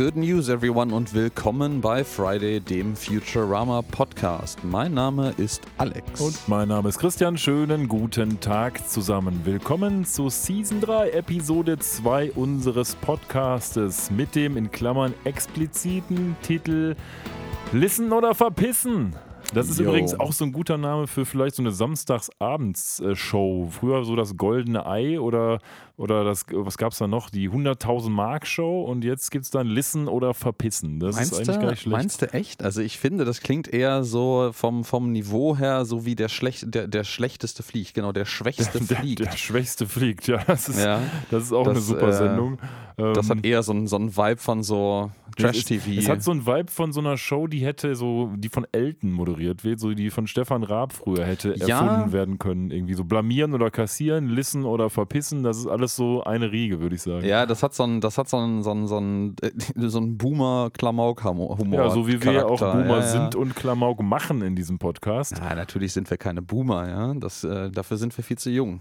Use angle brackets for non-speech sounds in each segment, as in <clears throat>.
Good news, everyone, und willkommen bei Friday, dem Futurama Podcast. Mein Name ist Alex. Und mein Name ist Christian. Schönen guten Tag zusammen. Willkommen zu Season 3, Episode 2 unseres Podcastes mit dem in Klammern expliziten Titel Listen oder Verpissen. Das ist Yo. übrigens auch so ein guter Name für vielleicht so eine Samstagsabends-Show. Früher so das Goldene Ei oder, oder das, was gab es da noch? Die 100.000 Mark Show und jetzt gibt es dann Listen oder Verpissen. Das meinst ist eigentlich du, gar nicht schlecht. Meinst du echt? Also ich finde, das klingt eher so vom, vom Niveau her, so wie der, schlecht, der, der schlechteste fliegt, genau, der schwächste <laughs> der, fliegt. Der Schwächste fliegt, ja. Das ist, Ja. das ist auch Das, eine super äh, Sendung. Das Ähm, hat eher so einen, so einen Vibe von so Trash-TV. Es hat so einen Vibe von so einer Show, die hätte so, die von Elton moderiert wird, so die von Stefan Raab früher hätte Ja. erfunden werden können. Irgendwie so blamieren oder kassieren, lissen oder verpissen, das ist alles so eine Riege, würde ich sagen. ja, das hat so einen, das hat so einen, so einen, so einen, äh, so einen Boomer-Klamauk-Humor. Ja, so wie wir ja auch Charakter. Boomer Ja, ja. sind und Klamauk machen in diesem Podcast. Ja, natürlich sind wir keine Boomer, ja. Das, äh, dafür sind wir viel zu jung.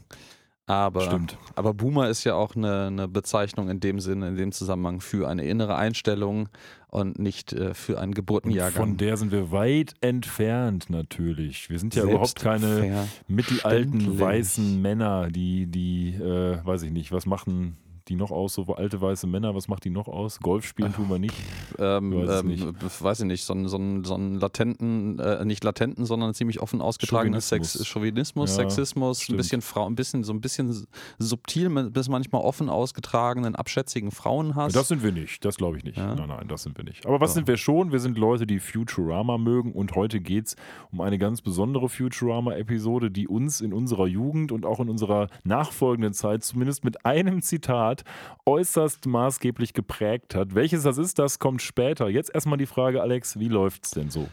Aber, Stimmt. aber Boomer ist ja auch eine, eine Bezeichnung in dem Sinne, in dem Zusammenhang für eine innere Einstellung und nicht äh, für einen Geburtenjahrgang. von der sind wir weit entfernt natürlich. Wir sind ja überhaupt keine mittelalten weißen Männer, die, die, äh, weiß ich nicht, was machen die noch aus, so alte weiße Männer, was macht die noch aus? Golf spielen tun wir nicht. ähm, weiß ähm, nicht. weiß ich nicht, so einen, so einen, so einen latenten, äh, nicht latenten, sondern ziemlich offen ausgetragenen Sex, Chauvinismus. Chauvinismus, Ja, Sexismus, ein stimmt. bisschen Frau, ein bisschen, so ein bisschen subtil bis manchmal offen ausgetragenen, abschätzigen Frauenhass. Das sind wir nicht, das glaube ich nicht. Ja? Nein, nein, das sind wir nicht. Aber was So. sind wir schon? Wir sind Leute, die Futurama mögen und heute geht es um eine ganz besondere Futurama-Episode, die uns in unserer Jugend und auch in unserer nachfolgenden Zeit zumindest mit einem Zitat äußerst maßgeblich geprägt hat. Welches das ist, das kommt später. Jetzt erstmal die Frage, Alex, wie läuft es denn so?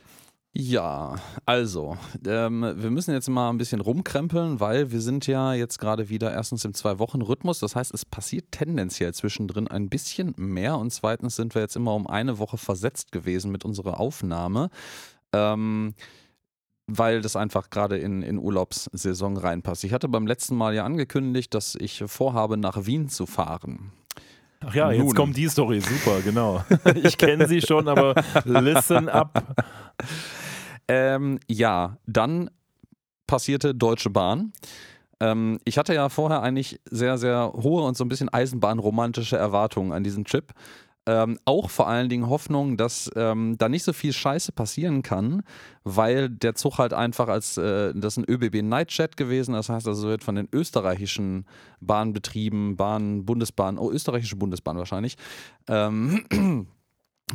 Ja, also, ähm, wir müssen jetzt mal ein bisschen rumkrempeln, weil wir sind ja jetzt gerade wieder erstens im Zwei-Wochen-Rhythmus. Das heißt, es passiert tendenziell zwischendrin ein bisschen mehr und zweitens sind wir jetzt immer um eine Woche versetzt gewesen mit unserer Aufnahme. Ähm, weil das einfach gerade in, in Urlaubssaison reinpasst. Ich hatte beim letzten Mal ja angekündigt, dass ich vorhabe, nach Wien zu fahren. Ach ja, jetzt Nun. kommt die Story, super, genau. <laughs> Ich kenne sie schon, aber listen up. Ähm, ja, dann passierte Deutsche Bahn. Ähm, ich hatte ja vorher eigentlich sehr, sehr hohe und so ein bisschen eisenbahnromantische Erwartungen an diesen Trip. Ähm, auch vor allen Dingen Hoffnung, dass ähm, da nicht so viel Scheiße passieren kann, weil der Zug halt einfach als äh, das ist ein ÖBB Nightjet gewesen, das heißt also wird von den österreichischen Bahnbetrieben, Bahn, Bundesbahn, oh österreichische Bundesbahn wahrscheinlich, ähm, <clears throat>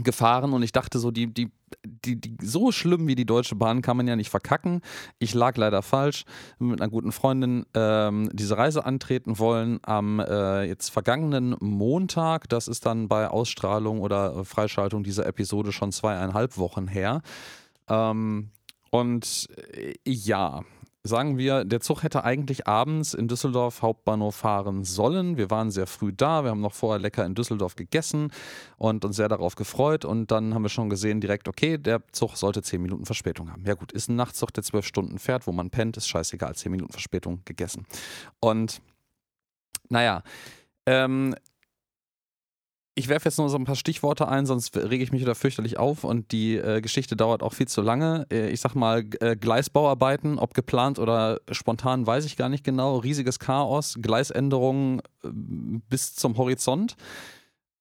gefahren und ich dachte so, die, die, die, die, so schlimm wie die Deutsche Bahn kann man ja nicht verkacken. Ich lag leider falsch mit einer guten Freundin ähm, diese Reise antreten wollen am äh, jetzt vergangenen Montag. Das ist dann bei Ausstrahlung oder Freischaltung dieser Episode schon zweieinhalb Wochen her. Ähm, und äh, ja, sagen wir, der Zug hätte eigentlich abends in Düsseldorf Hauptbahnhof fahren sollen. Wir waren sehr früh da, wir haben noch vorher lecker in Düsseldorf gegessen und uns sehr darauf gefreut. Und dann haben wir schon gesehen, direkt, okay, der Zug sollte 10 Minuten Verspätung haben. Ja gut, ist ein Nachtzug, der 12 Stunden fährt, wo man pennt, ist scheißegal, 10 Minuten Verspätung gegessen. Und naja, ähm, ich werfe jetzt nur so ein paar Stichworte ein, sonst rege ich mich wieder fürchterlich auf und die äh, Geschichte dauert auch viel zu lange. Äh, ich sag mal, äh, Gleisbauarbeiten, ob geplant oder spontan, weiß ich gar nicht genau. Riesiges Chaos, Gleisänderungen äh, bis zum Horizont.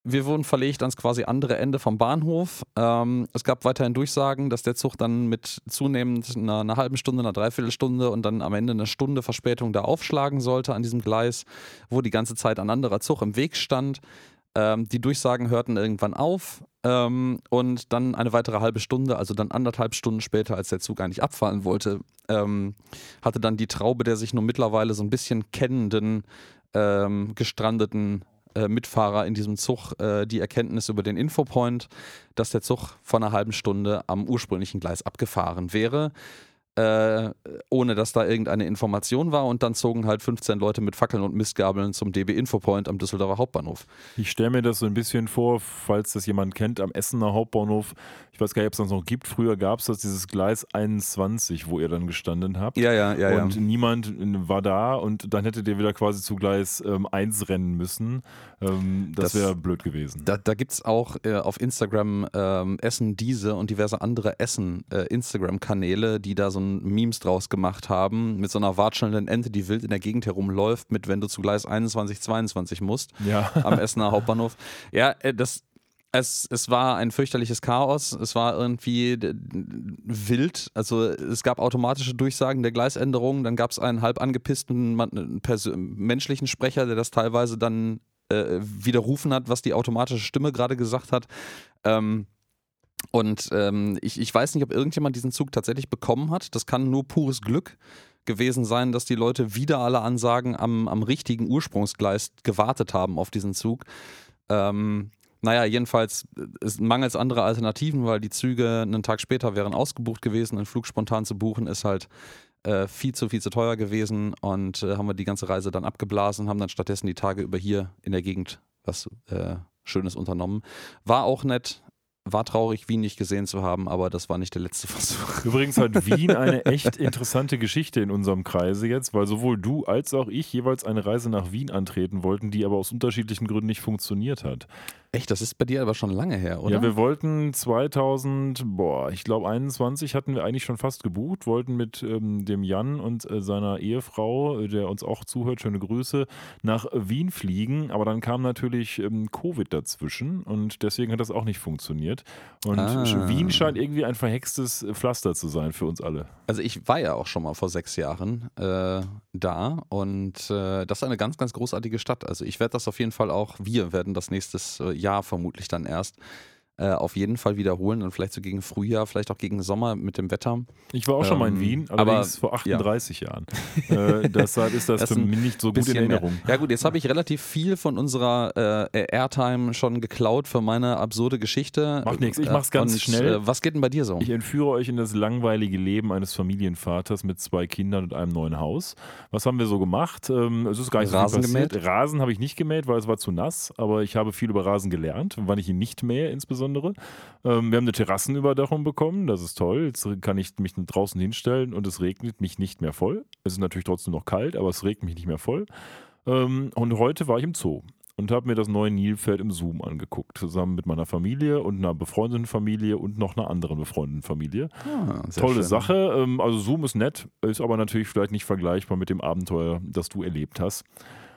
Wir wurden verlegt ans quasi andere Ende vom Bahnhof. Ähm, es gab weiterhin Durchsagen, dass der Zug dann mit zunehmend einer, einer halben Stunde, einer Dreiviertelstunde und dann am Ende eine Stunde Verspätung da aufschlagen sollte an diesem Gleis, wo die ganze Zeit ein anderer Zug im Weg stand. Ähm, die Durchsagen hörten irgendwann auf ähm, und dann eine weitere halbe Stunde, also dann anderthalb Stunden später, als der Zug eigentlich abfahren wollte, ähm, hatte dann die Traube der sich nur mittlerweile so ein bisschen kennenden, ähm, gestrandeten äh, Mitfahrer in diesem Zug äh, die Erkenntnis über den Infopoint, dass der Zug vor einer halben Stunde am ursprünglichen Gleis abgefahren wäre. Äh, ohne dass da irgendeine Information war und dann zogen halt 15 Leute mit Fackeln und Mistgabeln zum DB Infopoint am Düsseldorfer Hauptbahnhof. Ich stelle mir das so ein bisschen vor, falls das jemand kennt, am Essener Hauptbahnhof. Ich weiß gar nicht, ob es das noch gibt. Früher gab es das, dieses Gleis 21, wo ihr dann gestanden habt. Ja, ja, ja. Und ja. niemand war da und dann hättet ihr wieder quasi zu Gleis ähm, 1 rennen müssen. Ähm, das, Das- wäre blöd gewesen. Da, da gibt es auch äh, auf Instagram ähm, Essen diese und diverse andere Essen äh, Instagram-Kanäle, die da so ein Memes draus gemacht haben, mit so einer watschelnden Ente, die wild in der Gegend herumläuft, mit wenn du zu Gleis 21, 22 musst, ja. am Essener Hauptbahnhof. Ja, äh, das. Es, es war ein fürchterliches Chaos. Es war irgendwie wild. Also es gab automatische Durchsagen der Gleisänderungen. Dann gab es einen halb angepissten menschlichen Sprecher, der das teilweise dann äh, widerrufen hat, was die automatische Stimme gerade gesagt hat. Ähm, und ähm, ich, ich weiß nicht, ob irgendjemand diesen Zug tatsächlich bekommen hat. Das kann nur pures Glück gewesen sein, dass die Leute wieder alle Ansagen am, am richtigen Ursprungsgleis gewartet haben auf diesen Zug. Ähm, naja, jedenfalls äh, es mangels anderer Alternativen, weil die Züge einen Tag später wären ausgebucht gewesen. Einen Flug spontan zu buchen ist halt äh, viel zu, viel zu teuer gewesen und äh, haben wir die ganze Reise dann abgeblasen, haben dann stattdessen die Tage über hier in der Gegend was äh, Schönes unternommen. War auch nett, war traurig, Wien nicht gesehen zu haben, aber das war nicht der letzte <laughs> Versuch. Übrigens hat Wien eine <laughs> echt interessante Geschichte in unserem Kreise jetzt, weil sowohl du als auch ich jeweils eine Reise nach Wien antreten wollten, die aber aus unterschiedlichen Gründen nicht funktioniert hat. Echt, das ist bei dir aber schon lange her, oder? Ja, wir wollten 2000, boah, ich glaube 21 hatten wir eigentlich schon fast gebucht, wollten mit ähm, dem Jan und äh, seiner Ehefrau, äh, der uns auch zuhört, schöne Grüße, nach Wien fliegen, aber dann kam natürlich ähm, Covid dazwischen und deswegen hat das auch nicht funktioniert. Und Ah. Wien scheint irgendwie ein verhextes Pflaster zu sein für uns alle. Also ich war ja auch schon mal vor sechs Jahren äh, da und äh, das ist eine ganz, ganz großartige Stadt. Also ich werde das auf jeden Fall auch, wir werden das nächstes äh, Jahr vermutlich dann erst äh, auf jeden Fall wiederholen und vielleicht so gegen Frühjahr, vielleicht auch gegen Sommer mit dem Wetter. Ich war auch schon mal in Ähm, Wien, aber, allerdings vor 38 Jahren. <laughs> Äh, deshalb ist das, Das für mich nicht so gut in Bisschen mehr. Erinnerung. Ja gut, jetzt habe ich relativ viel von unserer äh, Airtime schon geklaut für meine absurde Geschichte. Macht nichts, ich mach's ganz und, schnell. Äh, was geht denn bei dir so? Ich entführe euch in das langweilige Leben eines Familienvaters mit zwei Kindern und einem neuen Haus. Was haben wir so gemacht? Ähm, es ist gar nicht Rasen so gemäht? Rasen habe ich nicht gemäht, weil es war zu nass, aber ich habe viel über Rasen gelernt, wann ich ihn nicht mähe insbesondere. Ähm, wir haben eine Terrassenüberdachung bekommen, das ist toll. Jetzt kann ich mich draußen hinstellen und es regnet mich nicht mehr voll. Es ist natürlich trotzdem noch kalt, aber es regnet mich nicht mehr voll. Ähm, und heute war ich im Zoo und habe mir das neue Nilpferd im Zoom angeguckt, zusammen mit meiner Familie und einer befreundeten Familie und noch einer anderen befreundeten Familie. Ah, Tolle schön. Sache. Ähm, also Zoom ist nett, ist aber natürlich vielleicht nicht vergleichbar mit dem Abenteuer, das du erlebt hast.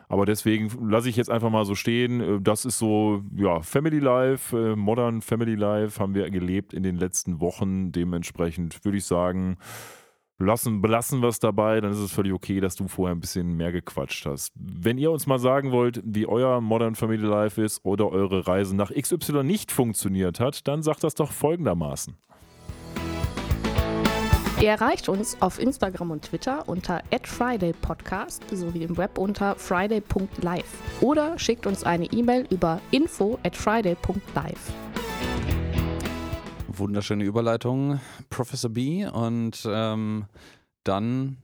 Aber deswegen lasse ich jetzt einfach mal so stehen. Äh, Das ist so, ja, Family Life, äh, Modern Family Life haben wir gelebt in den letzten Wochen. Dementsprechend würde ich sagen, lassen, belassen wir es dabei, dann ist es völlig okay, dass du vorher ein bisschen mehr gequatscht hast. Wenn ihr uns mal sagen wollt, wie euer Modern Family Life ist oder eure Reise nach XY nicht funktioniert hat, dann sagt das doch folgendermaßen. Ihr erreicht uns auf Instagram und Twitter unter @fridaypodcast sowie im Web unter friday.live oder schickt uns eine E-Mail über info@friday.live. Wunderschöne Überleitung, Professor B. Und ähm, dann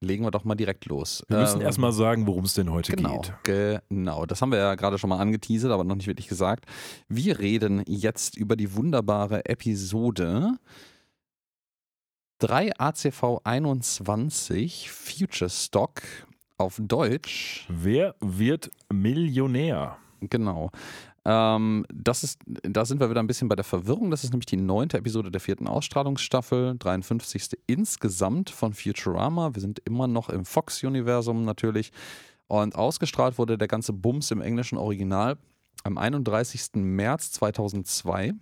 legen wir doch mal direkt los. Wir müssen Ähm, erstmal sagen, worum es denn heute Genau, geht. genau. Das haben wir ja gerade schon mal angeteasert, aber noch nicht wirklich gesagt. Wir reden jetzt über die wunderbare Episode 3 ACV 21 Future Stock auf Deutsch. Wer wird Millionär? Genau. Ähm, das ist, da sind wir wieder ein bisschen bei der Verwirrung. Das ist nämlich die neunte Episode der vierten Ausstrahlungsstaffel, 53. insgesamt von Futurama. Wir sind immer noch im Fox-Universum natürlich. Und ausgestrahlt wurde der ganze Bums im englischen Original am 31. März 2002.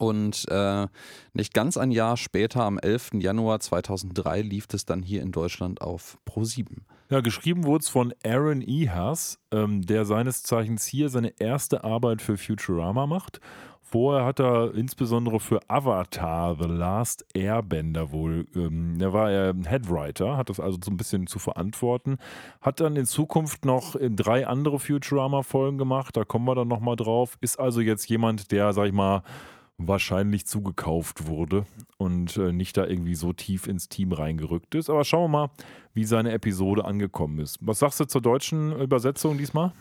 Und äh, nicht ganz ein Jahr später, am 11. Januar 2003, lief es dann hier in Deutschland auf Pro7. Ja, geschrieben wurde es von Aaron Ehas, ähm, der seines Zeichens hier seine erste Arbeit für Futurama macht. Vorher hat er insbesondere für Avatar, The Last Airbender wohl, ähm, da war er Headwriter, hat das also so ein bisschen zu verantworten. Hat dann in Zukunft noch äh, drei andere Futurama-Folgen gemacht, da kommen wir dann nochmal drauf. Ist also jetzt jemand, der, sag ich mal, wahrscheinlich zugekauft wurde und äh, nicht da irgendwie so tief ins Team reingerückt ist. Aber schauen wir mal, wie seine Episode angekommen ist. Was sagst du zur deutschen Übersetzung diesmal?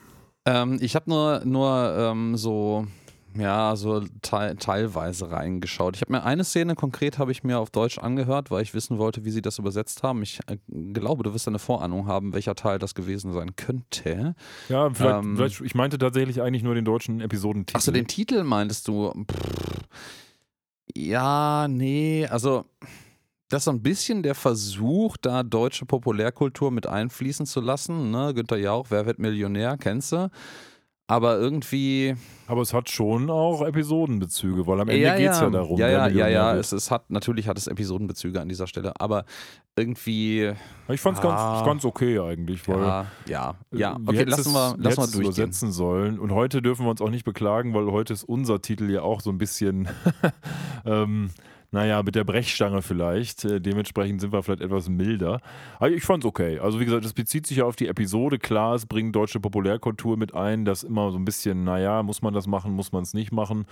Ähm, ich habe nur, nur ähm, so ja, so te teilweise reingeschaut. Ich habe mir eine Szene konkret habe ich mir auf Deutsch angehört, weil ich wissen wollte, wie sie das übersetzt haben. Ich äh, glaube, du wirst eine Vorahnung haben, welcher Teil das gewesen sein könnte. Ja, vielleicht, Ähm, vielleicht ich meinte tatsächlich eigentlich nur den deutschen Episodentitel. Achso, den Titel meintest du? Pff. Ja, nee, also das ist so ein bisschen der Versuch, da deutsche Populärkultur mit einfließen zu lassen. Ne? Günther Jauch, Wer wird Millionär, kennst du? Aber irgendwie. Aber es hat schon auch Episodenbezüge, weil am Ende geht es ja darum. Ja, wer ja, ja, ja. wird. Es, es hat, natürlich hat es Episodenbezüge an dieser Stelle, aber irgendwie. Ich fand es Ah. ganz, ganz okay eigentlich, weil Ja, ja, ja. Äh, Okay, lassen wir, lassen wir durchgehen. übersetzen sollen. Und heute dürfen wir uns auch nicht beklagen, weil heute ist unser Titel ja auch so ein bisschen, <laughs> ähm, naja, mit der Brechstange vielleicht. Äh, dementsprechend sind wir vielleicht etwas milder. Aber ich fand es okay. Also wie gesagt, es bezieht sich ja auf die Episode. Klar, es bringt deutsche Populärkultur mit ein, das immer so ein bisschen, naja, muss man das machen, muss man es nicht machen.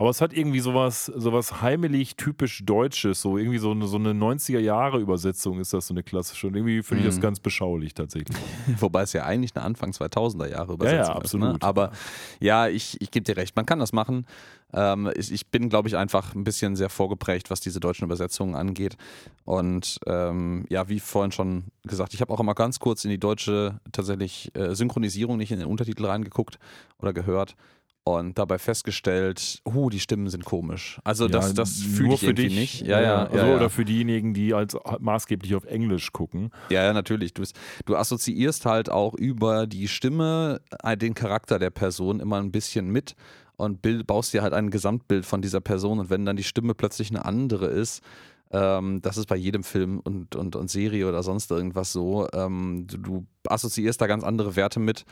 Aber es hat irgendwie sowas, sowas heimelig typisch Deutsches, so irgendwie so eine, so eine 90er-Jahre-Übersetzung ist das so eine klassische. Und irgendwie finde ich das Mhm. ganz beschaulich tatsächlich. <laughs> Wobei es ja eigentlich eine Anfang 2000er Jahre Übersetzung ja, ist. Ne? absolut. Aber ja, ich, ich gebe dir recht, man kann das machen. Ähm, ich, ich bin, glaube ich, einfach ein bisschen sehr vorgeprägt, was diese deutschen Übersetzungen angeht. Und ähm, ja, wie vorhin schon gesagt, ich habe auch immer ganz kurz in die deutsche tatsächlich äh, Synchronisierung, nicht in den Untertitel reingeguckt oder gehört. Und dabei festgestellt, uh, die Stimmen sind komisch. Also das, Ja, das nur fühle ich für dich. nicht. Ja, ja, also, ja. Oder für diejenigen, die als maßgeblich auf Englisch gucken. Ja, ja, natürlich. Du, du assoziierst halt auch über die Stimme äh, den Charakter der Person immer ein bisschen mit und bild, baust dir halt ein Gesamtbild von dieser Person. Und wenn dann die Stimme plötzlich eine andere ist, ähm, das ist bei jedem Film und, und, und Serie oder sonst irgendwas so, ähm, du, du assoziierst da ganz andere Werte mit.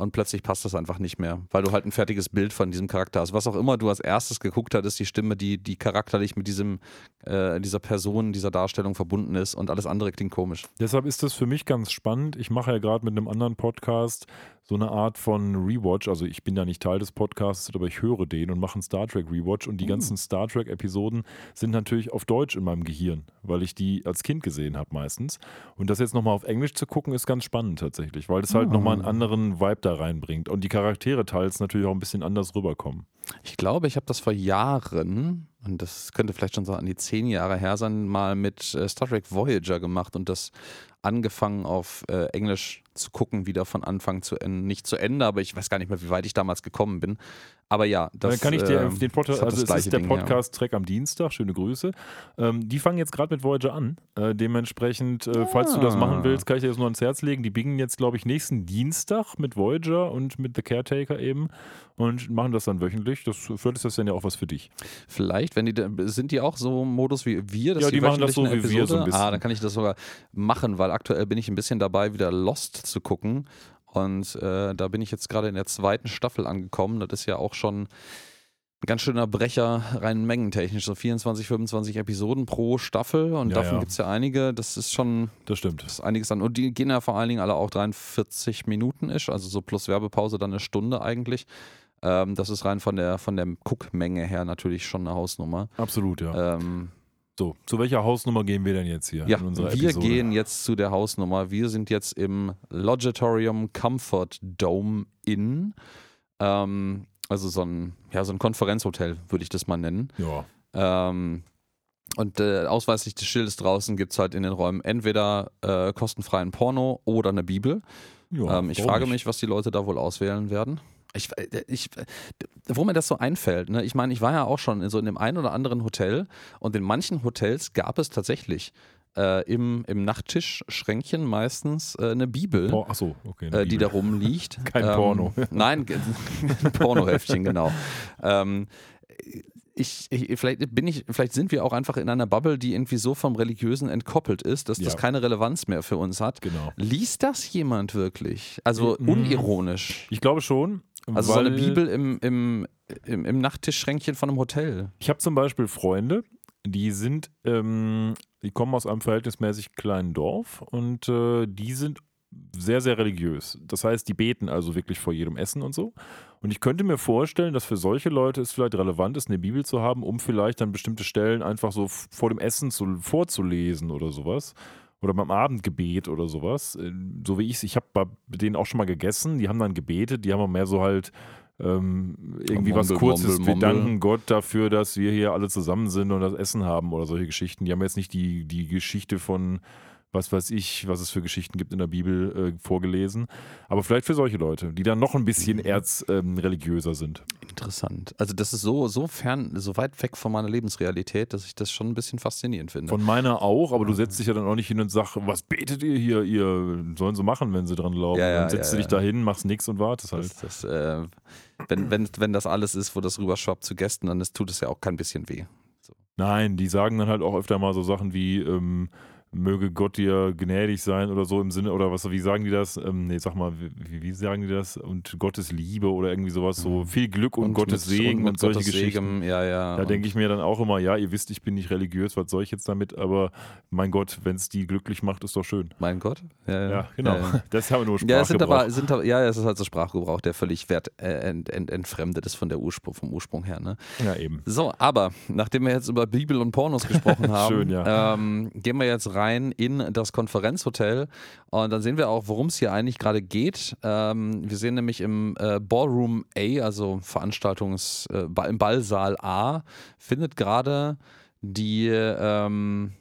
Und plötzlich passt das einfach nicht mehr, weil du halt ein fertiges Bild von diesem Charakter hast. Was auch immer du als erstes geguckt hast, ist die Stimme, die, die charakterlich mit diesem, äh, dieser Person, dieser Darstellung verbunden ist und alles andere klingt komisch. Deshalb ist das für mich ganz spannend. Ich mache ja gerade mit einem anderen Podcast so eine Art von Rewatch. Also ich bin ja nicht Teil des Podcasts, aber ich höre den und mache einen Star Trek Rewatch. Und die ganzen Star Trek Episoden sind natürlich auf Deutsch in meinem Gehirn, weil ich die als Kind gesehen habe meistens. Und das jetzt nochmal auf Englisch zu gucken, ist ganz spannend tatsächlich, weil das halt nochmal einen anderen Vibe da reinbringt. Und die Charaktere teils natürlich auch ein bisschen anders rüberkommen. Ich glaube, ich habe das vor Jahren, und das könnte vielleicht schon so an die zehn Jahre her sein, mal mit äh, Star Trek Voyager gemacht und das angefangen auf äh, Englisch zu gucken, wieder von Anfang zu Ende. Nicht zu Ende, aber ich weiß gar nicht mehr, wie weit ich damals gekommen bin. Aber ja, das Dann kann ich dir ähm, den Podcast, also es ist der Ding, ja. Am Dienstag, schöne Grüße. Ähm, die fangen jetzt gerade mit Voyager an. Äh, dementsprechend, äh, falls du das Ah. machen willst, kann ich dir das nur ans Herz legen. Die biegen jetzt, glaube ich, nächsten Dienstag mit Voyager und mit The Caretaker eben und machen das dann wöchentlich. Das, vielleicht ist das dann ja auch was für dich. Vielleicht, wenn die, sind die auch so im Modus wie wir? dass Ja, die machen das so wie wir so ein Episode- bisschen. Ah, dann kann ich das sogar machen, weil aktuell bin ich ein bisschen dabei, wieder Lost zu gucken. Und äh, da bin ich jetzt gerade in der zweiten Staffel angekommen. Das ist ja auch schon ein ganz schöner Brecher, rein mengentechnisch. So 24, 25 Episoden pro Staffel. Und Ja, davon ja. gibt es ja einige. Das ist schon Das stimmt. das ist einiges an. Und die gehen ja vor allen Dingen alle auch 43 Minuten ish, also so plus Werbepause dann eine Stunde eigentlich. Ähm, das ist rein von der von der Guckmenge her natürlich schon eine Hausnummer. Absolut, ja. Ähm, So, zu welcher Hausnummer gehen wir denn jetzt hier ja, in unserer wir Episode? gehen jetzt zu der Hausnummer. Wir sind jetzt im Logitorium Comfort Dome Inn. Ähm, also so ein, ja, so ein Konferenzhotel, würde ich das mal nennen. Ja. Ähm, und äh, ausweislich des Schildes draußen gibt es halt in den Räumen entweder äh, kostenfreien Porno oder eine Bibel. ja ähm, ich frage mich, was die Leute da wohl auswählen werden. Ich, äh, ich, wo mir das so einfällt, ne? ich meine, ich war ja auch schon in so in dem einen oder anderen Hotel und in manchen Hotels gab es tatsächlich äh, im, im Nachttischschränkchen meistens äh, eine Bibel. Por Achso, okay. eine Äh, die Bibel. da rumliegt. <laughs> Ähm, Kein Porno. Nein, <laughs> Pornoheftchen, genau. Ähm, ich, ich, vielleicht bin ich, vielleicht sind wir auch einfach in einer Bubble, die irgendwie so vom Religiösen entkoppelt ist, dass das Ja. keine Relevanz mehr für uns hat. Genau. Liest das jemand wirklich? Also Mhm. unironisch. Ich glaube schon. Also so eine weil- Bibel im, im, im, im Nachttischschränkchen von einem Hotel. Ich habe zum Beispiel Freunde, die sind, ähm, die kommen aus einem verhältnismäßig kleinen Dorf und äh, die sind sehr, sehr religiös. Das heißt, die beten also wirklich vor jedem Essen und so. Und ich könnte mir vorstellen, dass für solche Leute es vielleicht relevant ist, eine Bibel zu haben, um vielleicht dann bestimmte Stellen einfach so vor dem Essen zu, vorzulesen oder sowas. Oder beim Abendgebet oder sowas. Äh, So wie ich es, ich habe bei denen auch schon mal gegessen, die haben dann gebetet, die haben auch mehr so halt ähm, irgendwie was Mombel, Kurzes. Mombel, wir Mombel. danken Gott dafür, dass wir hier alle zusammen sind und das Essen haben oder solche Geschichten. Die haben jetzt nicht die, die Geschichte von was weiß ich, was es für Geschichten gibt in der Bibel äh, vorgelesen. Aber vielleicht für solche Leute, die dann noch ein bisschen Mhm. erzreligiöser sind. Interessant. Also das ist so, so fern, so weit weg von meiner Lebensrealität, dass ich das schon ein bisschen faszinierend finde. Von meiner auch, aber du setzt dich ja dann auch nicht hin und sagst, was betet ihr hier? Ihr sollen so machen, wenn sie dran glauben. Ja, ja, dann setzt ja, du dich da hin, machst nichts und wartest halt. das, das, äh, wenn, wenn, wenn das alles ist, wo das rüberschwappt zu Gästen, dann ist, tut es ja auch kein bisschen weh. Nein, die sagen dann halt auch öfter mal so Sachen wie, ähm, möge Gott dir gnädig sein oder so im Sinne, oder was, wie sagen die das? Ähm, nee, sag mal, wie, wie sagen die das? Und Gottes Liebe oder irgendwie sowas, so viel Glück und, Gottes mit, Segen und, mit solche Gottes Geschichten. Segen, ja, ja. Da und- denke ich mir dann auch immer, ja, ihr wisst, ich bin nicht religiös, was soll ich jetzt damit? Aber mein Gott, wenn es die glücklich macht, ist doch schön. Mein Gott. Ja, Ja, genau. Ja. <laughs> Das haben wir nur Ja, es sind Sprachgebrauch. aber, sind ja, es ist halt so Sprachgebrauch, der völlig wert, äh, ent, ent, entfremdet ist von der Ursprung, vom Ursprung her. Ne? Ja, eben. So, aber nachdem wir jetzt über Bibel und Pornos gesprochen <laughs> haben, Schön, ja. ähm, gehen wir jetzt rein in das Konferenzhotel und dann sehen wir auch, worum es hier eigentlich gerade geht. Ähm, wir sehen nämlich im äh, Ballroom A, also Veranstaltungs, äh, im Ballsaal A, findet gerade die ähm,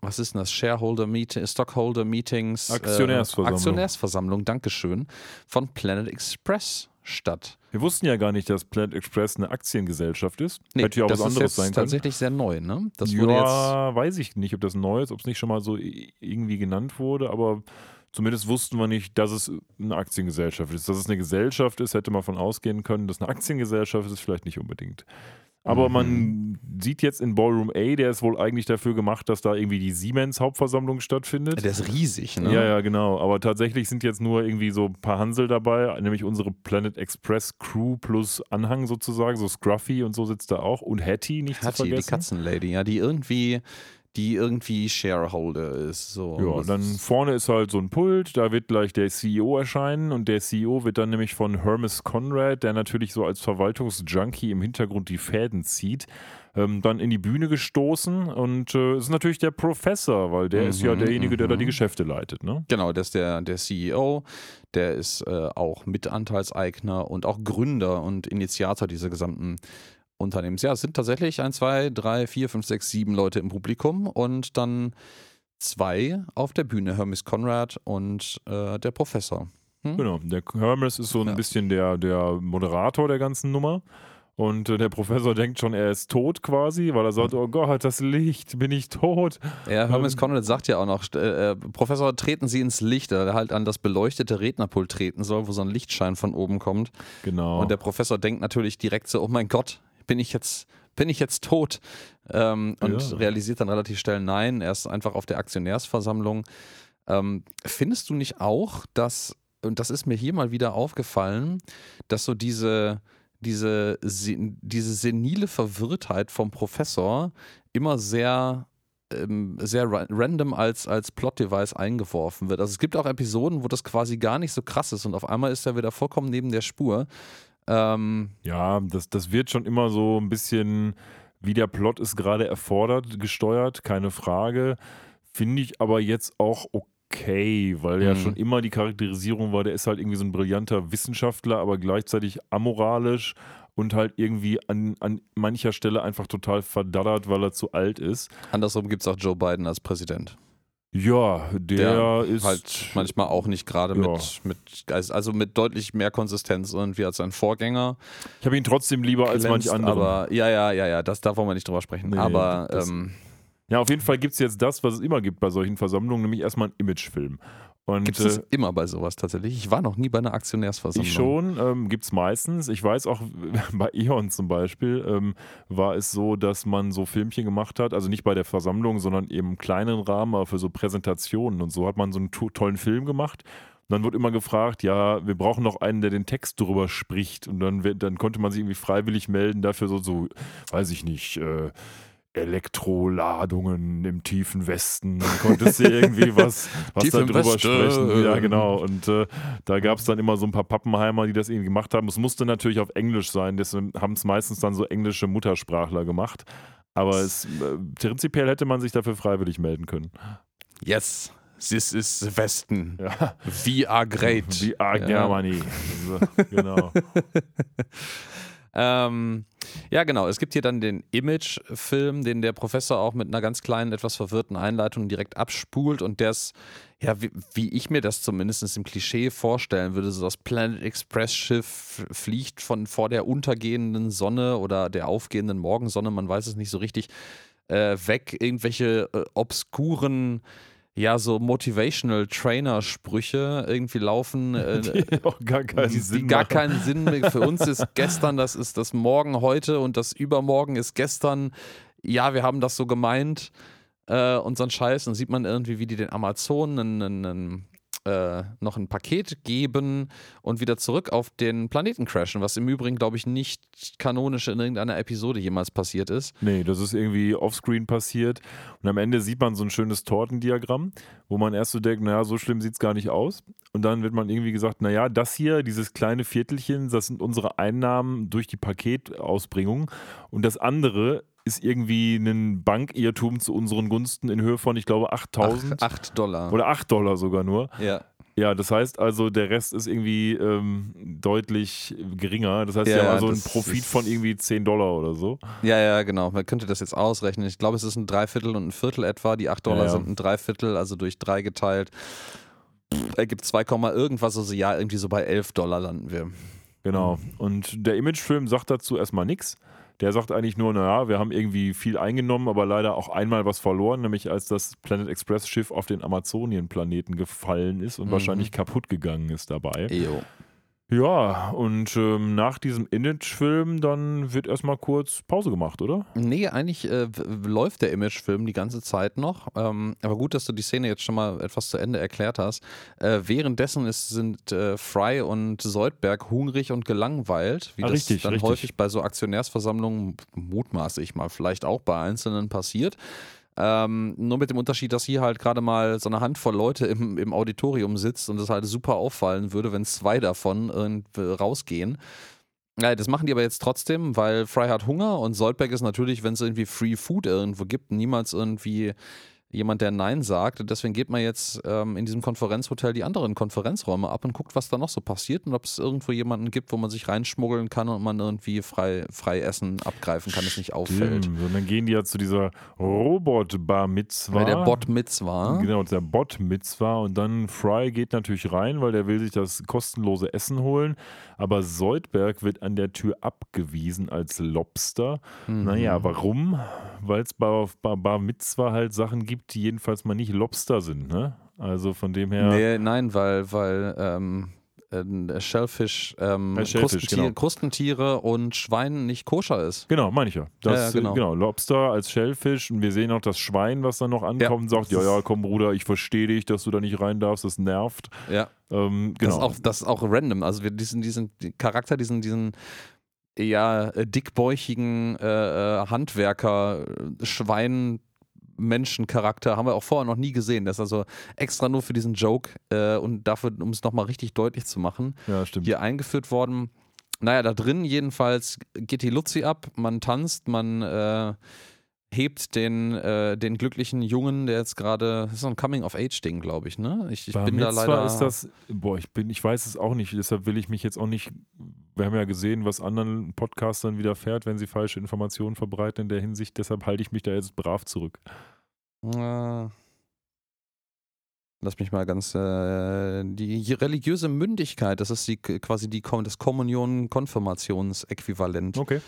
was ist denn das? Shareholder Meeting, Stockholder Meetings, Aktionärsversammlung. Äh, Aktionärsversammlung, Dankeschön, von Planet Express statt. Wir wussten ja gar nicht, dass Planet Express eine Aktiengesellschaft ist. Hätte ja auch das was ist anderes sein können. tatsächlich sehr neu, ne? Das wurde jetzt ja, weiß ich nicht, ob das neu ist, ob es nicht schon mal so irgendwie genannt wurde, aber zumindest wussten wir nicht, dass es eine Aktiengesellschaft ist. Dass es eine Gesellschaft ist, hätte man von ausgehen können. Dass eine Aktiengesellschaft ist, vielleicht nicht unbedingt. Aber Mhm. man sieht jetzt in Ballroom A, der ist wohl eigentlich dafür gemacht, dass da irgendwie die Siemens-Hauptversammlung stattfindet. Der ist riesig, ne? Ja, ja, genau. Aber tatsächlich sind jetzt nur irgendwie so ein paar Hansel dabei, nämlich unsere Planet Express Crew plus Anhang sozusagen, so Scruffy und so sitzt da auch und Hattie nicht zu Hattie, die vergessen. Katzenlady, ja, die irgendwie, die irgendwie Shareholder ist. So. Ja, Das dann vorne ist halt so ein Pult, da wird gleich der CEO erscheinen und der CEO wird dann nämlich von Hermes Conrad, der natürlich so als Verwaltungsjunkie im Hintergrund die Fäden zieht, ähm, dann in die Bühne gestoßen und äh, ist natürlich der Professor, weil der ist ja Mhm, derjenige, der da die mhm. Geschäfte leitet, ne? Genau, der ist der, der CEO, der ist äh, auch Mitanteilseigner und auch Gründer und Initiator dieser gesamten Unternehmens. Ja, es sind tatsächlich ein, zwei, drei, vier, fünf, sechs, sieben Leute im Publikum und dann zwei auf der Bühne, Hermes Conrad und äh, der Professor. Hm? Genau, der Hermes ist so ein Ja. bisschen der, der Moderator der ganzen Nummer. Und äh, der Professor <laughs> denkt schon, er ist tot quasi, weil er sagt, oh Gott, das Licht, bin ich tot. Ja, Hermes Ähm, Conrad sagt ja auch noch, äh, äh, Professor, treten Sie ins Licht, der halt an das beleuchtete Rednerpult treten soll, wo so ein Lichtschein von oben kommt. Genau. Und der Professor denkt natürlich direkt so, oh mein Gott, bin ich jetzt, bin ich jetzt tot? Ähm, und Ja. realisiert dann relativ schnell, nein, er ist einfach auf der Aktionärsversammlung. Ähm, findest du nicht auch, dass, und das ist mir hier mal wieder aufgefallen, dass so diese, diese, se- diese senile Verwirrtheit vom Professor immer sehr ähm, sehr ra random als, als Plot-Device eingeworfen wird. Also es gibt auch Episoden, wo das quasi gar nicht so krass ist und auf einmal ist er wieder vollkommen neben der Spur. Ähm, Ja, das, das wird schon immer so ein bisschen, wie der Plot es gerade erfordert, gesteuert, keine Frage. Finde ich aber jetzt auch okay, weil ja Mhm. schon immer die Charakterisierung war, der ist halt irgendwie so ein brillanter Wissenschaftler, aber gleichzeitig amoralisch und halt irgendwie an, an mancher Stelle einfach total verdaddert, weil er zu alt ist. andersrum gibt es auch Joe Biden als Präsident. Ja, der, ist halt manchmal auch nicht gerade Ja. mit, mit, also mit deutlich mehr Konsistenz irgendwie als sein Vorgänger. Ich habe ihn trotzdem lieber als manch glänzt, andere. Aber ja, ja, ja, ja, das, da wollen wir nicht drüber sprechen. Nee, aber ähm, Ja, auf jeden Fall gibt es jetzt das, was es immer gibt bei solchen Versammlungen, nämlich erstmal einen Imagefilm. Gibt es äh, immer bei sowas tatsächlich. Ich war noch nie bei einer Aktionärsversammlung. ich schon, ähm, gibt es meistens. Ich weiß auch, <laughs> bei E.ON zum Beispiel ähm, war es so, dass man so Filmchen gemacht hat, also nicht bei der Versammlung, sondern eben im kleinen Rahmen, aber für so Präsentationen und so hat man so einen to tollen Film gemacht. Und dann wird immer gefragt, ja, wir brauchen noch einen, der den Text drüber spricht. Und dann, dann konnte man sich irgendwie freiwillig melden dafür, so, so weiß ich nicht, äh, Elektroladungen im tiefen Westen. Konntest du irgendwie <laughs> was, was Tief da im drüber Westen. sprechen. Ja, genau. Und äh, da gab es dann immer so ein paar Pappenheimer, die das irgendwie gemacht haben. Es musste natürlich auf Englisch sein, deswegen haben es meistens dann so englische Muttersprachler gemacht. Aber es, äh, prinzipiell hätte man sich dafür freiwillig melden können. Yes. this is Westen. Ja. We are great. We are Ja. Germany. So, genau. <laughs> Ähm, ja, genau. Es gibt hier dann den Image-Film, den der Professor auch mit einer ganz kleinen, etwas verwirrten Einleitung direkt abspult und der ist, ja, wie, wie ich mir das zumindest im Klischee vorstellen würde, so das Planet Express-Schiff fliegt von vor der untergehenden Sonne oder der aufgehenden Morgensonne, man weiß es nicht so richtig, äh, weg. Irgendwelche äh, obskuren ja, so Motivational Trainer-Sprüche irgendwie laufen. <laughs> Äh, Die auch gar keinen die, Sinn die gar keinen Sinn mehr. Für uns ist gestern, das ist das Morgen heute und das Übermorgen ist gestern. Ja, wir haben das so gemeint äh, und so ein Scheiß. Und sieht man irgendwie, wie die den Amazonen einen, einen, äh, noch ein Paket geben und wieder zurück auf den Planeten crashen, was im Übrigen, glaube ich, nicht kanonisch in irgendeiner Episode jemals passiert ist. Nee, das ist irgendwie offscreen passiert. Und am Ende sieht man so ein schönes Tortendiagramm, wo man erst so denkt, naja, so schlimm sieht es gar nicht aus. Und dann wird man irgendwie gesagt, naja, das hier, dieses kleine Viertelchen, das sind unsere Einnahmen durch die Paketausbringung. Und das andere ist irgendwie ein Bankirrtum zu unseren Gunsten in Höhe von, ich glaube, 8000 8 Dollar. oder 8 Dollar sogar nur. ja. Ja, das heißt also, der Rest ist irgendwie ähm, deutlich geringer. Das heißt, Ja, sie haben also einen Profit von irgendwie 10 Dollar oder so. Ja, ja, genau. Man könnte das jetzt ausrechnen. Ich glaube, es ist ein Dreiviertel und ein Viertel etwa. Die 8 Dollar Ja, sind ein Dreiviertel, also durch drei geteilt. Pff, Ergibt 2, Komma irgendwas. Also ja, irgendwie so bei 11 Dollar landen wir. Genau. Und der Imagefilm sagt dazu erstmal nichts. Der sagt eigentlich nur, naja, wir haben irgendwie viel eingenommen, aber leider auch einmal was verloren, nämlich als das Planet Express Schiff auf den Amazonien-Planeten gefallen ist und Mhm. wahrscheinlich kaputt gegangen ist dabei. Ejo. Ja, und ähm, nach diesem Imagefilm dann wird erstmal kurz Pause gemacht, oder? Nee, eigentlich äh, läuft der Imagefilm die ganze Zeit noch. Ähm, aber gut, dass du die Szene jetzt schon mal etwas zu Ende erklärt hast. Äh, währenddessen ist, sind äh, Fry und Soldberg hungrig und gelangweilt, wie Ah, das richtig, dann richtig. häufig bei so Aktionärsversammlungen, mutmaße ich mal, vielleicht auch bei Einzelnen passiert. Ähm, nur mit dem Unterschied, dass hier halt gerade mal so eine Handvoll Leute im, im Auditorium sitzt und es halt super auffallen würde, wenn zwei davon irgendwie rausgehen. Ja, das machen die aber jetzt trotzdem, weil Fry hat Hunger und Soldberg ist natürlich, wenn es irgendwie Free Food irgendwo gibt, niemals irgendwie jemand, der Nein sagt. Und deswegen geht man jetzt ähm, in diesem Konferenzhotel die anderen Konferenzräume ab und guckt, was da noch so passiert und ob es irgendwo jemanden gibt, wo man sich reinschmuggeln kann und man irgendwie frei, frei Essen abgreifen kann, es nicht auffällt. Und dann gehen die ja zu dieser Robot-Bar Mitzwa. Weil der Bot mit war. Genau, der Bot Mitzwa. Und dann Fry geht natürlich rein, weil der will sich das kostenlose Essen holen. Aber Soldberg wird an der Tür abgewiesen als Lobster. Mhm. Naja, warum? Weil es bei, bei Bar Mitzwa halt Sachen gibt, die jedenfalls mal nicht Lobster sind. Ne? Also von dem her. Nee, nein, weil, weil ähm, äh, Shellfish, ähm, Äh, Shellfish, Krustentier, genau. Krustentiere und Schwein nicht koscher ist. Genau, meine ich ja. Das, Ja, ja, genau. äh, Lobster als Shellfish und wir sehen auch das Schwein, was dann noch ankommt und sagt, ja, ja, komm Bruder, ich verstehe dich, dass du da nicht rein darfst, das nervt. Ja. Ähm, Das, genau. ist auch, das ist auch random. Also wir diesen, diesen Charakter, diesen, diesen ja, äh, dickbäuchigen äh, äh, Handwerker, äh, Schwein. Menschencharakter haben wir auch vorher noch nie gesehen. Das ist also extra nur für diesen Joke äh, und dafür, um es nochmal richtig deutlich zu machen, ja, hier eingeführt worden. Naja, da drin jedenfalls geht die Luzi ab, man tanzt, man äh, hebt den, äh, den glücklichen Jungen, der jetzt gerade, das ist so ein Coming-of-Age-Ding, glaube ich, ne? Ich, ich bin da leider. ist das, boah, ich bin, ich weiß es auch nicht, deshalb will ich mich jetzt auch nicht, wir haben ja gesehen, was anderen Podcastern widerfährt, wenn sie falsche Informationen verbreiten in der Hinsicht, deshalb halte ich mich da jetzt brav zurück. Äh, Lass mich mal ganz. Äh, die religiöse Mündigkeit, das ist die, quasi die, das Kommunion-Konfirmationsäquivalent. Okay.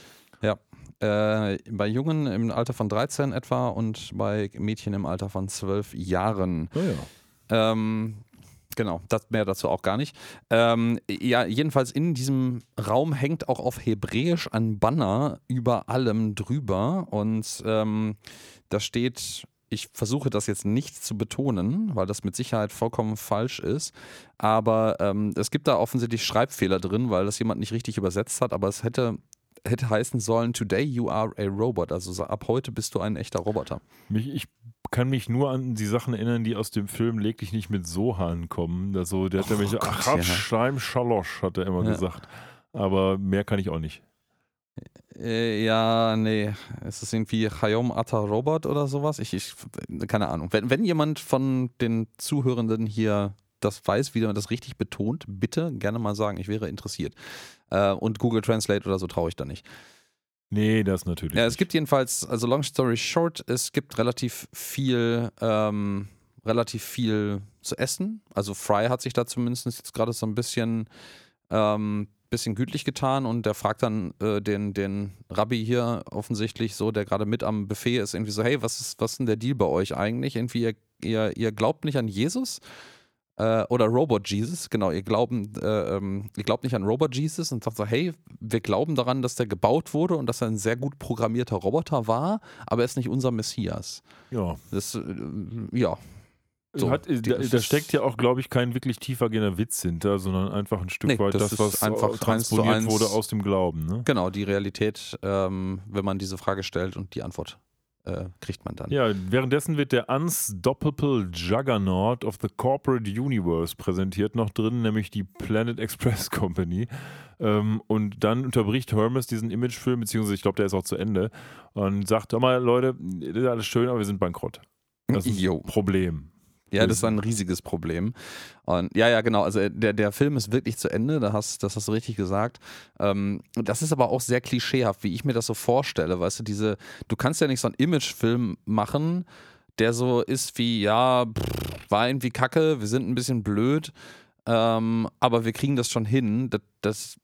Äh, bei Jungen im Alter von 13 etwa und bei Mädchen im Alter von 12 Jahren. Naja. Ähm, genau, das mehr dazu auch gar nicht. Ähm, ja, jedenfalls in diesem Raum hängt auch auf Hebräisch ein Banner über allem drüber und ähm, da steht. Ich versuche das jetzt nicht zu betonen, weil das mit Sicherheit vollkommen falsch ist. Aber ähm, es gibt da offensichtlich Schreibfehler drin, weil das jemand nicht richtig übersetzt hat. Aber es hätte, hätte heißen sollen: Today you are a robot. Also so, ab heute bist du ein echter Roboter. Mich, ich kann mich nur an die Sachen erinnern, die aus dem Film Leg dich nicht mit Sohan kommen. Also, der hat Oh nämlich Gott, Achat ja. Schleim Schalosch, hat er immer Ja. gesagt. Aber mehr kann ich auch nicht. Äh, ja, nee. Ist es irgendwie Hayom Atta Robot oder sowas? Ich, ich keine Ahnung. Wenn, wenn jemand von den Zuhörenden hier das weiß, wie man das richtig betont, bitte gerne mal sagen. Ich wäre interessiert. Äh, und Google Translate oder so traue ich da nicht. Nee, das natürlich. Ja, es nicht. gibt jedenfalls, also long story short, es gibt relativ viel, ähm, relativ viel zu essen. Also Fry hat sich da zumindest jetzt gerade so ein bisschen, ähm, bisschen gütlich getan und der fragt dann äh, den, den Rabbi hier offensichtlich so, der gerade mit am Buffet ist, irgendwie so, hey, was ist, was ist denn der Deal bei euch eigentlich? Irgendwie, ihr, ihr, ihr glaubt nicht an Jesus? Äh, oder Robot Jesus, genau, ihr, glauben, äh, ähm, ihr glaubt nicht an Robot Jesus und sagt so, hey, wir glauben daran, dass der gebaut wurde und dass er ein sehr gut programmierter Roboter war, aber er ist nicht unser Messias. Ja. Das, äh, ja. So, Hat, da, da steckt ja auch, glaube ich, kein wirklich tiefergehender Witz hinter, sondern einfach ein Stück Nee, weit das das, was einfach eins transponiert eins- wurde aus dem Glauben. Ne? Genau, die Realität, ähm, wenn man diese Frage stellt und die Antwort äh, kriegt man dann. Ja, währenddessen wird der Unstoppable Juggernaut of the Corporate Universe präsentiert noch drin, nämlich die Planet Express <laughs> Company. Ähm, und dann unterbricht Hermes diesen Imagefilm, beziehungsweise ich glaube, der ist auch zu Ende, und sagt: Hör mal, Leute, das ist alles schön, aber wir sind bankrott. Das ist ein Problem. Ja, das ist ein riesiges Problem. Und ja, ja, genau. Also der, der Film ist wirklich zu Ende, da hast, das hast du richtig gesagt. Ähm, und das ist aber auch sehr klischeehaft, wie ich mir das so vorstelle. Weißt du, diese, du kannst ja nicht so einen Imagefilm machen, der so ist wie, ja, pff, war irgendwie kacke, wir sind ein bisschen blöd, ähm, aber wir kriegen das schon hin. Das, das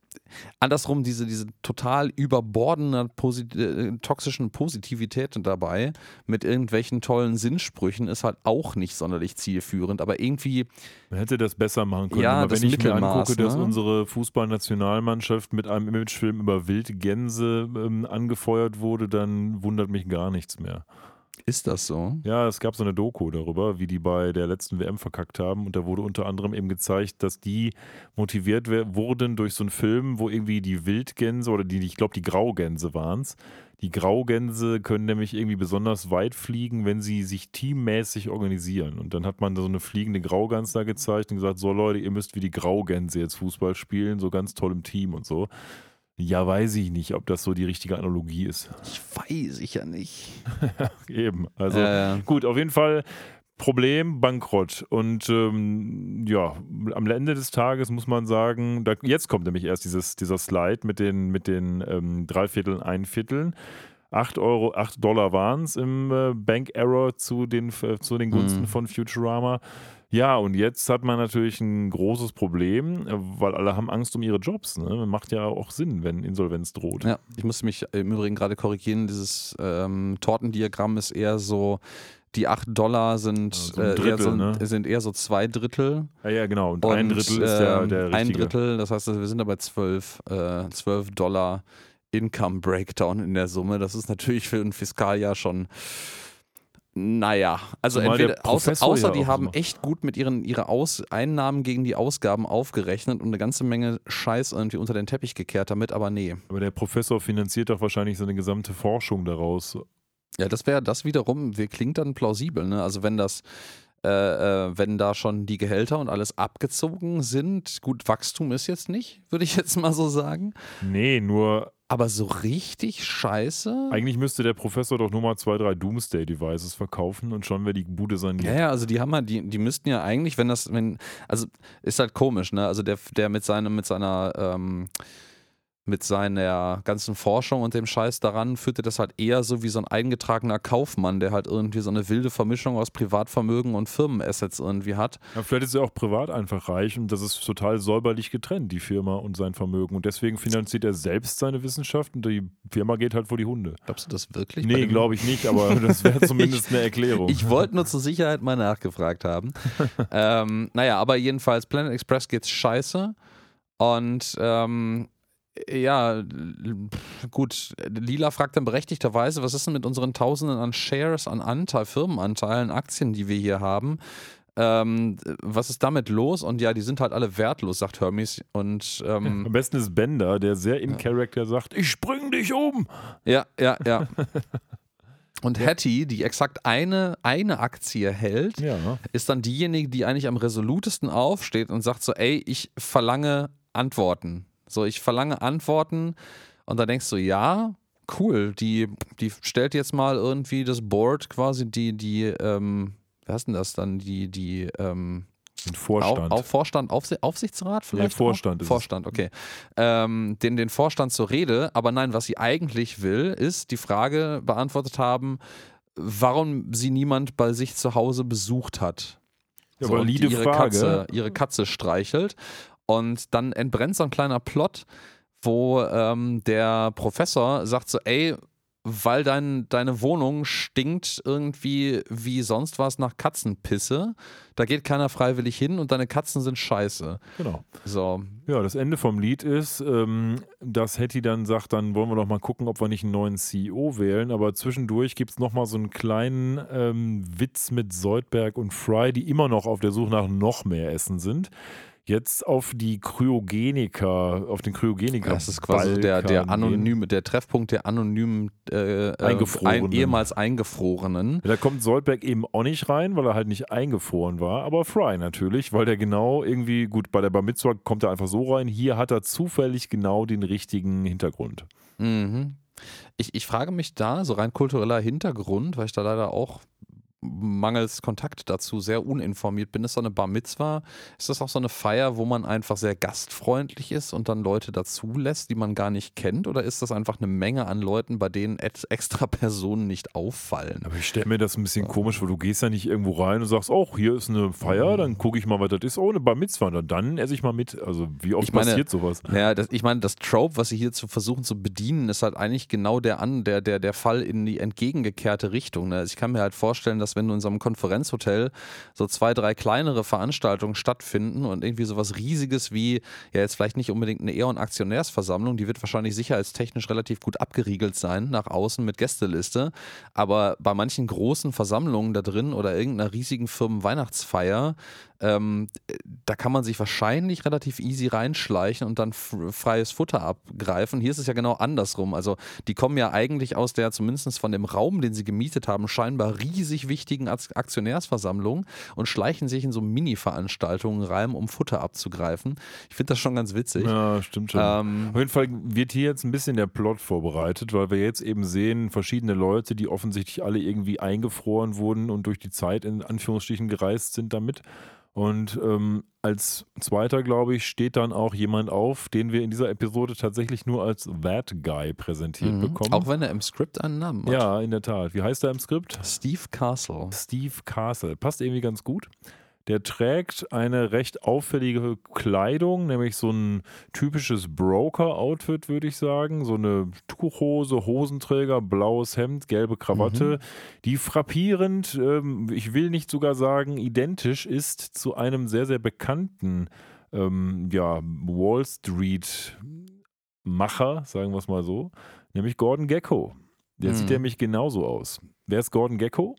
andersrum, diese, diese total überbordende posit äh, toxischen Positivität dabei mit irgendwelchen tollen Sinnsprüchen ist halt auch nicht sonderlich zielführend, aber irgendwie, Man hätte das besser machen können. Ja, Aber das wenn ich mir angucke, dass ne? unsere Fußballnationalmannschaft mit einem Imagefilm über Wildgänse ähm, angefeuert wurde, dann wundert mich gar nichts mehr. Ist das so? Ja, es gab so eine Doku darüber, wie die bei der letzten WM verkackt haben. Und da wurde unter anderem eben gezeigt, dass die motiviert wurden durch so einen Film, wo irgendwie die Wildgänse oder die, ich glaube, die Graugänse waren es. Die Graugänse können nämlich irgendwie besonders weit fliegen, wenn sie sich teammäßig organisieren. Und dann hat man so eine fliegende Graugans da gezeigt und gesagt: So, Leute, ihr müsst wie die Graugänse jetzt Fußball spielen, so ganz toll im Team und so. Ja, weiß ich nicht, ob das so die richtige Analogie ist. Ich weiß ich ja nicht. <laughs> Eben. Also Äh, gut, auf jeden Fall Problem, Bankrott. Und ähm, ja, am Ende des Tages muss man sagen, da, jetzt kommt nämlich erst dieses, dieser Slide mit den, mit den ähm, Dreivierteln, Einvierteln. 8 Euro, 8 Dollar waren es im äh, Bank Error zu den, äh, zu den Gunsten Mhm. von Futurama. Ja, und jetzt hat man natürlich ein großes Problem, weil alle haben Angst um ihre Jobs. Ne? Macht ja auch Sinn, wenn Insolvenz droht. ja, ich musste mich im Übrigen gerade korrigieren. Dieses ähm, Tortendiagramm ist eher so, die 8 Dollar sind, Ja, so ein äh, eher, Drittel, so, ne? sind eher so zwei Drittel. Ja, ja, genau. Und, ein Und, Drittel ist der, ähm, der richtige. Ein Drittel, das heißt, wir sind da bei 12, äh, 12 Dollar Income Breakdown in der Summe. Das ist natürlich für ein Fiskaljahr schon. Naja, also der entweder außer, außer die haben so- echt gut mit ihren ihre Aus Einnahmen gegen die Ausgaben aufgerechnet und eine ganze Menge Scheiß irgendwie unter den Teppich gekehrt damit, aber nee. Aber der Professor finanziert doch wahrscheinlich seine gesamte Forschung daraus. Ja, das wäre das wiederum, wir- klingt dann plausibel, ne? Also wenn das, äh, äh, wenn da schon die Gehälter und alles abgezogen sind, gut, Wachstum ist jetzt nicht, würde ich jetzt mal so sagen. Nee, nur Aber so richtig scheiße? eigentlich müsste der Professor doch nur mal zwei, drei Doomsday-Devices verkaufen und schon wäre die Bude saniert. Ja, ja, also die haben ja, die, die müssten ja eigentlich, wenn das, wenn, also ist halt komisch, ne? Also der, der mit seinem, mit seiner, ähm, mit seiner ganzen Forschung und dem Scheiß daran führte das halt eher so wie so ein eingetragener Kaufmann, der halt irgendwie so eine wilde Vermischung aus Privatvermögen und Firmenassets irgendwie hat. Ja, vielleicht ist er auch privat einfach reich und das ist total säuberlich getrennt, die Firma und sein Vermögen. Und deswegen finanziert er selbst seine Wissenschaft und die Firma geht halt vor die Hunde. Glaubst du das wirklich? Nee, glaube ich nicht, aber das wäre <laughs> zumindest eine Erklärung. Ich wollte nur zur Sicherheit mal nachgefragt haben. <laughs> ähm, naja, aber jedenfalls, Planet Express geht's scheiße. Und ähm, ja, gut, Lila fragt dann berechtigterweise, was ist denn mit unseren Tausenden an Shares, an Anteil, Firmenanteilen, Aktien, die wir hier haben? Ähm, was ist damit los? Und ja, die sind halt alle wertlos, sagt Hermes. Und ähm, Am besten ist Bender, der sehr in Character sagt, ich bring dich um. Ja, ja, ja. <laughs> Und Hattie, die exakt eine, eine Aktie hält, Ja. ist dann diejenige, die eigentlich am resolutesten aufsteht und sagt so, ey, ich verlange Antworten. So, ich verlange Antworten und dann denkst du, ja, cool. Die, die stellt jetzt mal irgendwie das Board quasi, die, die, ähm, wie heißt denn das dann? Die, die, ähm, Den Vorstand. Au, auf Vorstand, Aufsi Aufsichtsrat vielleicht? Nee, Vorstand auch? ist. Vorstand, okay. Ähm, den, den Vorstand zur Rede, aber nein, was sie eigentlich will, ist die Frage beantwortet haben, warum sie niemand bei sich zu Hause besucht hat. Ja, und valide ihre Frage. Katze, ihre Katze streichelt. Und dann entbrennt so ein kleiner Plot, wo ähm, der Professor sagt so, ey, weil dein, deine Wohnung stinkt irgendwie wie sonst was nach Katzenpisse. Da geht keiner freiwillig hin und deine Katzen sind scheiße. Genau. So. Ja, das Ende vom Lied ist, ähm, dass Hetty dann sagt, dann wollen wir doch mal gucken, ob wir nicht einen neuen CEO wählen. Aber zwischendurch gibt es nochmal so einen kleinen ähm, Witz mit Soldberg und Fry, die immer noch auf der Suche nach noch mehr Essen sind. Jetzt auf die Kryogeniker, auf den Kryogeniker. Das ist quasi der, der Balkan gehen. anonyme, der Treffpunkt der anonymen äh, äh, Eingefrorenen. ein, ehemals Eingefrorenen. Ja, Da kommt Soldberg eben auch nicht rein, weil er halt nicht eingefroren war, aber Fry natürlich, weil der genau irgendwie, gut, bei der Bar kommt er einfach so rein, hier hat er zufällig genau den richtigen Hintergrund. Mhm. Ich, ich frage mich da, so rein kultureller Hintergrund, weil ich da leider auch mangels Kontakt dazu sehr uninformiert bin. Ist so eine Bar Mitzwa? Ist das auch so eine Feier, wo man einfach sehr gastfreundlich ist und dann Leute dazulässt, die man gar nicht kennt? Oder ist das einfach eine Menge an Leuten, bei denen extra <laughs> Personen nicht auffallen? Aber ich stelle mir das ein bisschen komisch vor. Du gehst ja nicht irgendwo rein und sagst, oh, hier ist eine Feier, dann gucke ich mal, was das ist. Oh, eine Bar Mitzvah, na, dann esse ich mal mit. Also wie oft Ich meine- passiert sowas? Ja, das, ich meine, das Trope, was sie hier zu versuchen zu bedienen, ist halt eigentlich genau der, an, der, der, der Fall in die entgegengekehrte Richtung. Ne? Also ich kann mir halt vorstellen, dass wenn in einem Konferenzhotel so zwei, drei kleinere Veranstaltungen stattfinden und irgendwie sowas Riesiges wie, ja jetzt vielleicht nicht unbedingt eine E.ON-Aktionärsversammlung, die wird wahrscheinlich sicherheitstechnisch relativ gut abgeriegelt sein, nach außen mit Gästeliste, aber bei manchen großen Versammlungen da drin oder irgendeiner riesigen Firmenweihnachtsfeier, ähm, da kann man sich wahrscheinlich relativ easy reinschleichen und dann freies Futter abgreifen. Hier ist es ja genau andersrum. Also die kommen ja eigentlich aus der, zumindest von dem Raum, den sie gemietet haben, scheinbar riesig wichtigen Ak- Aktionärsversammlung und schleichen sich in so Mini-Veranstaltungen rein, um Futter abzugreifen. Ich finde das schon ganz witzig. Ja, stimmt schon. Ähm, Auf jeden Fall wird hier jetzt ein bisschen der Plot vorbereitet, weil wir jetzt eben sehen, verschiedene Leute, die offensichtlich alle irgendwie eingefroren wurden und durch die Zeit in Anführungsstrichen gereist sind damit. Und ähm, als zweiter, glaube ich, steht dann auch jemand auf, den wir in dieser Episode tatsächlich nur als That Guy präsentiert mhm. bekommen. Auch wenn er im Skript einen Namen hat. ja, in der Tat. Wie heißt er im Skript? Steve Castle. Steve Castle. Passt irgendwie ganz gut. Der trägt eine recht auffällige Kleidung, nämlich so ein typisches Broker-Outfit, würde ich sagen. So eine Tuchhose, Hosenträger, blaues Hemd, gelbe Krawatte, die frappierend, ähm, ich will nicht sogar sagen, identisch ist zu einem sehr, sehr bekannten ähm, ja, Wall Street-Macher, sagen wir es mal so, nämlich Gordon Gecko. Der Mhm. sieht nämlich genauso aus. Wer ist Gordon Gecko?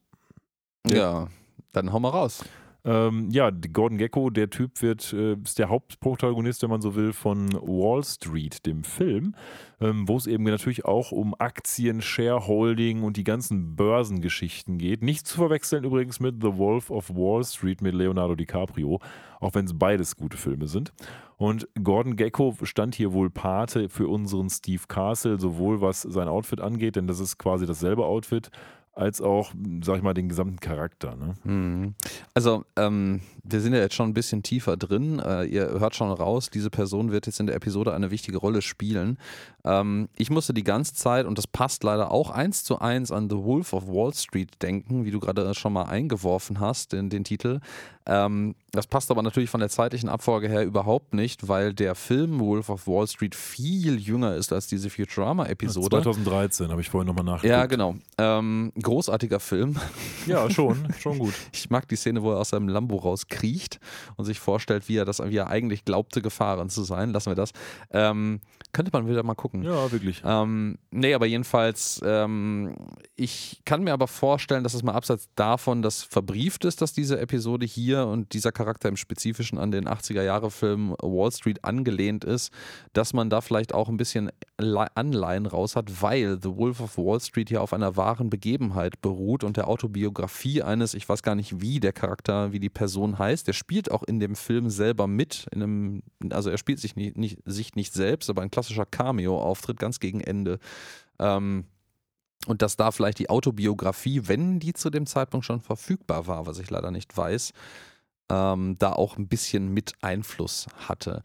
Ja, dann hau mal raus. Ähm, ja, Gordon Gecko, der Typ wird, äh, ist der Hauptprotagonist, wenn man so will, von Wall Street, dem Film, ähm, wo es eben natürlich auch um Aktien, Shareholding und die ganzen Börsengeschichten geht. Nicht zu verwechseln übrigens mit The Wolf of Wall Street mit Leonardo DiCaprio, auch wenn es beides gute Filme sind. Und Gordon Gecko stand hier wohl Pate für unseren Steve Castle, sowohl was sein Outfit angeht, denn das ist quasi dasselbe Outfit, als auch, sag ich mal, den gesamten Charakter. Ne? Mhm. Also, ähm, wir sind ja jetzt schon ein bisschen tiefer drin. Äh, ihr hört schon raus, diese Person wird jetzt in der Episode eine wichtige Rolle spielen. Ähm, ich musste die ganze Zeit, und das passt leider auch eins zu eins an The Wolf of Wall Street denken, wie du gerade schon mal eingeworfen hast, in den Titel. Ähm, das passt aber natürlich von der zeitlichen Abfolge her überhaupt nicht, weil der Film Wolf of Wall Street viel jünger ist als diese Futurama-Episode. 2013 habe ich vorhin nochmal nachgeguckt. Ja, genau. Ähm, großartiger Film. <laughs> Ja, schon, schon gut. Ich mag die Szene, wo er aus seinem Lambo rauskriecht und sich vorstellt, wie er das, wie er eigentlich glaubte, gefahren zu sein. Lassen wir das. Ähm, könnte man wieder mal gucken. Ja, wirklich. Ähm, nee, aber jedenfalls, ähm, ich kann mir aber vorstellen, dass es mal abseits davon, dass verbrieft ist, dass diese Episode hier und dieser Charakter im Spezifischen an den 80er-Jahre-Film Wall Street angelehnt ist, dass man da vielleicht auch ein bisschen Le- Anleihen raus hat, weil The Wolf of Wall Street hier auf einer wahren Begebenheit beruht und der Autobiografie eines, ich weiß gar nicht, wie der Charakter, wie die Person heißt, der spielt auch in dem Film selber mit, in einem, also er spielt sich nicht, nicht, sich nicht selbst, aber ein klassischer Cameo-Auftritt ganz gegen Ende Ähm, und dass da vielleicht die Autobiografie, wenn die zu dem Zeitpunkt schon verfügbar war, was ich leider nicht weiß, ähm, da auch ein bisschen mit Einfluss hatte.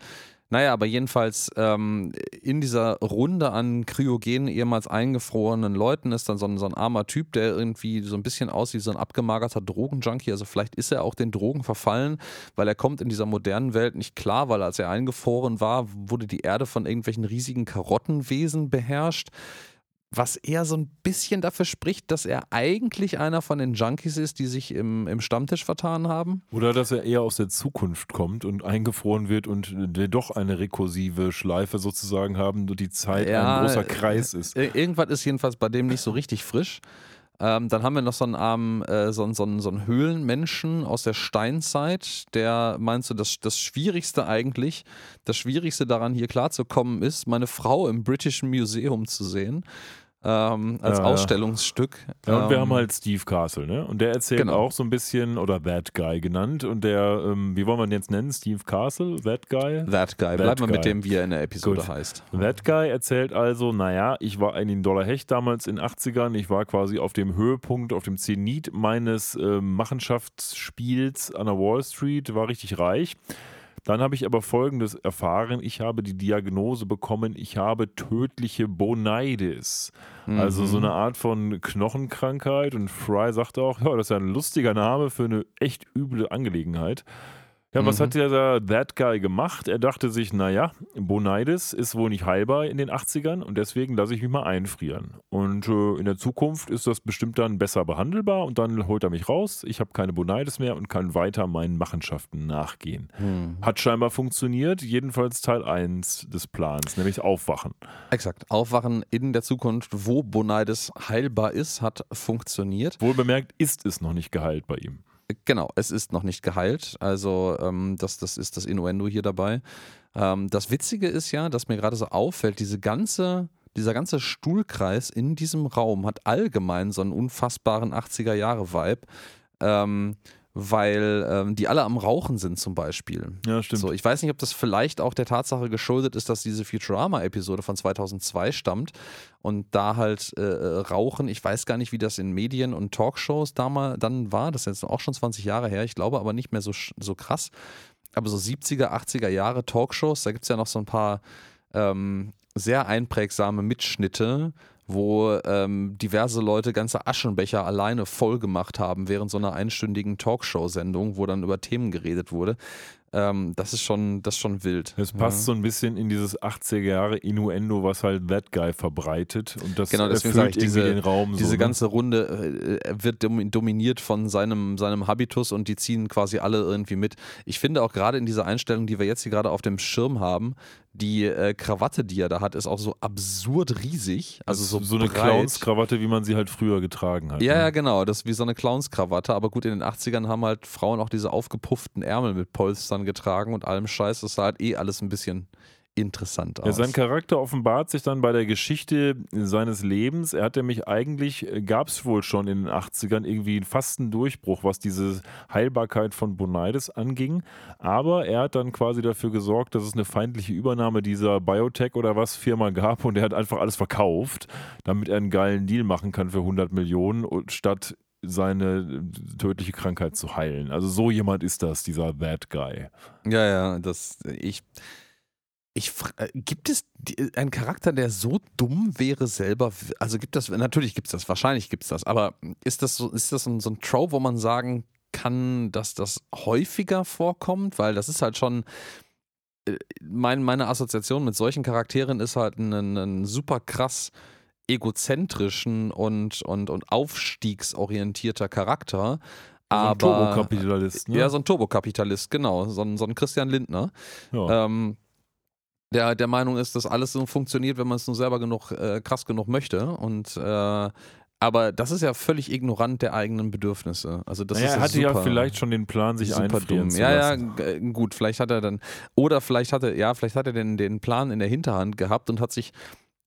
Naja, aber jedenfalls ähm, in dieser Runde an kryogenen, ehemals eingefrorenen Leuten ist dann so ein, so ein armer Typ, der irgendwie so ein bisschen aussieht wie so ein abgemagerter Drogenjunkie. Also vielleicht ist er auch den Drogen verfallen, weil er kommt in dieser modernen Welt nicht klar, weil als er eingefroren war, wurde die Erde von irgendwelchen riesigen Karottenwesen beherrscht was eher so ein bisschen dafür spricht, dass er eigentlich einer von den Junkies ist, die sich im, im Stammtisch vertan haben. Oder dass er eher aus der Zukunft kommt und eingefroren wird und wir doch eine rekursive Schleife sozusagen haben, die Zeit ja, ein großer Kreis ist. Irgendwas ist jedenfalls bei dem nicht so richtig frisch. Ähm, dann haben wir noch so einen armen, äh, so, so, so einen Höhlenmenschen aus der Steinzeit, der meinst du, das, das Schwierigste eigentlich, das Schwierigste daran hier klarzukommen ist, meine Frau im British Museum zu sehen ähm, als ja, Ausstellungsstück. Ja, und ähm, wir haben halt Steve Castle, ne? Und der erzählt genau. auch so ein bisschen, oder That Guy genannt. Und der, ähm, wie wollen wir ihn jetzt nennen? Steve Castle? That Guy? That Guy. Bleiben wir mit dem, wie er in der Episode Gut. heißt. That Guy erzählt also, naja, ich war ein Dollar Hecht damals in den 80ern. Ich war quasi auf dem Höhepunkt, auf dem Zenit meines äh, Machenschaftsspiels an der Wall Street, war richtig reich. Dann habe ich aber Folgendes erfahren. Ich habe die Diagnose bekommen, ich habe tödliche Bonitis. Mhm. Also so mhm. eine Art von Knochenkrankheit. Und Fry sagte auch, ja, das ist ja ein lustiger Name für eine echt üble Angelegenheit. Ja, was mhm. hat der That Guy gemacht? Er dachte sich, naja, Bonitis ist wohl nicht heilbar in den 80ern und deswegen lasse ich mich mal einfrieren. Und äh, in der Zukunft ist das bestimmt dann besser behandelbar und dann holt er mich raus. Ich habe keine Bonitis mehr und kann weiter meinen Machenschaften nachgehen. Mhm. Hat scheinbar funktioniert, jedenfalls Teil 1 des Plans, nämlich Aufwachen. Exakt, Aufwachen in der Zukunft, wo Bonitis heilbar ist, hat funktioniert. Wohlbemerkt ist es noch nicht geheilt bei ihm. Genau, es ist noch nicht geheilt. Also ähm, das, das ist das Innuendo hier dabei. Ähm, das Witzige ist ja, dass mir gerade so auffällt, diese ganze, dieser ganze Stuhlkreis in diesem Raum hat allgemein so einen unfassbaren 80er-Jahre-Vibe. Ähm, weil ähm, die alle am Rauchen sind zum Beispiel. Ja, stimmt. So, ich weiß nicht, ob das vielleicht auch der Tatsache geschuldet ist, dass diese Futurama-Episode von 2002 stammt und da halt äh, äh, Rauchen, ich weiß gar nicht, wie das in Medien und Talkshows damals dann war, das ist jetzt auch schon 20 Jahre her, ich glaube aber nicht mehr so, so krass, aber so 70er, 80er Jahre Talkshows, da gibt es ja noch so ein paar ähm, sehr einprägsame Mitschnitte, wo ähm, diverse Leute ganze Aschenbecher alleine voll gemacht haben während so einer einstündigen Talkshow-Sendung, wo dann über Themen geredet wurde. Ähm, das ist schon, das ist schon wild. Es passt ja. so ein bisschen in dieses 80er Jahre Innuendo, was halt That Guy verbreitet. Und das genau, deswegen sage ich, diese, den Raum diese so, ne? ganze Runde äh, wird dominiert von seinem, seinem Habitus und die ziehen quasi alle irgendwie mit. Ich finde auch gerade in dieser Einstellung, die wir jetzt hier gerade auf dem Schirm haben, die äh, Krawatte, die er da hat, ist auch so absurd riesig. Also so, so eine Clowns-Krawatte, wie man sie halt früher getragen hat. Ja, ne? ja, genau. Das ist wie so eine Clowns-Krawatte. Aber gut, in den 80ern haben halt Frauen auch diese aufgepufften Ärmel mit Polstern getragen und allem Scheiß. Das sah halt eh alles ein bisschen interessant aus. Ja, sein Charakter offenbart sich dann bei der Geschichte seines Lebens. Er hat nämlich eigentlich, äh, gab es wohl schon in den 80ern irgendwie fast einen Durchbruch, was diese Heilbarkeit von Bonides anging. Aber er hat dann quasi dafür gesorgt, dass es eine feindliche Übernahme dieser Biotech oder was Firma gab und er hat einfach alles verkauft, damit er einen geilen Deal machen kann für 100 Millionen statt seine tödliche Krankheit zu heilen. Also so jemand ist das, dieser Bad Guy. Ja, ja, das ich ich, äh, gibt es einen Charakter, der so dumm wäre selber? Also gibt das, natürlich gibt es das, wahrscheinlich gibt es das, aber ist das so, ist das so, so ein Trope, wo man sagen kann, dass das häufiger vorkommt? Weil das ist halt schon, äh, mein, meine Assoziation mit solchen Charakteren ist halt ein, ein super krass egozentrischen und, und, und aufstiegsorientierter Charakter. Aber, so ein Turbokapitalist, ne? Ja, so ein Turbokapitalist, genau. So ein, so ein Christian Lindner. Ja. Ähm, der der Meinung ist, dass alles so funktioniert, wenn man es nur selber genug äh, krass genug möchte. Und äh, aber das ist ja völlig ignorant der eigenen Bedürfnisse. Also das naja, ist er hatte super, ja vielleicht schon den Plan, sich einfrieren dumm. zu ja, lassen. Ja, ja, gut, vielleicht hat er dann oder vielleicht hatte ja, vielleicht hat er den, den Plan in der Hinterhand gehabt und hat sich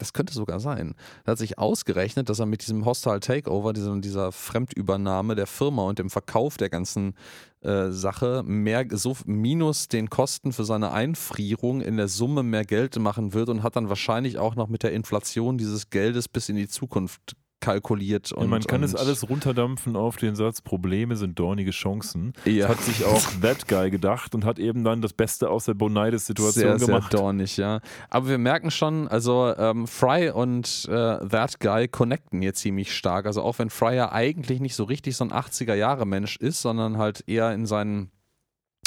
das könnte sogar sein. Er hat sich ausgerechnet, dass er mit diesem Hostile Takeover, dieser, dieser Fremdübernahme der Firma und dem Verkauf der ganzen äh, Sache mehr so minus den Kosten für seine Einfrierung in der Summe mehr Geld machen wird und hat dann wahrscheinlich auch noch mit der Inflation dieses Geldes bis in die Zukunft kalkuliert. Und, man kann es alles runterdampfen auf den Satz, Probleme sind dornige Chancen. Ja. Hat sich auch <laughs> That Guy gedacht und hat eben dann das Beste aus der sehr, Boneides-Situation gemacht. Sehr dornig, ja. Aber wir merken schon, also ähm, Fry und äh, That Guy connecten hier ziemlich stark. Also auch wenn Fry ja eigentlich nicht so richtig so ein 80er-Jahre-Mensch ist, sondern halt eher in seinen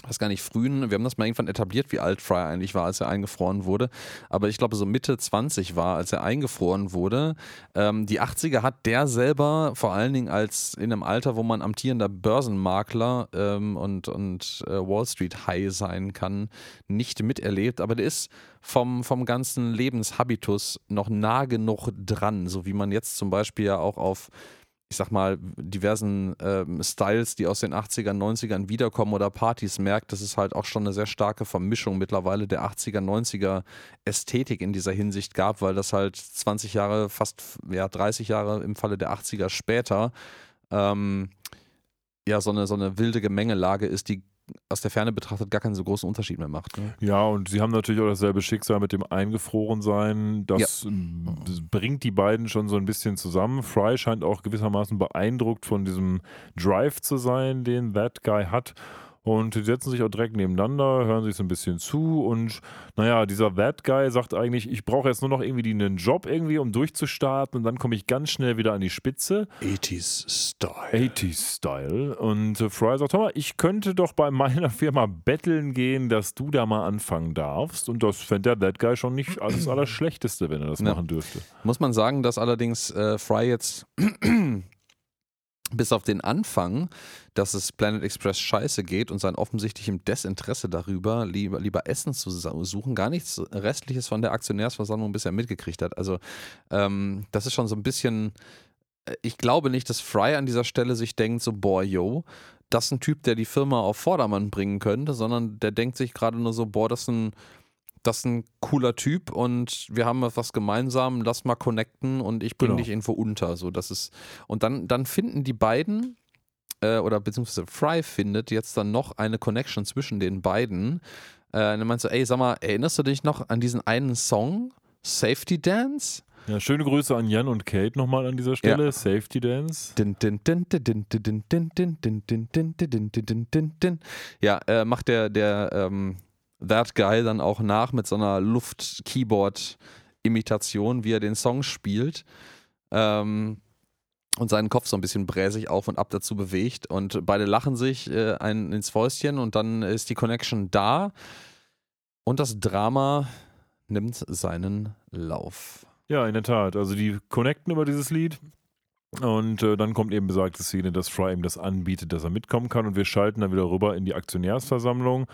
weiß gar nicht, frühen, wir haben das mal irgendwann etabliert, wie alt Fry eigentlich war, als er eingefroren wurde. Aber ich glaube, so Mitte 20 war, als er eingefroren wurde. Ähm, die 80er hat der selber, vor allen Dingen als in einem Alter, wo man amtierender Börsenmakler ähm, und, und äh, Wall Street High sein kann, nicht miterlebt. Aber der ist vom, vom ganzen Lebenshabitus noch nah genug dran, so wie man jetzt zum Beispiel ja auch auf ich sag mal, diversen ähm, Styles, die aus den 80ern, 90ern wiederkommen oder Partys merkt, das ist halt auch schon eine sehr starke Vermischung mittlerweile der 80er, 90er Ästhetik in dieser Hinsicht gab, weil das halt 20 Jahre, fast ja, 30 Jahre im Falle der 80er später ähm, ja so eine, so eine wilde Gemengelage ist, die aus der Ferne betrachtet gar keinen so großen Unterschied mehr macht. Ne? Ja, und sie haben natürlich auch dasselbe Schicksal mit dem Eingefrorensein. Das ja. bringt die beiden schon so ein bisschen zusammen. Fry scheint auch gewissermaßen beeindruckt von diesem Drive zu sein, den That Guy hat. Und die setzen sich auch direkt nebeneinander, hören sich so ein bisschen zu und naja, dieser That Guy sagt eigentlich, ich brauche jetzt nur noch irgendwie einen Job irgendwie, um durchzustarten und dann komme ich ganz schnell wieder an die Spitze. 80s Style. 80s Style. Und äh, Fry sagt, mal, ich könnte doch bei meiner Firma betteln gehen, dass du da mal anfangen darfst. Und das fände der That Guy schon nicht <clears throat> alles Allerschlechteste, wenn er das ja. machen dürfte. Muss man sagen, dass allerdings äh, Fry jetzt bis auf den Anfang, dass es Planet Express scheiße geht und sein offensichtlichem Desinteresse darüber, lieber, lieber Essen zu suchen, gar nichts Restliches von der Aktionärsversammlung bisher mitgekriegt hat. Also ähm, das ist schon so ein bisschen, äh, ich glaube nicht, dass Fry an dieser Stelle sich denkt, so, boah, yo, das ist ein Typ, der die Firma auf Vordermann bringen könnte, sondern der denkt sich gerade nur so, boah, das ist ein das ist ein cooler Typ und wir haben was gemeinsam, lass mal connecten und ich bringe genau. dich irgendwo unter. So, das ist, und dann, dann finden die beiden, äh, oder beziehungsweise Fry findet jetzt dann noch eine Connection zwischen den beiden. Äh, und dann meinst du, ey, sag mal, erinnerst du dich noch an diesen einen Song, Safety Dance? Ja, schöne Grüße an Jan und Kate nochmal an dieser Stelle. Ja. Safety Dance. Ja, äh, macht der, der ähm, That Guy dann auch nach mit so einer Luft-Keyboard-Imitation, wie er den Song spielt. Ähm, und seinen Kopf so ein bisschen bräsig auf und ab dazu bewegt. Und beide lachen sich äh, ein, ins Fäustchen und dann ist die Connection da. Und das Drama nimmt seinen Lauf. Ja, in der Tat. Also die connecten über dieses Lied. Und äh, dann kommt eben besagte Szene, dass Fry ihm das anbietet, dass er mitkommen kann. Und wir schalten dann wieder rüber in die Aktionärsversammlung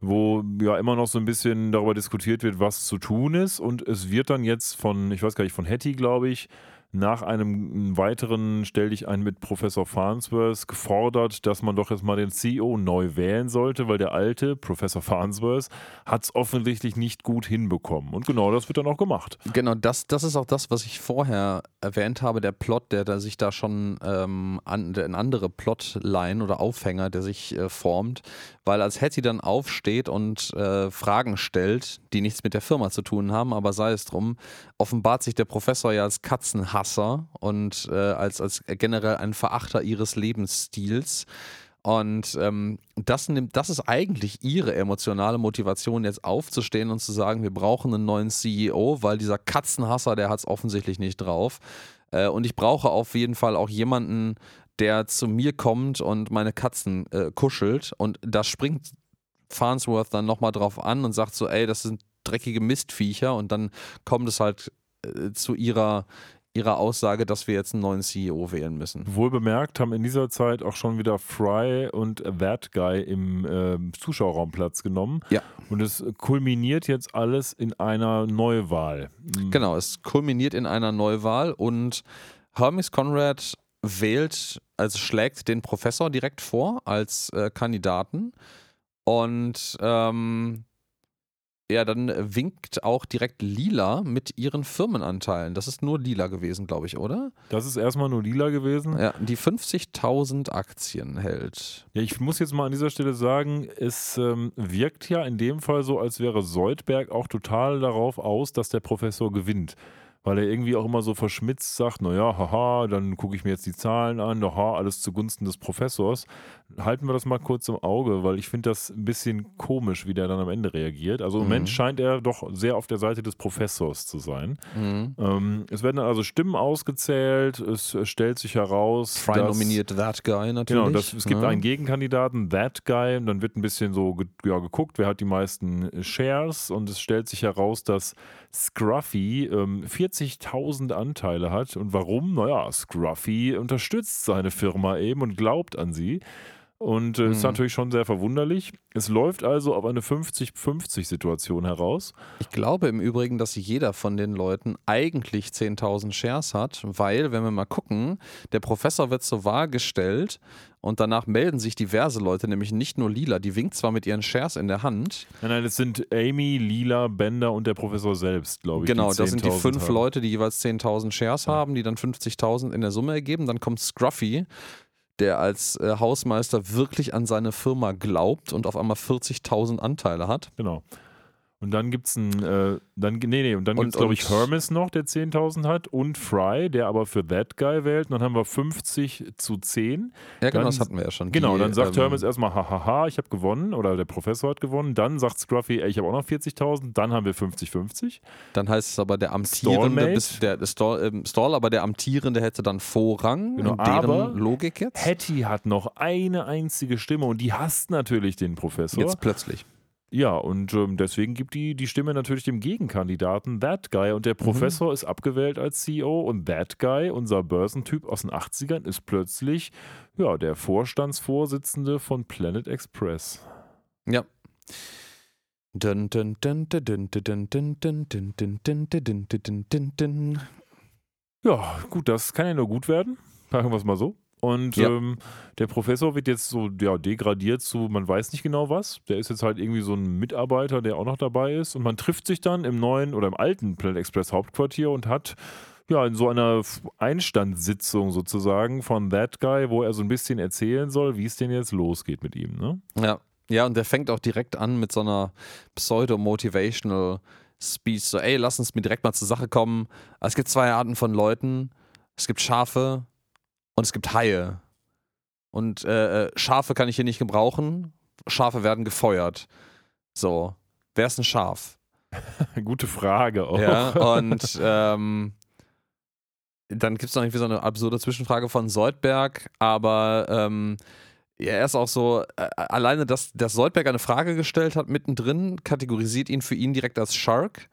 wo ja immer noch so ein bisschen darüber diskutiert wird, was zu tun ist. Und es wird dann jetzt von, ich weiß gar nicht, von Hattie, glaube ich, nach einem weiteren Stell dich ein mit Professor Farnsworth gefordert, dass man doch jetzt mal den CEO neu wählen sollte, weil der alte Professor Farnsworth hat es offensichtlich nicht gut hinbekommen. Und genau das wird dann auch gemacht. Genau, das, das ist auch das, was ich vorher erwähnt habe, der Plot, der, der sich da schon ähm, an, ein andere Plotline oder Aufhänger, der sich äh, formt, weil als Hattie dann aufsteht und äh, Fragen stellt, die nichts mit der Firma zu tun haben, aber sei es drum, offenbart sich der Professor ja als Katzenhasser und äh, als, als generell ein Verachter ihres Lebensstils. Und ähm, das, nimmt, das ist eigentlich ihre emotionale Motivation, jetzt aufzustehen und zu sagen, wir brauchen einen neuen CEO, weil dieser Katzenhasser, der hat es offensichtlich nicht drauf. Äh, und ich brauche auf jeden Fall auch jemanden, der zu mir kommt und meine Katzen äh, kuschelt. Und da springt Farnsworth dann nochmal drauf an und sagt so, ey, das sind dreckige Mistviecher. Und dann kommt es halt äh, zu ihrer, ihrer Aussage, dass wir jetzt einen neuen CEO wählen müssen. Wohl bemerkt haben in dieser Zeit auch schon wieder Fry und That Guy im äh, Zuschauerraum Platz genommen. Ja. Und es kulminiert jetzt alles in einer Neuwahl. Genau, es kulminiert in einer Neuwahl und Hermes Conrad wählt, also schlägt den Professor direkt vor als äh, Kandidaten. Und ähm, ja, dann winkt auch direkt Lila mit ihren Firmenanteilen. Das ist nur Lila gewesen, glaube ich, oder? Das ist erstmal nur lila gewesen. Ja, die 50.000 Aktien hält. Ja, ich muss jetzt mal an dieser Stelle sagen, es ähm, wirkt ja in dem Fall so, als wäre Soldberg auch total darauf aus, dass der Professor gewinnt. Weil er irgendwie auch immer so verschmitzt sagt, naja, haha, dann gucke ich mir jetzt die Zahlen an, haha, alles zugunsten des Professors. Halten wir das mal kurz im Auge, weil ich finde das ein bisschen komisch, wie der dann am Ende reagiert. Also im Mhm. Moment scheint er doch sehr auf der Seite des Professors zu sein. Mhm. Ähm, es werden dann also Stimmen ausgezählt, es stellt sich heraus, Fry dass, nominiert That Guy natürlich. Genau, das, es gibt ja. einen Gegenkandidaten, That Guy, und dann wird ein bisschen so ja, geguckt, wer hat die meisten Shares und es stellt sich heraus, dass Scruffy ähm, 40.000 Anteile hat. Und warum? Naja, Scruffy unterstützt seine Firma eben und glaubt an sie. Und äh, ist Mhm. natürlich schon sehr verwunderlich. Es läuft also auf eine 50-50-Situation heraus. Ich glaube im Übrigen, dass jeder von den Leuten eigentlich 10.000 Shares hat, weil, wenn wir mal gucken, der Professor wird zur Wahl gestellt und danach melden sich diverse Leute, nämlich nicht nur Lila, die winkt zwar mit ihren Shares in der Hand. Nein, nein, es sind Amy, Lila, Bender und der Professor selbst, glaube ich. Genau, das sind die 10.000 fünf haben. Leute, die jeweils 10.000 Shares haben, die dann 50.000 in der Summe ergeben. Dann kommt Scruffy, der als äh, Hausmeister wirklich an seine Firma glaubt und auf einmal 40.000 Anteile hat. Genau. Und dann gibt es einen, äh, dann, nee, nee, und dann Und- gibt es, glaube ich, Hermes noch, der 10.000 hat und Fry, der aber für That Guy wählt. Und dann haben wir 50 zu 10. Ja, genau, Dann- das hatten wir ja schon. Genau, Die, dann sagt ähm, Hermes erstmal, hahaha, ich habe gewonnen oder der Professor hat gewonnen. Dann sagt Scruffy, ey, ich habe auch noch 40.000. Dann haben wir 50-50. Dann heißt es aber, der amtierende, bis, der, der Stall, ähm, Stall, aber der amtierende hätte dann Vorrang Genau, in deren aber Logik jetzt. Hattie hat noch eine einzige Stimme und die hasst natürlich den Professor. Jetzt plötzlich. Ja, und ähm, deswegen gibt die, die Stimme natürlich dem Gegenkandidaten That Guy. Und der Professor mhm. ist abgewählt als CEO und That Guy, unser Börsentyp aus den 80ern, ist plötzlich ja, der Vorstandsvorsitzende von Planet Express. Ja. Ja, gut, das kann ja nur gut werden. Sagen wir es mal so. Und Ja. ähm, der Professor wird jetzt so ja, degradiert zu, man weiß nicht genau was. Der ist jetzt halt irgendwie so ein Mitarbeiter, der auch noch dabei ist. Und man trifft sich dann im neuen oder im alten Planet Express Hauptquartier und hat ja in so einer Einstandssitzung sozusagen von That Guy, wo er so ein bisschen erzählen soll, wie es denn jetzt losgeht mit ihm. Ne? Ja. ja, und der fängt auch direkt an mit so einer pseudo-motivational Speech. So, ey, lass uns mir direkt mal zur Sache kommen. Es gibt zwei Arten von Leuten. Es gibt Schafe und es gibt Haie. Und äh, äh, Schafe kann ich hier nicht gebrauchen. Schafe werden gefeuert. So, wer ist ein Schaf? <laughs> Gute Frage auch. Ja, <laughs> und ähm, dann gibt es noch irgendwie so eine absurde Zwischenfrage von Soldberg, aber ähm, ja, er ist auch so, äh, alleine, dass, dass Soldberg eine Frage gestellt hat mittendrin, kategorisiert ihn für ihn direkt als Shark.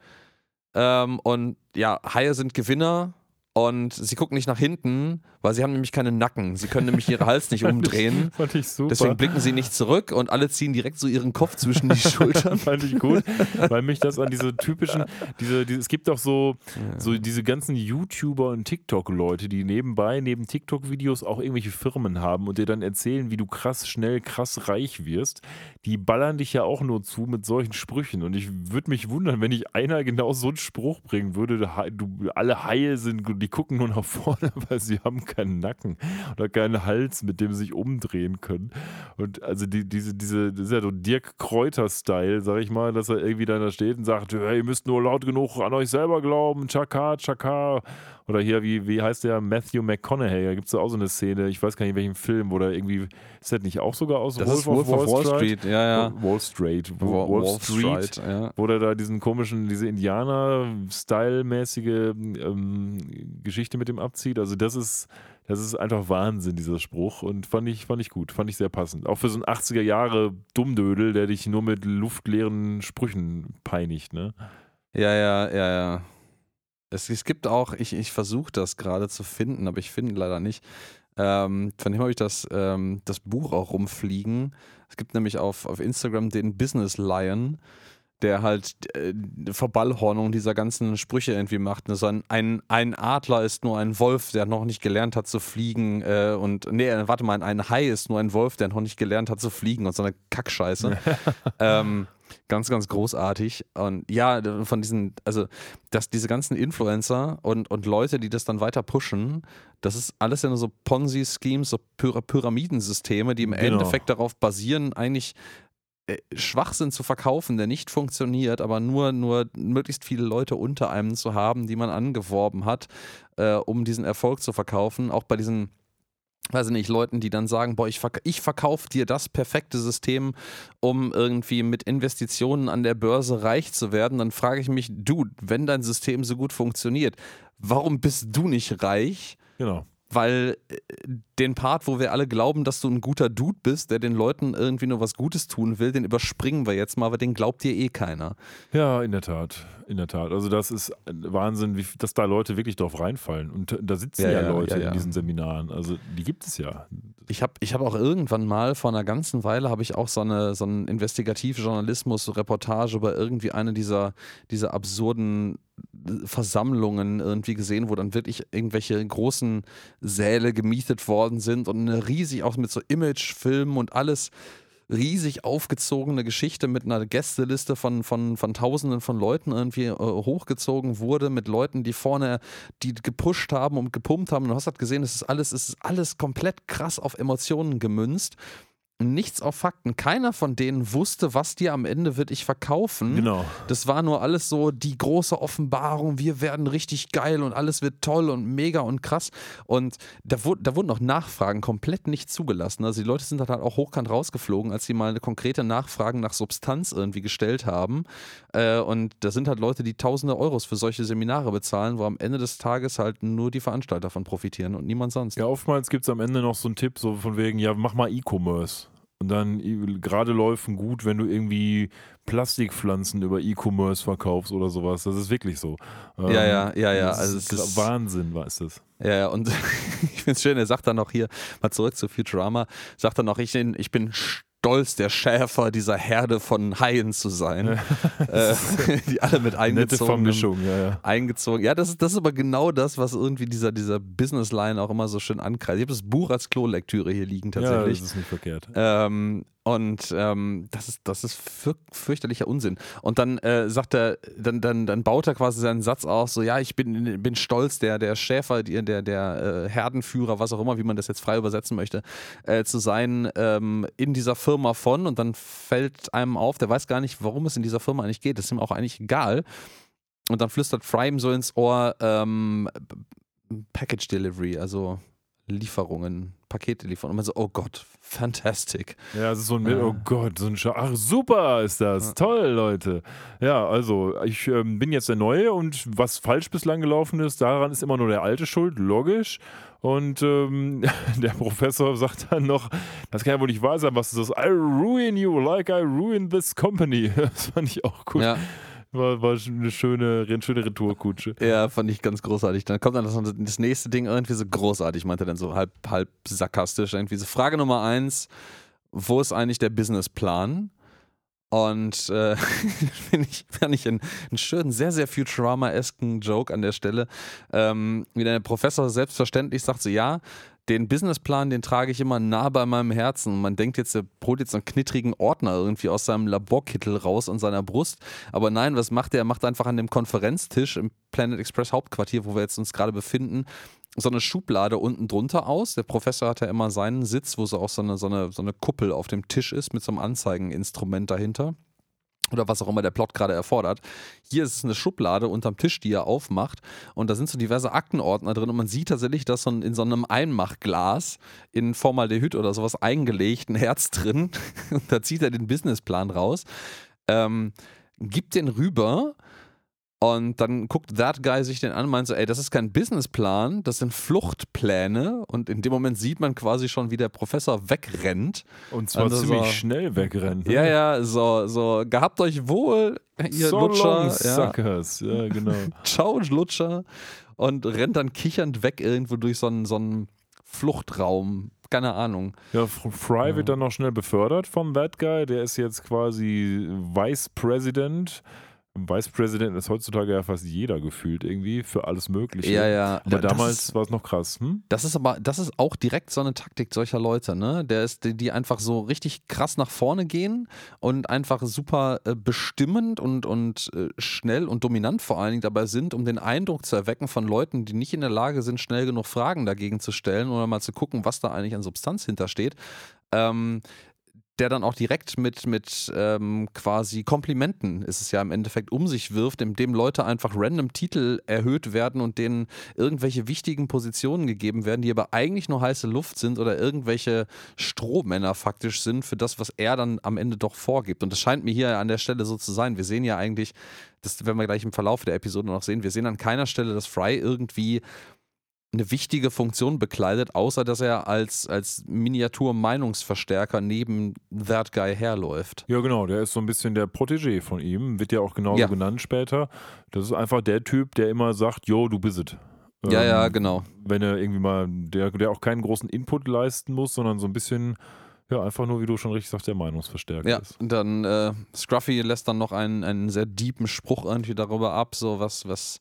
Ähm, und ja, Haie sind Gewinner und sie gucken nicht nach hinten, weil sie haben nämlich keine Nacken. Sie können nämlich ihren Hals nicht <laughs> umdrehen. Fand ich super. Deswegen blicken sie nicht zurück und alle ziehen direkt so ihren Kopf zwischen die <laughs> Schultern. Fand ich gut, weil mich das an diese typischen, diese, diese es gibt auch so, so diese ganzen YouTuber und TikTok-Leute, die nebenbei, neben TikTok-Videos auch irgendwelche Firmen haben und dir dann erzählen, wie du krass schnell, krass reich wirst. Die ballern dich ja auch nur zu mit solchen Sprüchen. Und ich würde mich wundern, wenn ich einer genau so einen Spruch bringen würde, du, alle Haie sind, die gucken nur nach vorne, <laughs> weil sie haben keinen Nacken oder keinen Hals, mit dem sie sich umdrehen können. Und also die, diese, diese, das ist ja so Dirk Kräuter-Style, sag ich mal, dass er irgendwie dann da steht und sagt, hey, ihr müsst nur laut genug an euch selber glauben, Chaka, Chaka. Oder hier, wie, wie heißt der Matthew McConaughey? Da gibt es auch so eine Szene, ich weiß gar nicht, in welchem Film, wo der irgendwie, ist das nicht auch sogar aus Das ist Wolf of Wall Street, ja, ja. Wall Street. Wall, Wall, Wall Street Street, ja. wo der da diesen komischen, diese Indianer-Style-mäßige ähm, Geschichte mit dem abzieht. Also das ist, das ist einfach Wahnsinn, dieser Spruch. Und fand ich, fand ich gut, fand ich sehr passend. Auch für so einen 80er Jahre Dummdödel, der dich nur mit luftleeren Sprüchen peinigt, ne? Ja, ja, ja, ja. Es, es gibt auch, ich, ich versuche das gerade zu finden, aber ich finde leider nicht. Ähm, von dem habe ich das, ähm, das Buch auch rumfliegen. Es gibt nämlich auf, auf Instagram den Business Lion. der halt äh, Verballhornung dieser ganzen Sprüche irgendwie macht. Ne? So ein, ein, ein Adler ist nur ein Wolf, der noch nicht gelernt hat zu fliegen. Äh, und nee, warte mal, ein Hai ist nur ein Wolf, der noch nicht gelernt hat zu fliegen und so eine Kackscheiße. <laughs> ähm, ganz, ganz großartig. Und ja, von diesen, also, dass diese ganzen Influencer und, und Leute, die das dann weiter pushen, das ist alles ja nur so Ponzi-Schemes, so Pyra Pyramidensysteme, die im Genau. Endeffekt darauf basieren, eigentlich äh, Schwachsinn zu verkaufen, der nicht funktioniert, aber nur, nur möglichst viele Leute unter einem zu haben, die man angeworben hat, äh, um diesen Erfolg zu verkaufen. Auch bei diesen weiß ich nicht, Leuten, die dann sagen, boah, ich, verk ich verkaufe dir das perfekte System, um irgendwie mit Investitionen an der Börse reich zu werden, dann frage ich mich, du, wenn dein System so gut funktioniert, warum bist du nicht reich? Genau. Weil äh, den Part, wo wir alle glauben, dass du ein guter Dude bist, der den Leuten irgendwie nur was Gutes tun will, den überspringen wir jetzt mal, weil den glaubt dir eh keiner. Ja, in der Tat. In der Tat. Also das ist Wahnsinn, wie, dass da Leute wirklich drauf reinfallen. Und da sitzen ja, Ja, ja, Leute ja, ja. in diesen Seminaren. Also die gibt es ja. Ich habe ich hab auch irgendwann mal, vor einer ganzen Weile, habe ich auch so eine, so eine Investigativjournalismus-Reportage über irgendwie eine dieser, dieser absurden Versammlungen irgendwie gesehen, wo dann wirklich irgendwelche großen Säle gemietet worden sind und eine riesig, auch mit so Imagefilmen und alles riesig aufgezogene Geschichte mit einer Gästeliste von, von, von Tausenden von Leuten irgendwie äh, hochgezogen wurde, mit Leuten, die vorne, die gepusht haben und gepumpt haben. Und du hast halt gesehen, es ist alles, es ist alles komplett krass auf Emotionen gemünzt. Nichts auf Fakten. Keiner von denen wusste, was dir am Ende wird ich verkaufen. Genau. Das war nur alles so die große Offenbarung, wir werden richtig geil und alles wird toll und mega und krass. Und da, wurde, da wurden auch Nachfragen komplett nicht zugelassen. Also die Leute sind dann halt auch hochkant rausgeflogen, als sie mal eine konkrete Nachfragen nach Substanz irgendwie gestellt haben. Äh, und da sind halt Leute, die tausende Euros für solche Seminare bezahlen, wo am Ende des Tages halt nur die Veranstalter davon profitieren und niemand sonst. Ja, oftmals gibt es am Ende noch so einen Tipp, so von wegen, ja, mach mal E-Commerce. Und dann gerade läufen gut, wenn du irgendwie Plastikpflanzen über E-Commerce verkaufst oder sowas. Das ist wirklich so. Ähm, Ja, ja, ja, ja. Also es ist- Wahnsinn, weißt du. Ja, ja, und <laughs> ich finde es schön, er sagt dann noch hier, mal zurück zu Futurama, sagt dann noch, ich, bin- ich bin stolz, der Schäfer dieser Herde von Haien zu sein, <laughs> äh, <laughs> die alle mit Nette eingezogen Vermischung, ja, ja. eingezogen. Ja, das ist, das ist aber genau das, was irgendwie dieser, dieser Businessline auch immer so schön ankreist. Ich habe das Buch als Klolektüre hier liegen Ja, tatsächlich. das ist nicht verkehrt. Ähm, und ähm, das ist, das ist für, fürchterlicher Unsinn. Und dann äh, sagt er, dann, dann, dann baut er quasi seinen Satz aus, so ja, ich bin, bin stolz, der, der Schäfer, die- der, der äh, Herdenführer, was auch immer, wie man das jetzt frei übersetzen möchte, äh, zu sein ähm, in dieser Firma von. Und dann fällt einem auf, der weiß gar nicht, warum es in dieser Firma eigentlich geht. Das ist ihm auch eigentlich egal. Und dann flüstert Fry ihm so ins Ohr ähm, Package Delivery, also Lieferungen, Pakete liefern. Und man so, oh Gott, fantastic. Ja, es ist so ein, Ja. oh Gott, so ein Scha Ach, super ist das. Ja. Toll, Leute. Ja, also, ich ähm, bin jetzt der Neue und was falsch bislang gelaufen ist, daran ist immer nur der Alte schuld, logisch. Und ähm, <laughs> der Professor sagt dann noch, das kann ja wohl nicht wahr sein, was ist das? I ruin you like I ruin this company. <laughs> Das fand ich auch gut. Ja, War, war eine schöne, schöne Retourkutsche. ja, fand ich ganz großartig. Dann kommt dann das, das nächste Ding irgendwie so großartig, meinte er dann so halb, halb sarkastisch. Irgendwie so Frage Nummer eins, wo ist eigentlich der Businessplan? Und äh, <laughs> finde ich, fand ich einen, einen schönen, sehr, sehr Futurama-esken Joke an der Stelle. Ähm, wie der Professor selbstverständlich sagt so, ja, den Businessplan, den trage ich immer nah bei meinem Herzen. Man denkt jetzt, er holt jetzt einen knittrigen Ordner irgendwie aus seinem Laborkittel raus an seiner Brust. Aber nein, was macht er? Er macht einfach an dem Konferenztisch im Planet Express Hauptquartier, wo wir jetzt uns gerade befinden, so eine Schublade unten drunter aus. Der Professor hat ja immer seinen Sitz, wo so auch so eine, so eine, so eine Kuppel auf dem Tisch ist mit so einem Anzeigeninstrument dahinter. Oder was auch immer der Plot gerade erfordert. Hier ist es eine Schublade unterm Tisch, die er aufmacht. Und da sind so diverse Aktenordner drin. Und man sieht tatsächlich, dass so in so einem Einmachglas in Formaldehyd oder sowas eingelegt ein Herz <laughs> drin. Und da zieht er den Businessplan raus, ähm, gibt den rüber. Und dann guckt that guy sich den an und meint so, ey, das ist kein Businessplan, das sind Fluchtpläne. Und in dem Moment sieht man quasi schon, wie der Professor wegrennt. Und zwar Also ziemlich so- schnell wegrennt. ne? Ja, ja, so, so, gehabt euch wohl, ihr so Lutscher. long, Ja. suckers. Ja, genau. <laughs> Ciao, Lutscher. Und rennt dann kichernd weg irgendwo durch so einen, so einen Fluchtraum, keine Ahnung. Ja, Fry wird dann noch schnell befördert von That Guy. Der ist jetzt quasi Vice President Vice President ist heutzutage ja fast jeder gefühlt irgendwie für alles Mögliche. Ja, ja. Aber Das damals war es noch krass. Hm? Das ist aber, das ist auch direkt so eine Taktik solcher Leute, ne? Der ist, die, die einfach so richtig krass nach vorne gehen und einfach super äh, bestimmend und, und äh, schnell und dominant vor allen Dingen dabei sind, um den Eindruck zu erwecken von Leuten, die nicht in der Lage sind, schnell genug Fragen dagegen zu stellen oder mal zu gucken, was da eigentlich an Substanz hintersteht. Ähm, der dann auch direkt mit, mit ähm, quasi Komplimenten, ist es ja im Endeffekt, um sich wirft, indem Leute einfach random Titel erhöht werden und denen irgendwelche wichtigen Positionen gegeben werden, die aber eigentlich nur heiße Luft sind oder irgendwelche Strohmänner faktisch sind für das, was er dann am Ende doch vorgibt. Und das scheint mir hier an der Stelle so zu sein. Wir sehen ja eigentlich, das werden wir gleich im Verlauf der Episode noch sehen, wir sehen an keiner Stelle, dass Fry irgendwie eine wichtige Funktion bekleidet, außer dass er als, als Miniatur-Meinungsverstärker neben That Guy herläuft. Ja, genau. Der ist so ein bisschen der Protégé von ihm. Wird ja auch genauso Ja. genannt später. Das ist einfach der Typ, der immer sagt: Jo, du bist es. Ja, ja, Ähm, genau. Wenn er irgendwie mal, der, der auch keinen großen Input leisten muss, sondern so ein bisschen, ja, einfach nur, wie du schon richtig sagst, der Meinungsverstärker Ja, ist. und dann äh, Scruffy lässt dann noch einen, einen sehr deepen Spruch irgendwie darüber ab, so was, was,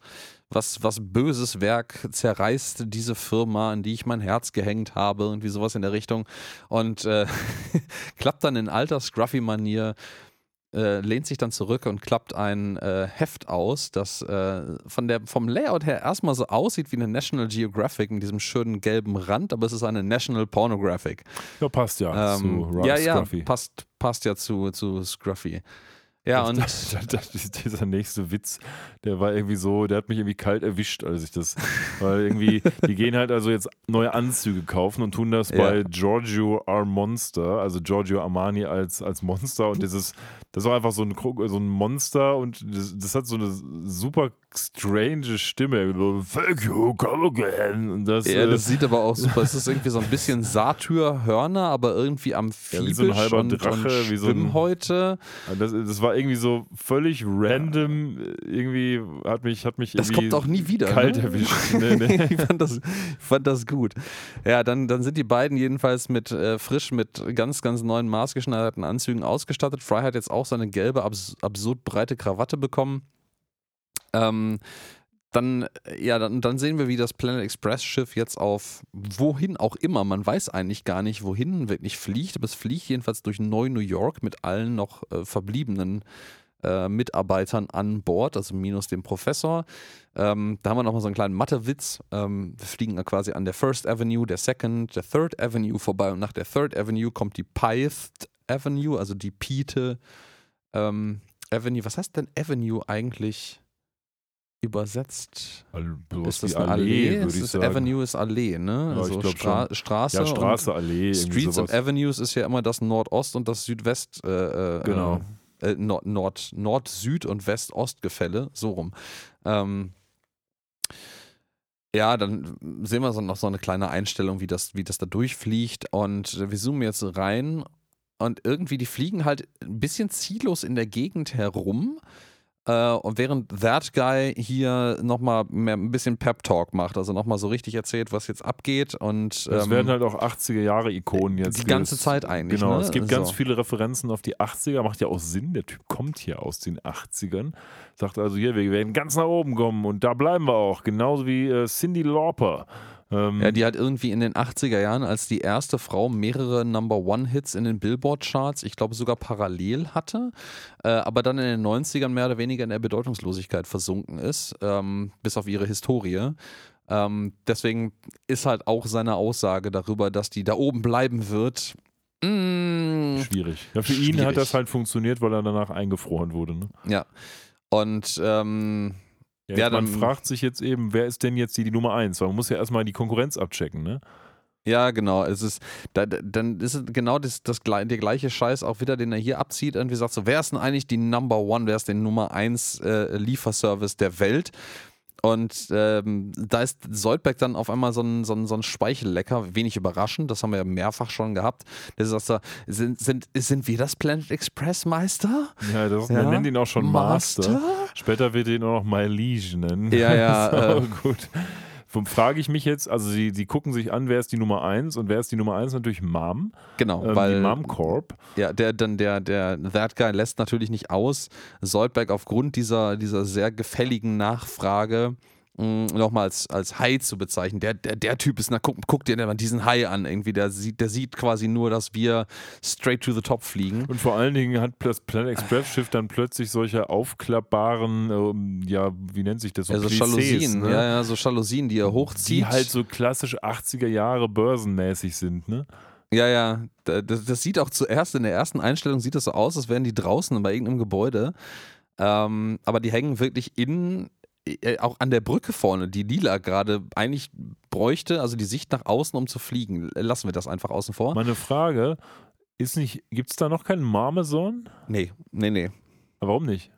was, was böses Werk zerreißt diese Firma, an die ich mein Herz gehängt habe, irgendwie sowas in der Richtung. Und äh, <laughs> klappt dann in alter Scruffy-Manier, äh, lehnt sich dann zurück und klappt ein äh, Heft aus, das äh, von der, vom Layout her erstmal so aussieht wie eine National Geographic mit diesem schönen gelben Rand, aber es ist eine National Pornographic. Ja, passt ja zu Ähm, Ra- ja, ja, Scruffy. passt, passt ja zu, zu Scruffy. Ja, und Das- <laughs> das- das- dieser nächste Witz, der war irgendwie so, der hat mich irgendwie kalt erwischt, als ich das, weil irgendwie, die gehen halt also jetzt neue Anzüge kaufen und tun das Ja. bei Giorgio R. Monster, also Giorgio Armani als, als Monster und dieses, das ist auch einfach so ein, so ein Monster und das, das hat so eine super strange Stimme, so, thank you, come again und das, ja, äh, das sieht aber auch super. Es ist <laughs> irgendwie so ein bisschen Satyr-Hörner, aber irgendwie amphibisch wie so ein halber und, Drache, und wie so ein- Schwimmhäute. das, das war irgendwie so völlig random, irgendwie hat mich, hat mich Das irgendwie kommt auch nie wieder. kalt ne? erwischt. <laughs> Nee, nee. ich, fand das, ich fand das gut. Ja, dann, dann sind die beiden jedenfalls mit äh, frisch mit ganz, ganz neuen maßgeschneiderten Anzügen ausgestattet. Fry hat jetzt auch seine gelbe, abs absurd breite Krawatte bekommen. Ähm, dann, ja, dann, dann sehen wir, wie das Planet Express Schiff jetzt auf wohin auch immer, man weiß eigentlich gar nicht, wohin wirklich fliegt, aber es fliegt jedenfalls durch Neu-New York mit allen noch äh, verbliebenen äh, Mitarbeitern an Bord, also minus dem Professor. Ähm, da haben wir nochmal so einen kleinen Mathewitz. Ähm, wir fliegen da quasi an der First Avenue, der Second, der Third Avenue vorbei und nach der Third Avenue kommt die Pyth Avenue, also die Pite ähm, Avenue. Was heißt denn Avenue eigentlich übersetzt? Sowas Ist das eine Allee? würde Es ich ist sagen. Avenue ist Allee, ne? Ja, also Stra Straße. Ja, Straße, Allee, Streets sowas. und Avenues ist ja immer das Nordost und das Südwest. Äh, äh, Genau. Äh, Nord, Nord, Nord, Süd und West-Ost-Gefälle, so rum. Ähm, ja, dann sehen wir so noch so eine kleine Einstellung, wie das, wie das da durchfliegt. Und wir zoomen jetzt rein und irgendwie, die fliegen halt ein bisschen ziellos in der Gegend herum. Äh, und während That Guy hier nochmal ein bisschen Pep-Talk macht, also nochmal so richtig erzählt, was jetzt abgeht. Und Das ähm, werden halt auch 80er-Jahre-Ikonen jetzt. die ganze Zeit eigentlich. Genau, ne? es gibt ganz So. viele Referenzen auf die 80er, macht ja auch Sinn, der Typ kommt hier aus den 80ern. Sagt also hier, wir werden ganz nach oben kommen und da bleiben wir auch, genauso wie äh, Cindy Lauper. Ähm, Ja, die hat irgendwie in den 80er Jahren als die erste Frau mehrere Number-One-Hits in den Billboard-Charts, ich glaube sogar parallel hatte, äh, aber dann in den 90ern mehr oder weniger in der Bedeutungslosigkeit versunken ist, ähm, bis auf ihre Historie. Ähm, deswegen ist halt auch seine Aussage darüber, dass die da oben bleiben wird. mm, schwierig. Ja, für ihn Schwierig. hat das halt funktioniert, weil er danach eingefroren wurde. Ne? ja. Und ähm, Ja, Ja, man dann- fragt sich jetzt eben, wer ist denn jetzt die, die Nummer 1? Weil man muss ja erstmal die Konkurrenz abchecken, ne? Ja, genau. Es ist, da, da- dann ist es genau das, das, der gleiche Scheiß auch wieder, den er hier abzieht. Irgendwie sagt so, wer ist denn eigentlich die Number One, wer ist der Nummer 1 äh, Lieferservice der Welt? Und ähm, da ist Soldberg dann auf einmal so ein, so, ein, so ein Speichellecker, wenig überraschend, das haben wir ja mehrfach schon gehabt. Der sagt so, sind, sind, sind wir das Planet Express Meister? Ja, das, Ja. man nennt ihn auch schon Master. Master? Später wird er ihn auch noch My Liege nennen. Ja, ja, <laughs> auch äh, gut. Frage ich mich jetzt, also sie, sie gucken sich an, wer ist die Nummer 1 und wer ist die Nummer 1? Natürlich Mom. Genau, ähm, weil die Mom Corp. Ja, der dann der der That Guy lässt natürlich nicht aus, Soldberg aufgrund dieser dieser sehr gefälligen Nachfrage nochmal als, als Hai zu bezeichnen. Der, der, der Typ ist, na guck, guck dir mal diesen Hai an, irgendwie, der sieht, der sieht quasi nur, dass wir straight to the top fliegen. Und vor allen Dingen hat das Planet Express Schiff dann plötzlich solche aufklappbaren, ähm, ja, wie nennt sich das? So Also Plissés, Jalousien, ne? ja, ja, so Jalousien, die er hochzieht. Die halt so klassisch 80er Jahre börsenmäßig sind, ne? Ja, ja. Da- Das, das sieht auch zuerst in der ersten Einstellung sieht das so aus, als wären die draußen bei irgendeinem Gebäude. Ähm, aber die hängen wirklich innen, auch an der Brücke vorne, die Lila gerade eigentlich bräuchte, also die Sicht nach außen, um zu fliegen. Lassen wir das einfach außen vor. Meine Frage, ist nicht, gibt es da noch keinen Marmeson? Nee, nee, nee. Aber warum nicht?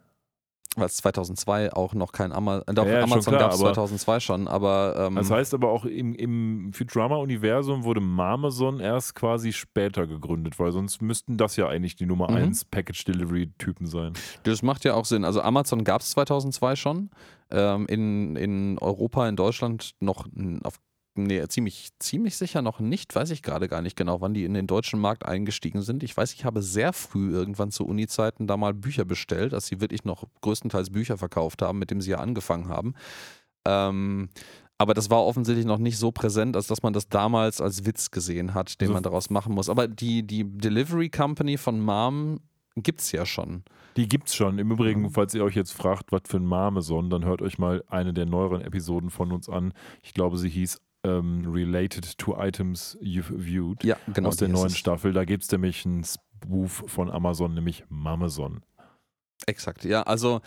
Weil es 2002 auch noch kein Ama äh, Ja, ja, Amazon gab es aber- 2002 schon, aber ähm, Das heißt aber auch im, im Futurama-Universum wurde Marmeson erst quasi später gegründet, weil sonst müssten das ja eigentlich die Nummer Mhm. 1 Package-Delivery-Typen sein. Das macht ja auch Sinn. Also Amazon gab es 2002 schon. Ähm, in, in Europa, in Deutschland noch auf, nee, ziemlich, ziemlich sicher noch nicht. Weiß ich gerade gar nicht genau, wann die in den deutschen Markt eingestiegen sind. Ich weiß, ich habe sehr früh irgendwann zu Uni-Zeiten da mal Bücher bestellt, als sie wirklich noch größtenteils Bücher verkauft haben, mit dem sie ja angefangen haben. Ähm, aber das war offensichtlich noch nicht so präsent, als dass man das damals als Witz gesehen hat, den Also- man daraus machen muss. Aber die, die Delivery Company von Mom gibt es ja schon. Die gibt's schon. Im Übrigen, falls ihr euch jetzt fragt, was für ein Marmeson, dann hört euch mal eine der neueren Episoden von uns an. Ich glaube, sie hieß ähm, Related to Items You've Viewed Ja, genau. aus der neuen es. Staffel. Da gibt es nämlich einen Spoof von Amazon, nämlich Mameson. Exakt, ja. Also,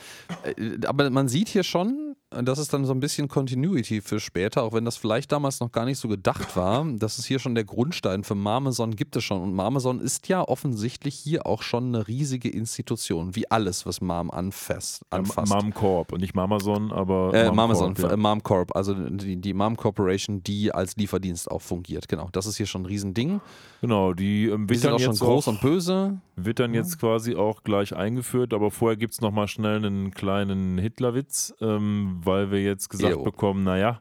äh, aber man sieht hier schon, das ist dann so ein bisschen Continuity für später, auch wenn das vielleicht damals noch gar nicht so gedacht war. Das ist hier schon der Grundstein für Marmeson gibt es schon. Und Marmeson ist ja offensichtlich hier auch schon eine riesige Institution, wie alles, was Marm anfasst. anfasst. Mom Corp und nicht Mamason, aber Äh, Marmeson, Corp, ja. äh, Mom Corp, also die, die Mom Corporation, die als Lieferdienst auch fungiert. Genau, das ist hier schon ein Riesending. Genau, die ähm, Die sind dann auch schon jetzt groß auch, und böse. wird dann jetzt quasi auch gleich eingeführt, aber vorher gibt es nochmal schnell einen kleinen Hitlerwitz, ähm, weil wir jetzt gesagt Jo. bekommen, naja,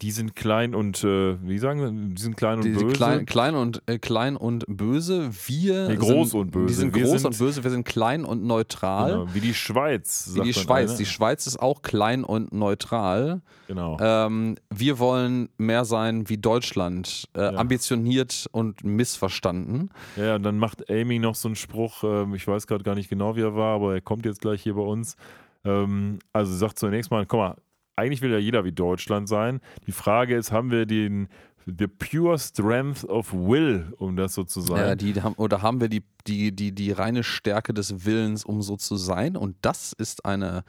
die sind klein und, äh, wie sagen sie, die sind klein und Die, böse. klein, klein, und, äh, klein und böse. Wir Nee, groß sind, und böse. Die sind Wir groß sind- und böse. Wir sind klein und neutral. Genau, wie die Schweiz. Wie die Schweiz. einer. Die Schweiz ist auch klein und neutral. Genau. Ähm, wir wollen mehr sein wie Deutschland. Äh, Ja. Ambitioniert und missverstanden. Ja, und dann macht Amy noch so einen Spruch, ähm, ich weiß gerade gar nicht genau, wie er war, aber er kommt jetzt gleich hier bei uns. Ähm, also sagt zunächst mal, guck mal, eigentlich will ja jeder wie Deutschland sein. Die Frage ist, haben wir den the pure strength of will, um das so zu Ja, sein? die haben, oder haben wir die, die, die, die reine Stärke des Willens, um so zu sein? Und das ist eine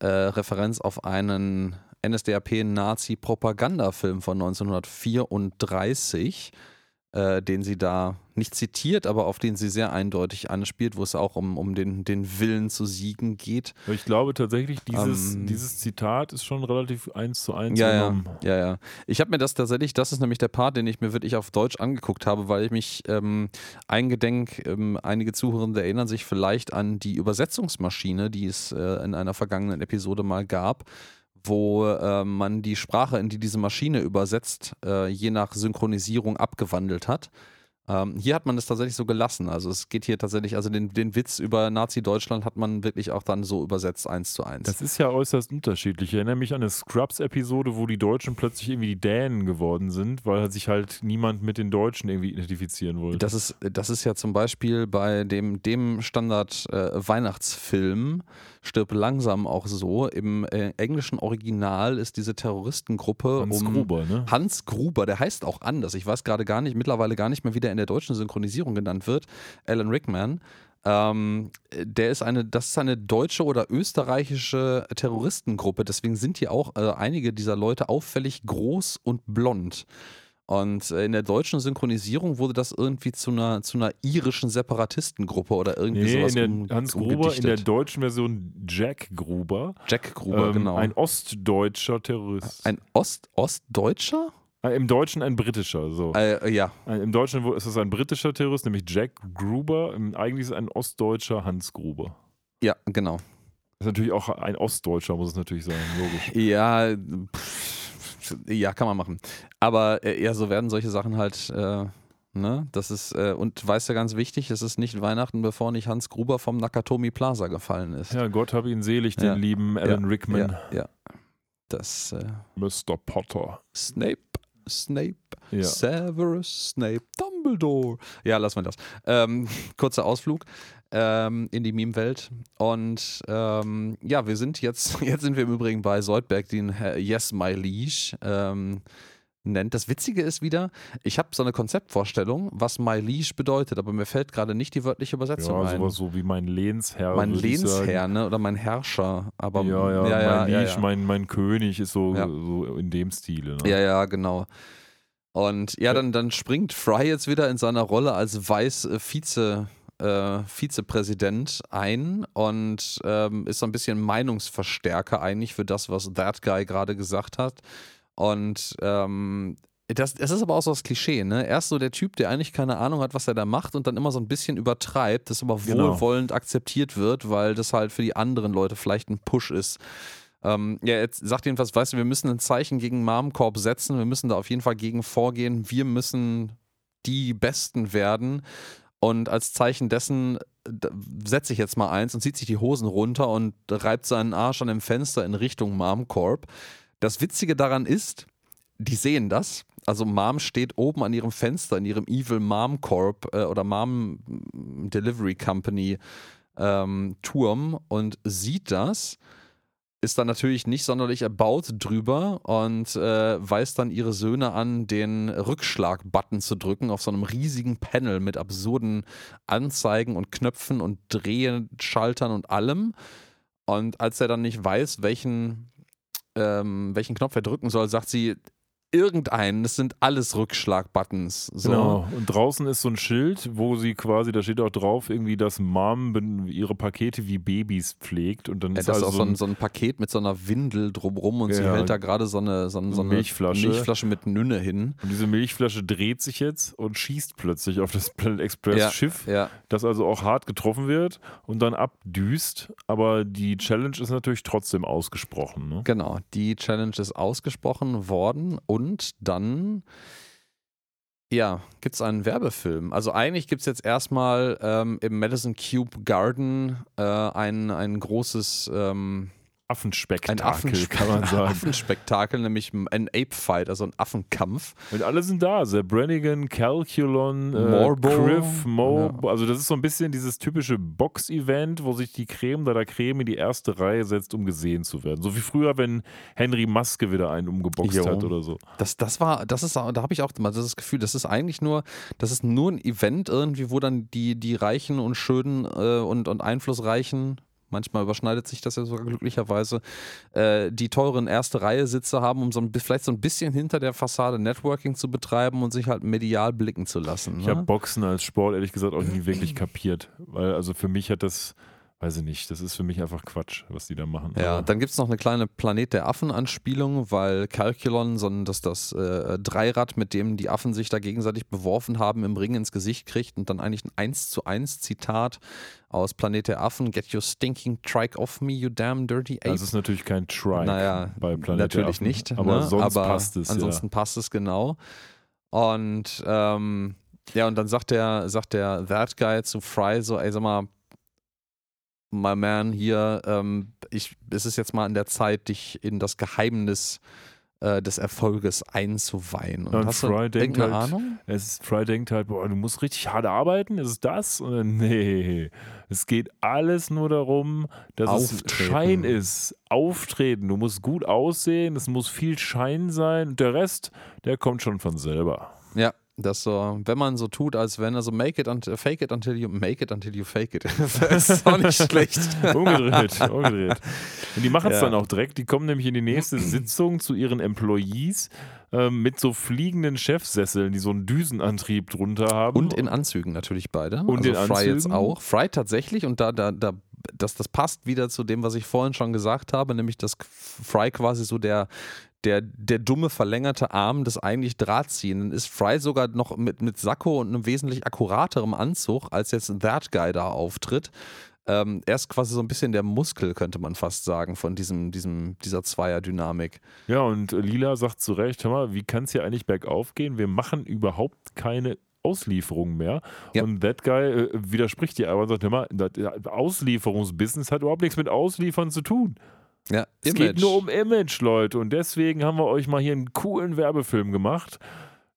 äh, Referenz auf einen NSDAP-Nazi-Propagandafilm von 1934, äh, den sie da nicht zitiert, aber auf den sie sehr eindeutig anspielt, wo es auch um, um den, den Willen zu siegen geht. ich glaube tatsächlich, dieses, Ähm, dieses Zitat ist schon relativ eins zu eins Ja, ja, genommen. ja, ja. Ich habe mir das tatsächlich, das ist nämlich der Part, den ich mir wirklich auf Deutsch angeguckt habe, weil ich mich ähm, eingedenk, ähm, einige Zuhörende erinnern sich vielleicht an die Übersetzungsmaschine, die es äh, in einer vergangenen Episode mal gab, wo äh, man die Sprache, in die diese Maschine übersetzt, äh, je nach Synchronisierung abgewandelt hat. Ähm, hier hat man es tatsächlich so gelassen. Also es geht hier tatsächlich, also den, den Witz über Nazi-Deutschland hat man wirklich auch dann so übersetzt, eins zu eins. Das ist ja äußerst unterschiedlich. Ich erinnere mich an eine Scrubs-Episode, wo die Deutschen plötzlich irgendwie die Dänen geworden sind, weil sich halt niemand mit den Deutschen irgendwie identifizieren wollte. Das ist, das ist ja zum Beispiel bei dem, dem Standard-Weihnachtsfilm Stirb langsam auch so. Im äh, englischen Original ist diese Terroristengruppe Hans um Gruber, ne? Hans Gruber, der heißt auch anders. Ich weiß gerade gar nicht, mittlerweile gar nicht mehr, wie der in der deutschen Synchronisierung genannt wird. Alan Rickman. Ähm, der ist eine, das ist eine deutsche oder österreichische Terroristengruppe. Deswegen sind hier auch äh, einige dieser Leute auffällig groß und blond. Und äh, in der deutschen Synchronisierung wurde das irgendwie zu einer, zu einer irischen Separatistengruppe oder irgendwie Nee, sowas in um, der Hans Gruber, in der deutschen Version Jack Gruber. Jack Gruber, ähm, genau. Ein ostdeutscher Terrorist. Ein Ost Ostdeutscher? Äh, Im Deutschen ein britischer, so. Äh, ja, Ein- Im Deutschen ist es ein britischer Terrorist, nämlich Jack Gruber. Im- Eigentlich ist es ein ostdeutscher Hans Gruber. ja, genau. Ist natürlich auch ein Ostdeutscher, muss es natürlich sein, logisch. Ja, pff, ja, kann man machen. Aber äh, ja, so werden solche Sachen halt, äh, ne? Das ist, äh, und weißt du, ganz wichtig, es ist nicht Weihnachten, bevor nicht Hans Gruber vom Nakatomi Plaza gefallen ist. Ja, Gott hab ihn selig, den Ja. lieben Alan ja, Rickman. Ja, ja. Das äh, Mr. Potter. Snape, Snape, Ja. Severus Snape, Dumbledore. Ja, lassen wir das. Ähm, <laughs> kurzer Ausflug ähm, in die Meme-Welt. Und ähm, ja, wir sind jetzt, <laughs> jetzt sind wir im Übrigen bei Soldberg, den Yes My Liege ähm, nennt. Das Witzige ist wieder, ich habe so eine Konzeptvorstellung, was My Liege bedeutet, aber mir fällt gerade nicht die wörtliche Übersetzung Ja, ein. sowas so wie mein Lehnsherr. mein. Lehnsherr, ne? Oder mein Herrscher. Aber Ja, ja, ja, ja, mein ja, Liege. Mein, mein König ist so, so in dem Stile. Ne? Ja, ja, genau. Und ja, dann, dann springt Fry jetzt wieder in seiner Rolle als Weiß äh, Vize, äh, Vizepräsident ein und ähm, ist so ein bisschen Meinungsverstärker eigentlich für das, was That Guy gerade gesagt hat. Und ähm, das, das ist aber auch so das Klischee, ne? Er ist so der Typ, der eigentlich keine Ahnung hat, was er da macht und dann immer so ein bisschen übertreibt, das aber Genau. wohlwollend akzeptiert wird, weil das halt für die anderen Leute vielleicht ein Push ist. Ähm, ja, jetzt sagt jedenfalls, weißt du, wir müssen ein Zeichen gegen Marmcorp setzen, wir müssen da auf jeden Fall gegen vorgehen, wir müssen die Besten werden. Und als Zeichen dessen setze ich jetzt mal eins und zieht sich die Hosen runter und reibt seinen Arsch an dem Fenster in Richtung Marmcorp. Das Witzige daran ist, die sehen das. Also Mom steht oben an ihrem Fenster in ihrem Evil Mom Corp äh, oder Mom Delivery Company ähm, Turm und sieht das, ist dann natürlich nicht sonderlich erbaut drüber und äh, weist dann ihre Söhne an, den Rückschlag-Button zu drücken auf so einem riesigen Panel mit absurden Anzeigen und Knöpfen und Drehschaltern und allem. Und als er dann nicht weiß, welchen, ähm, welchen Knopf er drücken soll, sagt sie, irgendeinen, das sind alles Rückschlag-Buttons. So. Genau. Und draußen ist so ein Schild, wo sie quasi, da steht auch drauf, irgendwie, dass Mom ihre Pakete wie Babys pflegt. Und dann Ja, ist das ist also auch so ein, so ein Paket mit so einer Windel drumrum und sie Ja. hält da gerade so eine, so, eine, so eine Milchflasche. Milchflasche mit Nünne hin. Und diese Milchflasche dreht sich jetzt und schießt plötzlich auf das Planet Express Ja, Schiff, Ja, das also auch hart getroffen wird und dann abdüst. Aber die Challenge ist natürlich trotzdem ausgesprochen. Ne? genau. Die Challenge ist ausgesprochen worden und dann, ja, gibt es einen Werbefilm. Also eigentlich gibt es jetzt erstmal ähm, im Madison Cube Garden äh, ein, ein großes ähm, <laughs> ein Affenspektakel, Affenspe kann man sagen. Affenspektakel, nämlich ein Ape-Fight, also ein Affenkampf. Und alle sind da. Sir Brannigan, Calculon, äh, Morbo. Criff, Mo. Also das ist so ein bisschen dieses typische Box-Event, wo sich die Creme da der Creme in die erste Reihe setzt, um gesehen zu werden. So wie früher, wenn Henry Maske wieder einen umgeboxt Jo. hat oder so. Das, das war, das ist, da habe ich auch immer das Gefühl, das ist eigentlich nur, das ist nur ein Event irgendwie, wo dann die, die Reichen und Schönen äh, und, und Einflussreichen, manchmal überschneidet sich das ja sogar glücklicherweise, äh, die teuren erste Reihe Sitze haben, um so ein, vielleicht so ein bisschen hinter der Fassade Networking zu betreiben und sich halt medial blicken zu lassen. Ich Ne? habe Boxen als Sport ehrlich gesagt auch nie wirklich kapiert. Weil also für mich hat das, weiß ich nicht, das ist für mich einfach Quatsch, was die da machen. Ja, Aber- dann gibt es noch eine kleine Planet der Affen-Anspielung, weil Calculon, sondern dass das äh, Dreirad, mit dem die Affen sich da gegenseitig beworfen haben, im Ring ins Gesicht kriegt und dann eigentlich ein 1 zu 1 Zitat aus Planet der Affen: Get your stinking trike off me, you damn dirty ape. Das ist natürlich kein Trike naja, bei Planet der natürlich Affen. nicht. Aber ne? sonst aber passt es. Ansonsten passt es genau. Und ähm, ja, und dann sagt der, sagt der That Guy zu Fry so, ey, sag mal, my man hier, ähm, ich, es ist jetzt mal an der Zeit, dich in das Geheimnis äh, des Erfolges einzuweihen. Und und hast du Fry denkt irgendeine halt, Ahnung? Es ist, Fry denkt halt, boah, du musst richtig hart arbeiten, ist es das? Und dann, <laughs> nee, es geht alles nur darum, dass Auftreten. es Schein ist. Auftreten, du musst gut aussehen, es muss viel Schein sein und der Rest, der kommt schon von selber. Ja, das so, wenn man so tut, als wenn, also make it until, fake it until you make it until you fake it. <laughs> das ist auch nicht <laughs> schlecht. Umgedreht, umgedreht. Und die machen es Ja. dann auch direkt. Die kommen nämlich in die nächste Sitzung zu ihren Employees ähm, mit so fliegenden Chefsesseln, die so einen Düsenantrieb drunter haben. Und in Anzügen natürlich beide. Und also in Fry jetzt Anzügen. auch. Fry tatsächlich, und da, da, da, das, das passt wieder zu dem, was ich vorhin schon gesagt habe, nämlich dass Fry quasi so der, der, der dumme verlängerte Arm des eigentlich Drahtziehenden ist. Fry sogar noch mit, mit Sakko und einem wesentlich akkuraterem Anzug, als jetzt That Guy da auftritt. Ähm, er ist quasi so ein bisschen der Muskel, könnte man fast sagen, von diesem, diesem, dieser Zweierdynamik. Ja, und Lila sagt zu Recht, hör mal, wie kann es hier eigentlich bergauf gehen? Wir machen überhaupt keine Auslieferung mehr. Ja. Und that guy äh, widerspricht dir aber und sagt, hör mal, das Auslieferungsbusiness hat überhaupt nichts mit Ausliefern zu tun. Ja, Es geht nur um Image, Leute. Und deswegen haben wir euch mal hier einen coolen Werbefilm gemacht.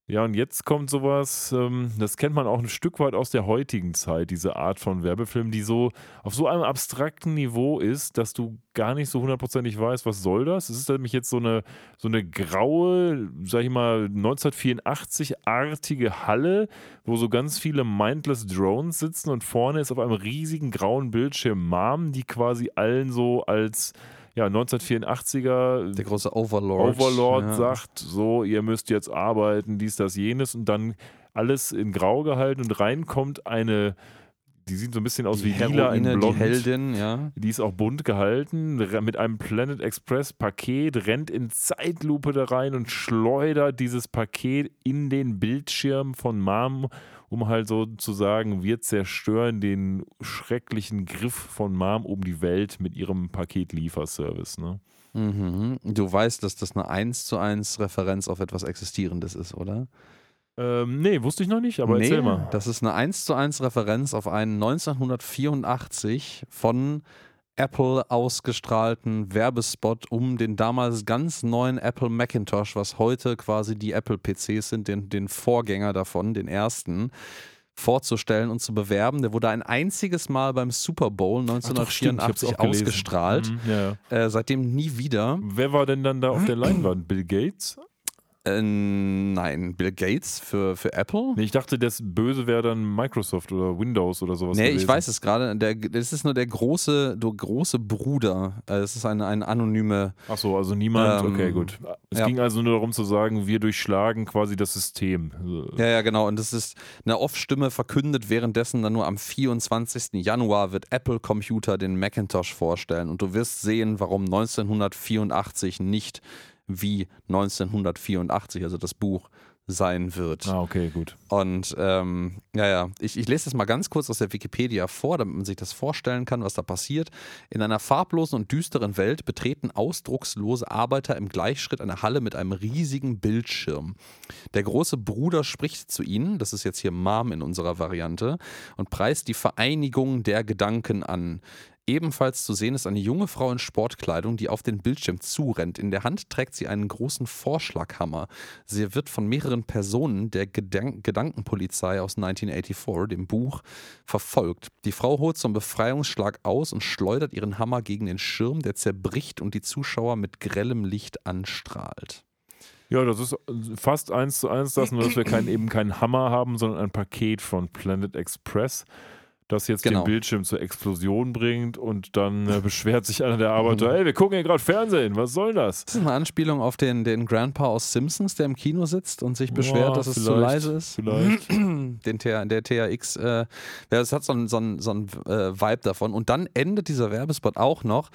Ja, und jetzt kommt sowas, ähm, das kennt man auch ein Stück weit aus der heutigen Zeit, diese Art von Werbefilm, die so auf so einem abstrakten Niveau ist, dass du gar nicht so hundertprozentig weißt, was soll das. Es ist nämlich jetzt so eine, so eine graue, sag ich mal, 1984-artige Halle, wo so ganz viele mindless Drones sitzen und vorne ist auf einem riesigen grauen Bildschirm Mom, die quasi allen so als ja, 1984er Der große Overlord. Overlord ja. sagt, so, ihr müsst jetzt arbeiten, dies, das, jenes und dann alles in grau gehalten und reinkommt eine, die sieht so ein bisschen aus die wie lila in Heroine, blond. die Heldin, ja. Die ist auch bunt gehalten, mit einem Planet Express Paket, rennt in Zeitlupe da rein und schleudert dieses Paket in den Bildschirm von Mom, um halt so zu sagen, wir zerstören den schrecklichen Griff von Mom um die Welt mit ihrem Paketlieferservice. Ne? Mhm. Du weißt, dass das eine 1 zu 1 Referenz auf etwas Existierendes ist, oder? Ähm, nee, wusste ich noch nicht, aber erzähl mal. Das ist eine 1 zu 1 Referenz auf einen 1984 von Apple ausgestrahlten Werbespot um den damals ganz neuen Apple Macintosh, was heute quasi die Apple PCs sind, den, den Vorgänger davon, den ersten, vorzustellen und zu bewerben. Der wurde ein einziges Mal beim Super Bowl Ach doch, stimmt, ich hab's 1984 auch gelesen. ausgestrahlt. Mhm, ja. Äh, seitdem nie wieder. Wer war denn dann da auf der Leinwand? Bill Gates? Äh, nein, Bill Gates für, für Apple? Nee, ich dachte, das Böse wäre dann Microsoft oder Windows oder sowas. Nee, gewesen. ich weiß es gerade. Das ist nur der große, der große Bruder. Äh, Es ist eine, eine anonyme. Ach so, also niemand. Ähm, okay, gut. Es ja. ging also nur darum zu sagen, wir durchschlagen quasi das System. Ja, ja, genau. Und das ist eine Off-Stimme verkündet währenddessen dann nur am 24. Januar wird Apple Computer den Macintosh vorstellen. Und du wirst sehen, warum 1984 nicht wie 1984, also das Buch, sein wird. Ah, okay, gut. Und ähm, ja, ja, ich, ich lese das mal ganz kurz aus der Wikipedia vor, damit man sich das vorstellen kann, was da passiert. In einer farblosen und düsteren Welt betreten ausdruckslose Arbeiter im Gleichschritt eine Halle mit einem riesigen Bildschirm. Der große Bruder spricht zu ihnen, das ist jetzt hier Mom in unserer Variante, und preist die Vereinigung der Gedanken an. Ebenfalls zu sehen ist eine junge Frau in Sportkleidung, die auf den Bildschirm zurennt. In der Hand trägt sie einen großen Vorschlaghammer. Sie wird von mehreren Personen der Gedank Gedankenpolizei aus 1984, dem Buch, verfolgt. Die Frau holt zum Befreiungsschlag aus und schleudert ihren Hammer gegen den Schirm, der zerbricht und die Zuschauer mit grellem Licht anstrahlt. Ja, das ist fast eins zu eins das, nur dass wir kein, eben keinen Hammer haben, sondern ein Paket von Planet Express, das jetzt Genau. den Bildschirm zur Explosion bringt und dann äh, <laughs> beschwert sich einer der Arbeiter, ey, wir gucken hier gerade Fernsehen, was soll das? Das ist eine Anspielung auf den, den Grandpa aus Simpsons, der im Kino sitzt und sich beschwert, Ja, dass es zu leise ist. Vielleicht. <clears throat> den TH, der THX, äh, ja, das hat so einen so einen- so einen, äh, Vibe davon. Und dann endet dieser Werbespot auch noch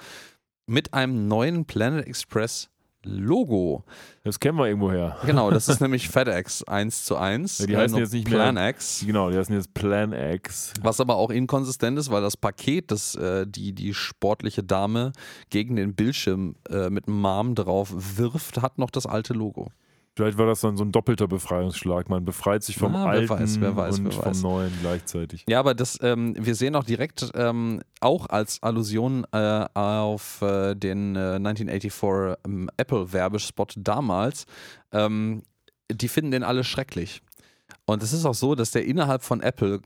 mit einem neuen Planet Express Logo. Das kennen wir irgendwo her. Genau, das ist <laughs> nämlich FedEx 1 zu 1. Ja, die heißen nur jetzt nicht mehr- PlanX. Genau, die heißen jetzt Plan X. Was aber auch inkonsistent ist, weil das Paket, das äh, die, die sportliche Dame gegen den Bildschirm äh, mit Mom drauf wirft, hat noch das alte Logo. Vielleicht war das dann so ein doppelter Befreiungsschlag. Man befreit sich vom Ah, Alten weiß, wer weiß, und wer vom weiß. Neuen gleichzeitig. Ja, aber das, ähm, wir sehen auch direkt ähm, auch als Allusion äh, auf äh, den äh, 1984 ähm, Apple-Werbespot damals. Ähm, die finden den alle schrecklich. Und es ist auch so, dass der innerhalb von Apple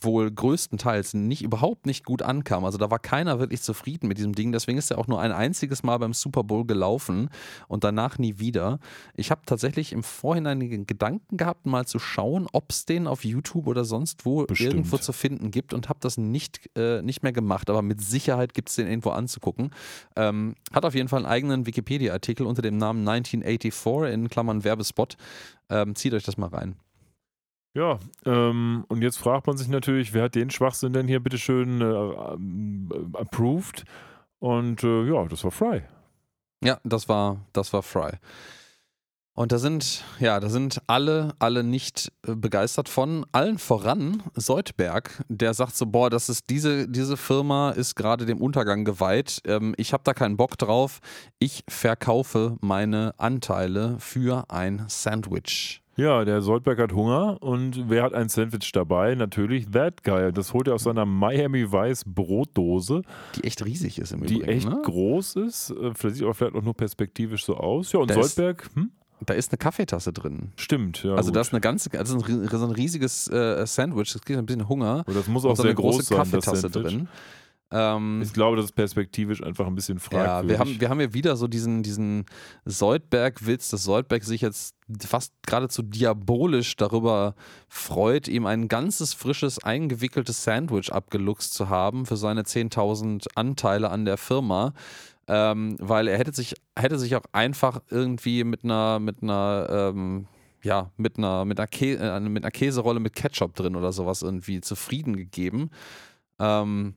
wohl größtenteils nicht überhaupt nicht gut ankam. Also da war keiner wirklich zufrieden mit diesem Ding. Deswegen ist er auch nur ein einziges Mal beim Super Bowl gelaufen und danach nie wieder. Ich habe tatsächlich im Vorhinein den Gedanken gehabt, mal zu schauen, ob es den auf YouTube oder sonst wo Bestimmt. irgendwo zu finden gibt und habe das nicht, äh, nicht mehr gemacht. Aber mit Sicherheit gibt es den irgendwo anzugucken. Ähm, hat auf jeden Fall einen eigenen Wikipedia-Artikel unter dem Namen 1984 in Klammern Werbespot. Ähm, zieht euch das mal rein. Ja, ähm, und jetzt fragt man sich natürlich, wer hat den Schwachsinn denn hier bitteschön äh, äh, approved? Und äh, ja, das war Fry. Ja, das war, das war Fry. Und da sind, ja, da sind alle, alle nicht äh, begeistert von. Allen voran Seudberg, der sagt so, boah, das ist diese, diese Firma ist gerade dem Untergang geweiht. Ähm, ich habe da keinen Bock drauf. Ich verkaufe meine Anteile für ein Sandwich. Ja, der Soldberg hat Hunger und wer hat ein Sandwich dabei? Natürlich That Guy. Das holt er aus seiner Miami Vice Brotdose, Die echt riesig ist im die Übrigen. echt ne? groß ist. Äh, Vielleicht sieht auch vielleicht auch nur perspektivisch so aus. Ja, und Da Soldberg, hm? Da ist eine Kaffeetasse drin. Stimmt, ja. also gut. da ist eine ganze, also ein, so ein riesiges äh, Sandwich, das kriegt ein bisschen Hunger. Aber das muss und auch so sehr eine große groß sein, Kaffeetasse drin. Ähm, Ich glaube, das ist perspektivisch einfach ein bisschen fragwürdig. ja, wir haben, wir haben hier wieder so diesen, diesen Soldberg-Witz, dass Soldberg sich jetzt fast geradezu diabolisch darüber freut, ihm ein ganzes frisches, eingewickeltes Sandwich abgeluchst zu haben für seine 10.000 Anteile an der Firma. Ähm, weil er hätte sich, hätte sich auch einfach irgendwie mit einer, mit einer, ähm, ja, mit einer, mit einer, Kä äh, mit einer Käserolle mit Ketchup drin oder sowas irgendwie zufrieden gegeben. Ähm,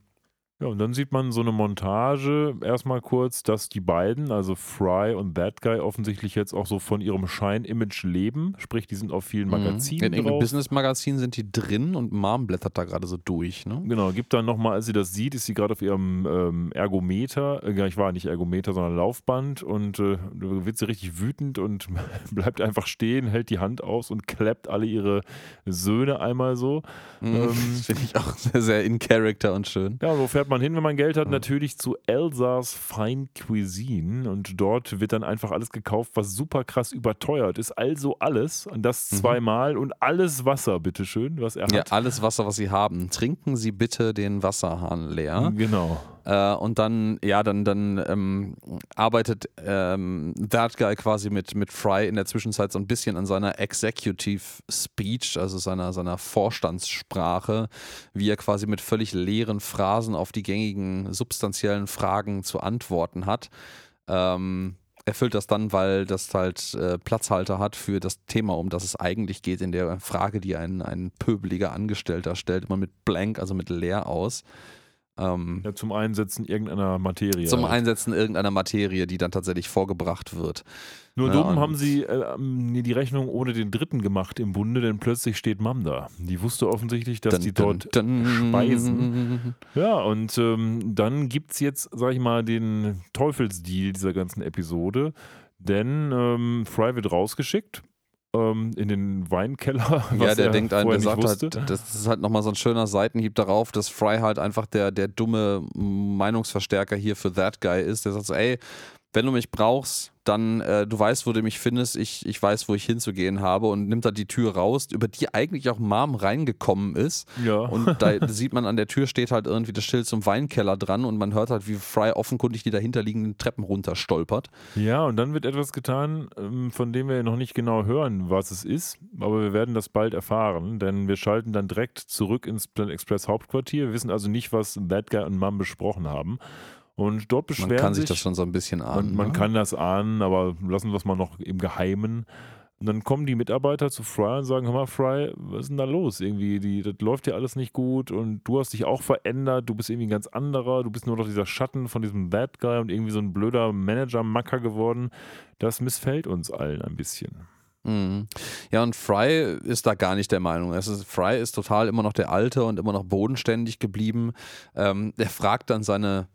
Ja, und dann sieht man so eine Montage erstmal kurz, dass die beiden, also Fry und That Guy, offensichtlich jetzt auch so von ihrem Schein-Image leben. Sprich, die sind auf vielen Mhm. In Magazinen irgendeinem drauf. Business-Magazin sind die drin und Mom blättert da gerade so durch. Ne? Genau, gibt dann nochmal, als sie das sieht, ist sie gerade auf ihrem ähm, Ergometer, äh, ich war nicht Ergometer, sondern Laufband und äh, wird sie richtig wütend und <laughs> bleibt einfach stehen, hält die Hand aus und klappt alle ihre Söhne einmal so. Mhm. Ähm, das <laughs> finde ich auch sehr, sehr in Character und schön. Ja, wo fährt man hin, wenn man Geld hat? Natürlich zu Elsas Fine Cuisine. Und dort wird dann einfach alles gekauft, was super krass überteuert ist. Also alles. Und das Mhm. zweimal. Und alles Wasser, bitteschön, was er Ja, hat. alles Wasser, was Sie haben. Trinken Sie bitte den Wasserhahn leer. Genau. Äh, und dann, ja, dann, dann ähm, arbeitet ähm, That Guy quasi mit, mit Fry in der Zwischenzeit so ein bisschen an seiner Executive Speech, also seiner, seiner Vorstandssprache, wie er quasi mit völlig leeren Phrasen auf die gängigen substanziellen Fragen zu antworten hat. Ähm, erfüllt das dann, weil das halt äh, Platzhalter hat für das Thema, um das es eigentlich geht, in der Frage, die ein, ein pöbeliger Angestellter stellt, immer mit blank, also mit leer aus. Ähm, Ja, zum Einsetzen irgendeiner Materie. zum halt. Einsetzen irgendeiner Materie, die dann tatsächlich vorgebracht wird. Nur Ja, dumm haben sie äh, ähm, die Rechnung ohne den Dritten gemacht im Bunde, denn plötzlich steht Mam da. Die wusste offensichtlich, dass die dort dun. speisen. Ja, und ähm, dann gibt es jetzt, sag ich mal, den Teufelsdeal dieser ganzen Episode. Denn ähm, Fry wird rausgeschickt ähm, in den Weinkeller. <laughs> Ja, der er denkt vorher der sagt wusste. halt, das ist halt nochmal so ein schöner Seitenhieb darauf, dass Fry halt einfach der, der dumme Meinungsverstärker hier für That Guy ist. Der sagt so, ey, wenn du mich brauchst, dann äh, du weißt, wo du mich findest, ich, ich weiß, wo ich hinzugehen habe und nimmt da die Tür raus, über die eigentlich auch Mom reingekommen ist. Ja. Und da <laughs> sieht man an der Tür steht halt irgendwie das Schild zum Weinkeller dran und man hört halt, wie Fry offenkundig die dahinterliegenden Treppen runterstolpert. ja, und dann wird etwas getan, ähm, von dem wir noch nicht genau hören, was es ist. Aber wir werden das bald erfahren, denn wir schalten dann direkt zurück ins Planet Express Hauptquartier. Wir wissen also nicht, was That Guy und Mom besprochen haben. Und dort beschweren Man kann sich sich das schon so ein bisschen ahnen. Man, man ne? kann das ahnen, aber lassen wir es mal noch im Geheimen. Und dann kommen die Mitarbeiter zu Fry und sagen: Hör mal, Fry, was ist denn da los? Irgendwie, die, das läuft ja alles nicht gut und du hast dich auch verändert, du bist irgendwie ein ganz anderer, du bist nur noch dieser Schatten von diesem Bad Guy und irgendwie so ein blöder Manager-Macker geworden. Das missfällt uns allen ein bisschen. Mhm. Ja, und Fry ist da gar nicht der Meinung. Es ist, Fry ist total immer noch der Alte und immer noch bodenständig geblieben. Ähm, er fragt dann seine,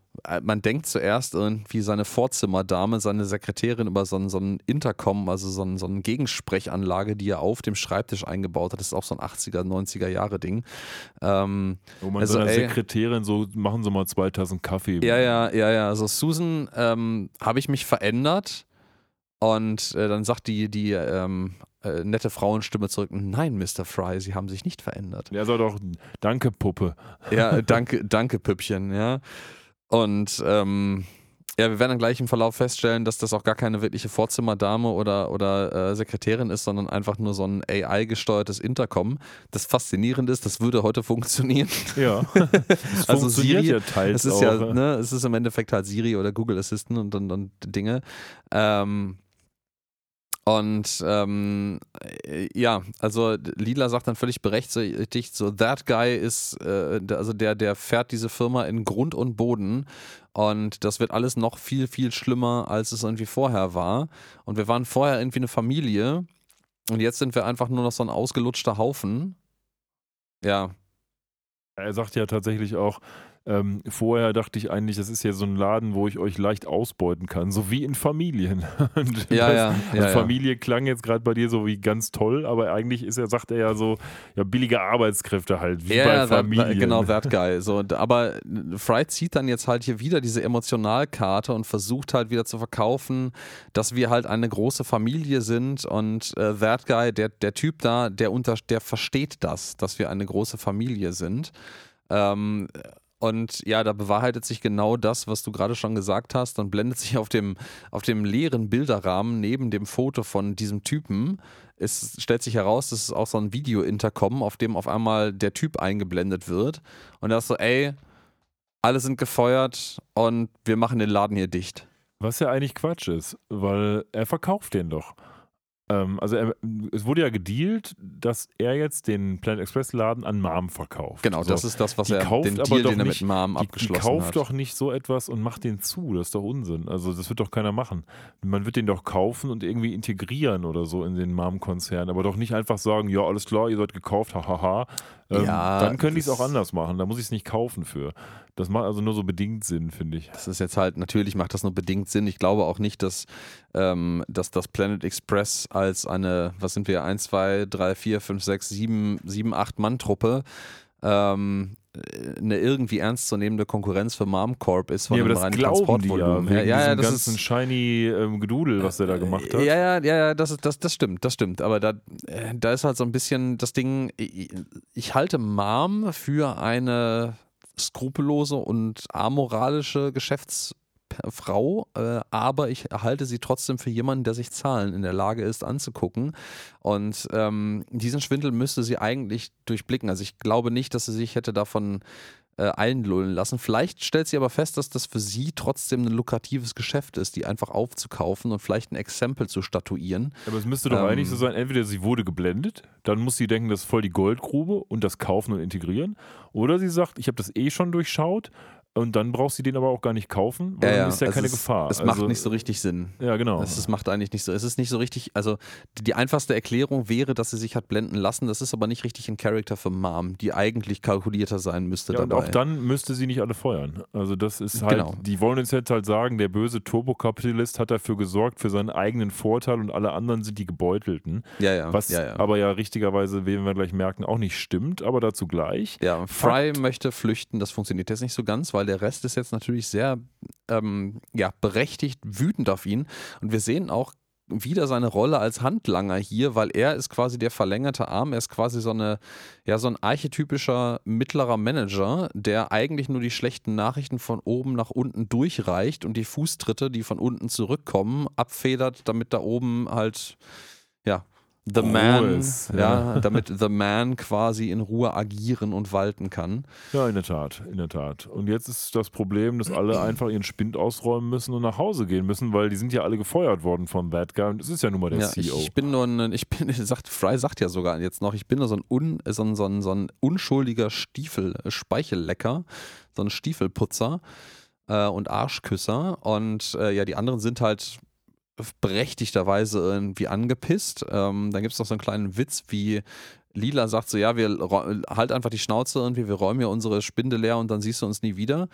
man denkt zuerst irgendwie seine Vorzimmerdame, seine Sekretärin über so ein, so ein Intercom, also so, ein, so eine Gegensprechanlage, die er auf dem Schreibtisch eingebaut hat. Das ist auch so ein 80er, 90er Jahre Ding. Ähm, Wo man Also, seiner ey- Sekretärin so, machen Sie mal zwei Tassen Kaffee. Ja, ja, ja, ja. Also Susan, ähm, habe ich mich verändert? Und äh, dann sagt die, die ähm, äh, nette Frauenstimme zurück, nein, Mr. Fry, Sie haben sich nicht verändert. Er sagt doch, danke, Puppe. Ja, <laughs> danke, danke, Püppchen, ja. Und ähm, ja, wir werden dann gleich im Verlauf feststellen, dass das auch gar keine wirkliche Vorzimmerdame oder, oder äh, Sekretärin ist, sondern einfach nur so ein AI-gesteuertes Intercom. Das faszinierend ist, das würde heute funktionieren. Ja. <laughs> Das Also funktioniert Siri, ja Es ist auch. ja, ne, es ist im Endeffekt halt Siri oder Google Assistant und, und, und Dinge. Ähm, Und ähm, äh, ja, also Lila sagt dann völlig berechtigt, so that guy ist, äh, also der, der fährt diese Firma in Grund und Boden und das wird alles noch viel, viel schlimmer, als es irgendwie vorher war. Und wir waren vorher irgendwie eine Familie und jetzt sind wir einfach nur noch so ein ausgelutschter Haufen. Ja. Er sagt ja tatsächlich auch, ähm, vorher dachte ich eigentlich, das ist ja so ein Laden, wo ich euch leicht ausbeuten kann, so wie in Familien. <laughs> Und Ja, das, ja, ja, also. Familie klang jetzt gerade bei dir so wie ganz toll, aber eigentlich ist er, sagt er ja so, ja, billige Arbeitskräfte halt, wie Ja, bei Familien. that, genau, that guy. So, aber Fry zieht dann jetzt halt hier wieder diese Emotionalkarte und versucht halt wieder zu verkaufen, dass wir halt eine große Familie sind und äh, that guy, der, der Typ da, der, unter, der versteht das, dass wir eine große Familie sind. Ähm, und ja, da bewahrheitet sich genau das, was du gerade schon gesagt hast und blendet <laughs> sich auf dem, auf dem leeren Bilderrahmen neben dem Foto von diesem Typen. Es stellt sich heraus, das ist auch so ein Video-Intercom, auf dem auf einmal der Typ eingeblendet wird. Und da ist so, ey, alle sind gefeuert und wir machen den Laden hier dicht. Was ja eigentlich Quatsch ist, weil er verkauft den doch. Ähm, also er, es wurde ja gedealt, dass er jetzt den Planet Express Laden an Mom verkauft. Genau, So. das ist das, was Die er, kauft den Deal, doch den er nicht- mit Mom Die, die abgeschlossen kauft hat. doch nicht so etwas und macht den zu. Das ist doch Unsinn. Also das wird doch keiner machen. Man wird den doch kaufen und irgendwie integrieren oder so in den Mom-Konzern, aber doch nicht einfach sagen, ja, alles klar, ihr seid gekauft, hahaha. Ähm, Ja, dann könnte ich es auch anders machen. Da muss ich es nicht kaufen für. Das macht also nur so bedingt Sinn, finde ich. Das ist jetzt halt, natürlich macht das nur bedingt Sinn. Ich glaube auch nicht, dass, ähm, dass das Planet Express als eine, was sind wir, 1, 2, 3, 4, 5, 6, 7, 7 8 Mann-Truppe ähm, eine irgendwie ernstzunehmende Konkurrenz für Mom Corp ist von Nee, aber einem das reinen ja, Transportvolumen. ja, ja, diesem das ganzen ist, shiny ähm, Gedudel, was der da gemacht hat. Ja, ja, ja, ja, das, das, das stimmt, das stimmt. Aber da, äh, da ist halt so ein bisschen das Ding, ich, ich halte Mom für eine skrupellose und amoralische Geschäftsfrau, äh, aber ich halte sie trotzdem für jemanden, der sich Zahlen in der Lage ist anzugucken. Und ähm, diesen Schwindel müsste sie eigentlich durchblicken. Also ich glaube nicht, dass sie sich hätte davon äh, einlullen lassen. Vielleicht stellt sie aber fest, dass das für sie trotzdem ein lukratives Geschäft ist, die einfach aufzukaufen und vielleicht ein Exempel zu statuieren. Aber es müsste doch Ähm, eigentlich so sein, entweder sie wurde geblendet, dann muss sie denken, das ist voll die Goldgrube und das kaufen und integrieren. Oder sie sagt, ich habe das eh schon durchschaut und dann braucht sie den aber auch gar nicht kaufen, weil dann ist ja also keine es, Gefahr. Es Also, macht nicht so richtig Sinn. Ja, genau. Es, es macht eigentlich nicht so. Es ist nicht so richtig. Also die, die einfachste Erklärung wäre, dass sie sich hat blenden lassen. Das ist aber nicht richtig ein Charakter für Mom, die eigentlich kalkulierter sein müsste ja, und dabei. auch dann müsste sie nicht alle feuern. Also das ist halt, Genau. die wollen uns jetzt halt sagen, der böse Turbokapitalist hat dafür gesorgt, für seinen eigenen Vorteil und alle anderen sind die Gebeutelten. ja, ja. Was ja, ja. aber ja richtigerweise, wie wir gleich merken, auch nicht stimmt, aber dazu gleich. Ja, Fry möchte flüchten, das funktioniert jetzt nicht so ganz, weil der Rest ist jetzt natürlich sehr ähm, ja, berechtigt wütend auf ihn. Und wir sehen auch wieder seine Rolle als Handlanger hier, weil er ist quasi der verlängerte Arm, er ist quasi so eine, ja, so ein archetypischer mittlerer Manager, der eigentlich nur die schlechten Nachrichten von oben nach unten durchreicht und die Fußtritte, die von unten zurückkommen, abfedert, damit da oben halt, ja, The Man, ist, ja. ja. damit The Man quasi in Ruhe agieren und walten kann. Ja, in der Tat, in der Tat. Und jetzt ist das Problem, dass alle einfach ihren Spind ausräumen müssen und nach Hause gehen müssen, weil die sind ja alle gefeuert worden von That Guy und es ist ja nun mal der Ja, ich, CEO. ich bin nur ein, ich bin, <laughs> sagt, Fry sagt ja sogar jetzt noch, ich bin nur so ein, un, so ein, so ein, so ein unschuldiger Stiefel, äh, Speichellecker, so ein Stiefelputzer äh, und Arschküsser. Und äh, ja, die anderen sind halt berechtigterweise irgendwie angepisst. Ähm, dann gibt es noch so einen kleinen Witz, wie Lila sagt so, ja, wir halt einfach die Schnauze irgendwie, wir räumen ja unsere Spinde leer und dann siehst du uns nie wieder.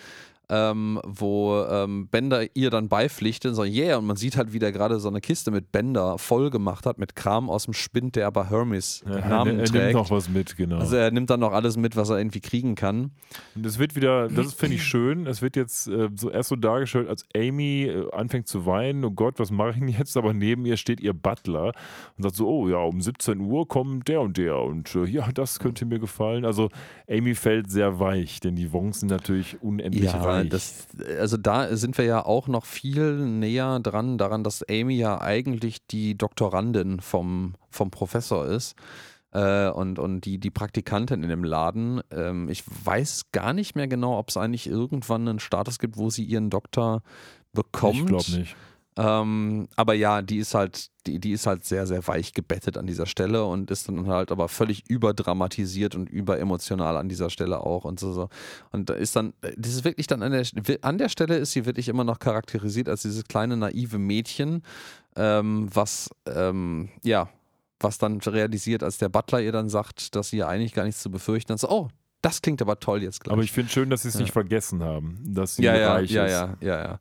Ähm, wo ähm, Bender ihr dann beipflichtet und so, yeah, und man sieht halt, wie der gerade so eine Kiste mit Bender voll gemacht hat, mit Kram aus dem Spind, der aber Hermes Ja, er, Namen er nimmt trägt. noch was mit, genau. also er nimmt dann noch alles mit, was er irgendwie kriegen kann. Und es wird wieder, das finde ich schön, es wird jetzt äh, so erst so dargestellt, als Amy äh, anfängt zu weinen, oh Gott, was mache ich denn jetzt? Aber neben ihr steht ihr Butler und sagt so, oh ja, um 17 Uhr kommt der und der und äh, ja, das könnte mir gefallen. Also Amy fällt sehr weich, denn die Wongs sind natürlich unendlich Ja, reich. Das, also da sind wir ja auch noch viel näher dran, daran, dass Amy ja eigentlich die Doktorandin vom, vom Professor ist. Äh, und, und die, die Praktikantin in dem Laden. Ähm, ich weiß gar nicht mehr genau, ob es eigentlich irgendwann einen Status gibt, wo sie ihren Doktor bekommt. ich glaube nicht. Ähm, aber ja, die ist halt, die, die ist halt sehr, sehr weich gebettet an dieser Stelle und ist dann halt aber völlig überdramatisiert und überemotional an dieser Stelle auch und so. so. Und da ist dann, das ist wirklich dann an der, an der Stelle ist sie wirklich immer noch charakterisiert als dieses kleine naive Mädchen, ähm, was, ähm, ja, was dann realisiert, als der Butler ihr dann sagt, dass sie ja eigentlich gar nichts zu befürchten hat. So, oh, das klingt aber toll jetzt gleich. Aber ich finde schön, dass sie es Ja. nicht vergessen haben, dass sie ja, ja, reich ja, ist. ja, ja, ja. Ja,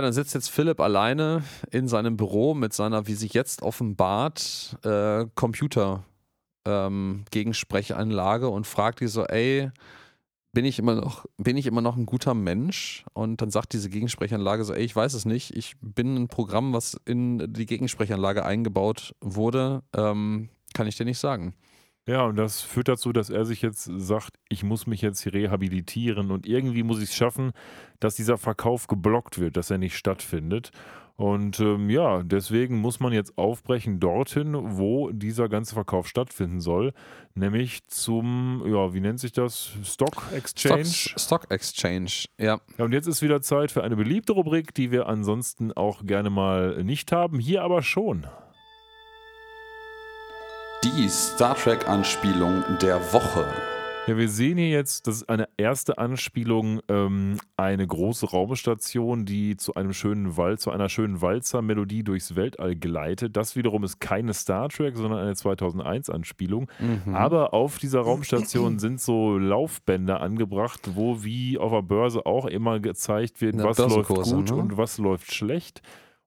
dann sitzt jetzt Philipp alleine in seinem Büro mit seiner, wie sich jetzt offenbart, äh, Computer ähm, und fragt die so, ey, bin ich immer noch, bin ich immer noch ein guter Mensch? Und dann sagt diese Gegensprechanlage so, ey, ich weiß es nicht. Ich bin ein Programm, was in die Gegensprechanlage eingebaut wurde. Ähm, kann ich dir nicht sagen. Ja, und das führt dazu, dass er sich jetzt sagt, ich muss mich jetzt hier rehabilitieren und irgendwie muss ich es schaffen, dass dieser Verkauf geblockt wird, dass er nicht stattfindet. Und ähm, ja, deswegen muss man jetzt aufbrechen dorthin, wo dieser ganze Verkauf stattfinden soll, nämlich zum, ja, wie nennt sich das? Stock Exchange. Stock, Stock Exchange, ja. Ja, und jetzt ist wieder Zeit für eine beliebte Rubrik, die wir ansonsten auch gerne mal nicht haben, hier aber schon. Die Star Trek-Anspielung der Woche. Ja, wir sehen hier jetzt, das ist eine erste Anspielung, ähm, eine große Raumstation, die zu einem schönen Wald, zu einer schönen Walzer-Melodie durchs Weltall gleitet. Das wiederum ist keine Star Trek, sondern eine 2001-Anspielung. Mhm. Aber auf dieser Raumstation sind so Laufbänder angebracht, wo wie auf der Börse auch immer gezeigt wird, Ja, was läuft gut ne? und was läuft schlecht.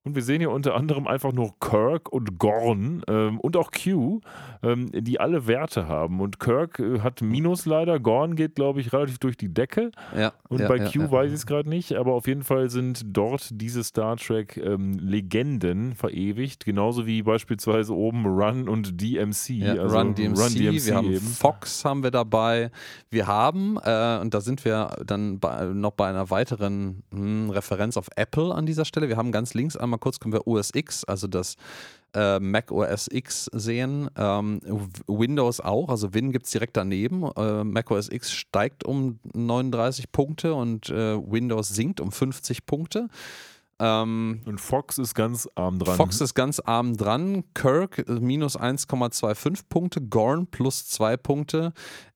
Und wir sehen hier unter anderem einfach nur Kirk und Gorn ähm, und auch Q, ähm, die alle Werte haben. Und Kirk äh, hat Minus leider, Gorn geht, glaube ich, relativ durch die Decke. Ja, Und ja, bei ja, Q weiß ich es gerade nicht, aber auf jeden Fall sind dort diese Star Trek-Legenden verewigt, genauso wie beispielsweise oben Run und DMC. Also Run, DMC, wir haben eben. Fox haben wir dabei. Wir haben, äh, und da sind wir dann bei, noch bei einer weiteren hm, Referenz auf Apple an dieser Stelle. Wir haben ganz links einmal kurz können wir OS X, also das äh, Mac OS X sehen. Ähm, Windows auch, also Win gibt es direkt daneben. Äh, Mac OS X steigt um 39 Punkte und äh, Windows sinkt um 50 Punkte. Ähm, Und Fox ist ganz arm dran. Fox ist ganz arm dran. Kirk äh, minus 1,25 Punkte. Gorn plus 2 Punkte.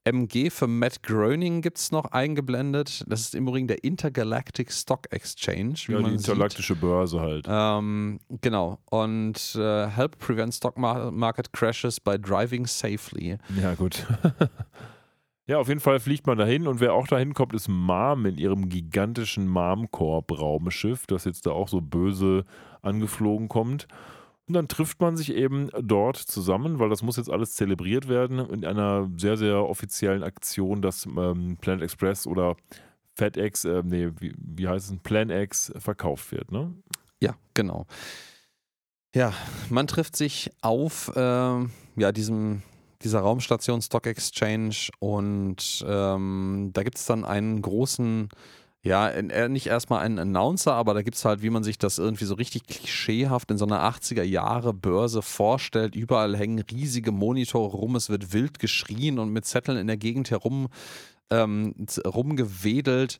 MG für Matt Groening gibt es noch eingeblendet. Das ist im Übrigen der Intergalactic Stock Exchange, wie ja, die sieht. intergalaktische Börse halt. Ähm, genau. Und äh, Help Prevent Stock Mar Market Crashes by Driving Safely. Ja, gut. <laughs> ja, auf jeden Fall fliegt man dahin und wer auch dahin kommt, ist Marm in ihrem gigantischen Marmkorb-Raumschiff, das jetzt da auch so böse angeflogen kommt. Und dann trifft man sich eben dort zusammen, weil das muss jetzt alles zelebriert werden in einer sehr, sehr offiziellen Aktion, dass ähm, Planet Express oder FedEx, äh, nee, wie, wie heißt es, Plan X verkauft wird, ne? Ja, genau. Ja, man trifft sich auf ähm, ja, diesem, dieser Raumstation Stock Exchange und ähm, da gibt es dann einen großen, ja, in- äh, nicht erstmal einen Announcer, aber da gibt es halt, wie man sich das irgendwie so richtig klischeehaft in so einer 80er Jahre Börse vorstellt. Überall hängen riesige Monitore rum, es wird wild geschrien und mit Zetteln in der Gegend herum ähm, rumgewedelt.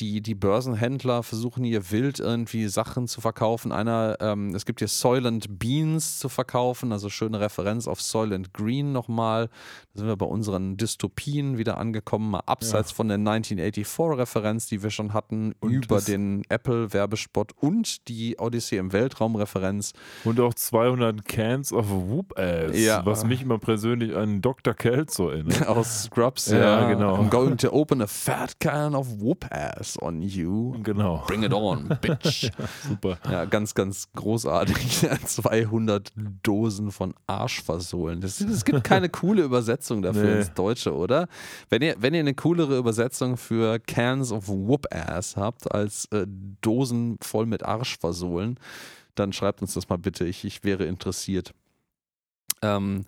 Die, die Börsenhändler versuchen hier wild irgendwie Sachen zu verkaufen. Einer, ähm, es gibt hier Soylent Beans zu verkaufen, also schöne Referenz auf Soylent Green nochmal. Da sind wir bei unseren Dystopien wieder angekommen, mal abseits von der 1984-Referenz, die wir schon hatten, Und über den Apple-Werbespot und die Odyssee im Weltraum-Referenz. Und auch 200 Cans of Whoop Ass, Ja. was mich immer persönlich an Dr. Kelso erinnert. <laughs> Aus Scrubs, Ja, ja, genau. I'm going to open a fat can of whoop ass on you. Genau, Bring it on, bitch. <laughs> super. Ja, ganz, ganz großartig. <laughs> 200 Dosen von Arschversohlen. Es gibt keine coole Übersetzung dafür Nee. ins Deutsche, oder? Wenn ihr, wenn ihr eine coolere Übersetzung für Cans of Whoop Ass habt, als äh, Dosen voll mit Arschversohlen, dann schreibt uns das mal bitte. Ich, ich wäre interessiert. Ähm,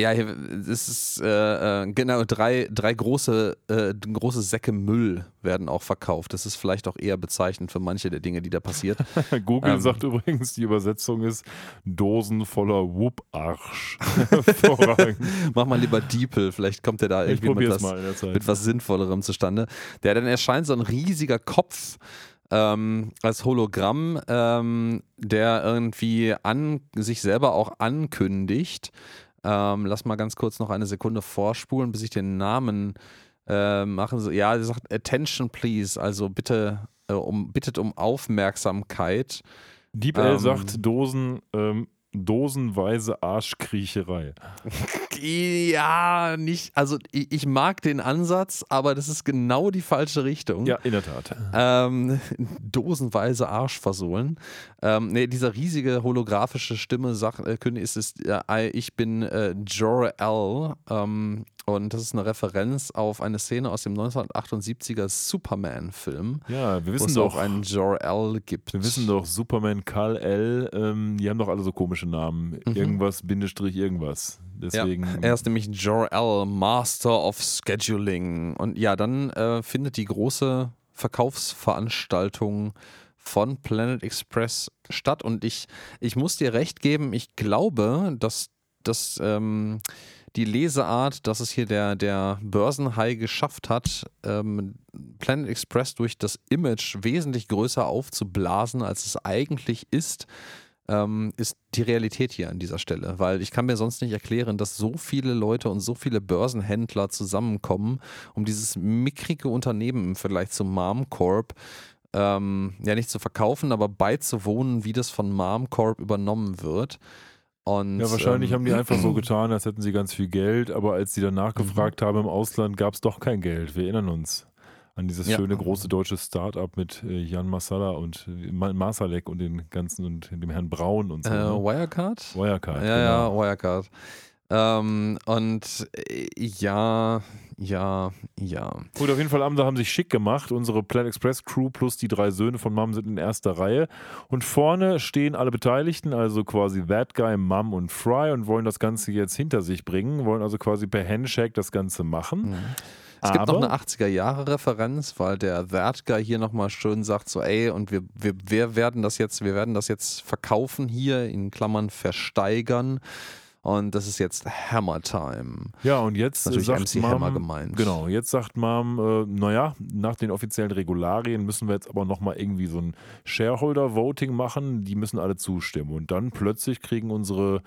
ja, hier, es ist äh, äh, genau drei, drei große, äh, große Säcke Müll werden auch verkauft. Das ist vielleicht auch eher bezeichnend für manche der Dinge, die da passiert. <laughs> Google Ähm. sagt übrigens, die Übersetzung ist Dosen voller Whoop-Arsch. <laughs> Mach mal lieber Diepel, vielleicht kommt der da Ich irgendwie mit was, mit was Sinnvollerem zustande. Der dann erscheint so ein riesiger Kopf ähm, als Hologramm, ähm, der irgendwie an sich selber auch ankündigt. Ähm, lass mal ganz kurz noch eine Sekunde vorspulen, bis ich den Namen äh, machen soll. Ja, er sagt Attention please, also bitte äh, um, bittet um Aufmerksamkeit. Deep L Ähm. sagt Dosen, ähm, dosenweise Arschkriecherei. <laughs> Ja, nicht, also ich, ich mag den Ansatz, aber das ist genau die falsche Richtung. Ja, in der Tat. Ähm, <laughs> dosenweise Arsch versohlen. Ähm, nee, dieser riesige holographische Stimme sagt, äh, ist es, äh, ich bin äh, Jor-El ähm, und das ist eine Referenz auf eine Szene aus dem 1978er Superman-Film, Ja, wir wo wissen es doch, auch einen Jor-El gibt. wir wissen doch, Superman, Kal L, ähm, die haben doch alle so komische Namen. Irgendwas, Bindestrich, irgendwas. Deswegen. Ja, er ist nämlich Jor-El, Master of Scheduling. Und ja, dann äh, findet die große Verkaufsveranstaltung von Planet Express statt. Und ich, ich muss dir recht geben, ich glaube, dass, dass ähm, die Leseart, dass es hier der, der Börsenhai geschafft hat, ähm, Planet Express durch das Image wesentlich größer aufzublasen, als es eigentlich ist, ähm, ist die Realität hier an dieser Stelle. Weil ich kann mir sonst nicht erklären, dass so viele Leute und so viele Börsenhändler zusammenkommen, um dieses mickrige Unternehmen im Vergleich zu Mom Corp ähm, ja nicht zu verkaufen, aber beizuwohnen, wie das von Mom Corp übernommen wird. Und, Ja, wahrscheinlich ähm, haben die einfach so <clears throat> getan, als hätten sie ganz viel Geld, aber als sie danach gefragt haben im Ausland, gab es doch kein Geld. Wir erinnern uns an dieses Ja. schöne große deutsche Start-up mit äh, Jan Masala und äh, Ma- Masalek und den ganzen und dem Herrn Braun und so. Äh, ne? Wirecard? Wirecard. Ja, genau. ja, Wirecard. Ähm, und äh, ja, ja, ja. Gut, auf jeden Fall haben sie haben sich schick gemacht. Unsere Planet Express Crew plus die drei Söhne von Mom sind in erster Reihe. Und vorne stehen alle Beteiligten, also quasi That Guy, Mom und Fry und wollen das Ganze jetzt hinter sich bringen, wollen also quasi per Handshake das Ganze machen. Es gibt noch Aber- eine 80er-Jahre-Referenz, weil der That Guy hier nochmal schön sagt: so, ey, und wir, wir, wir werden das jetzt, wir werden das jetzt verkaufen hier, in Klammern versteigern. Und das ist jetzt Hammer Time. Ja, und jetzt Natürlich sagt MC Mom, Hammer gemeint. Genau, jetzt sagt Mom, äh, naja, nach den offiziellen Regularien müssen wir jetzt aber nochmal irgendwie so ein Shareholder-Voting machen, die müssen alle zustimmen. Und dann plötzlich kriegen unsere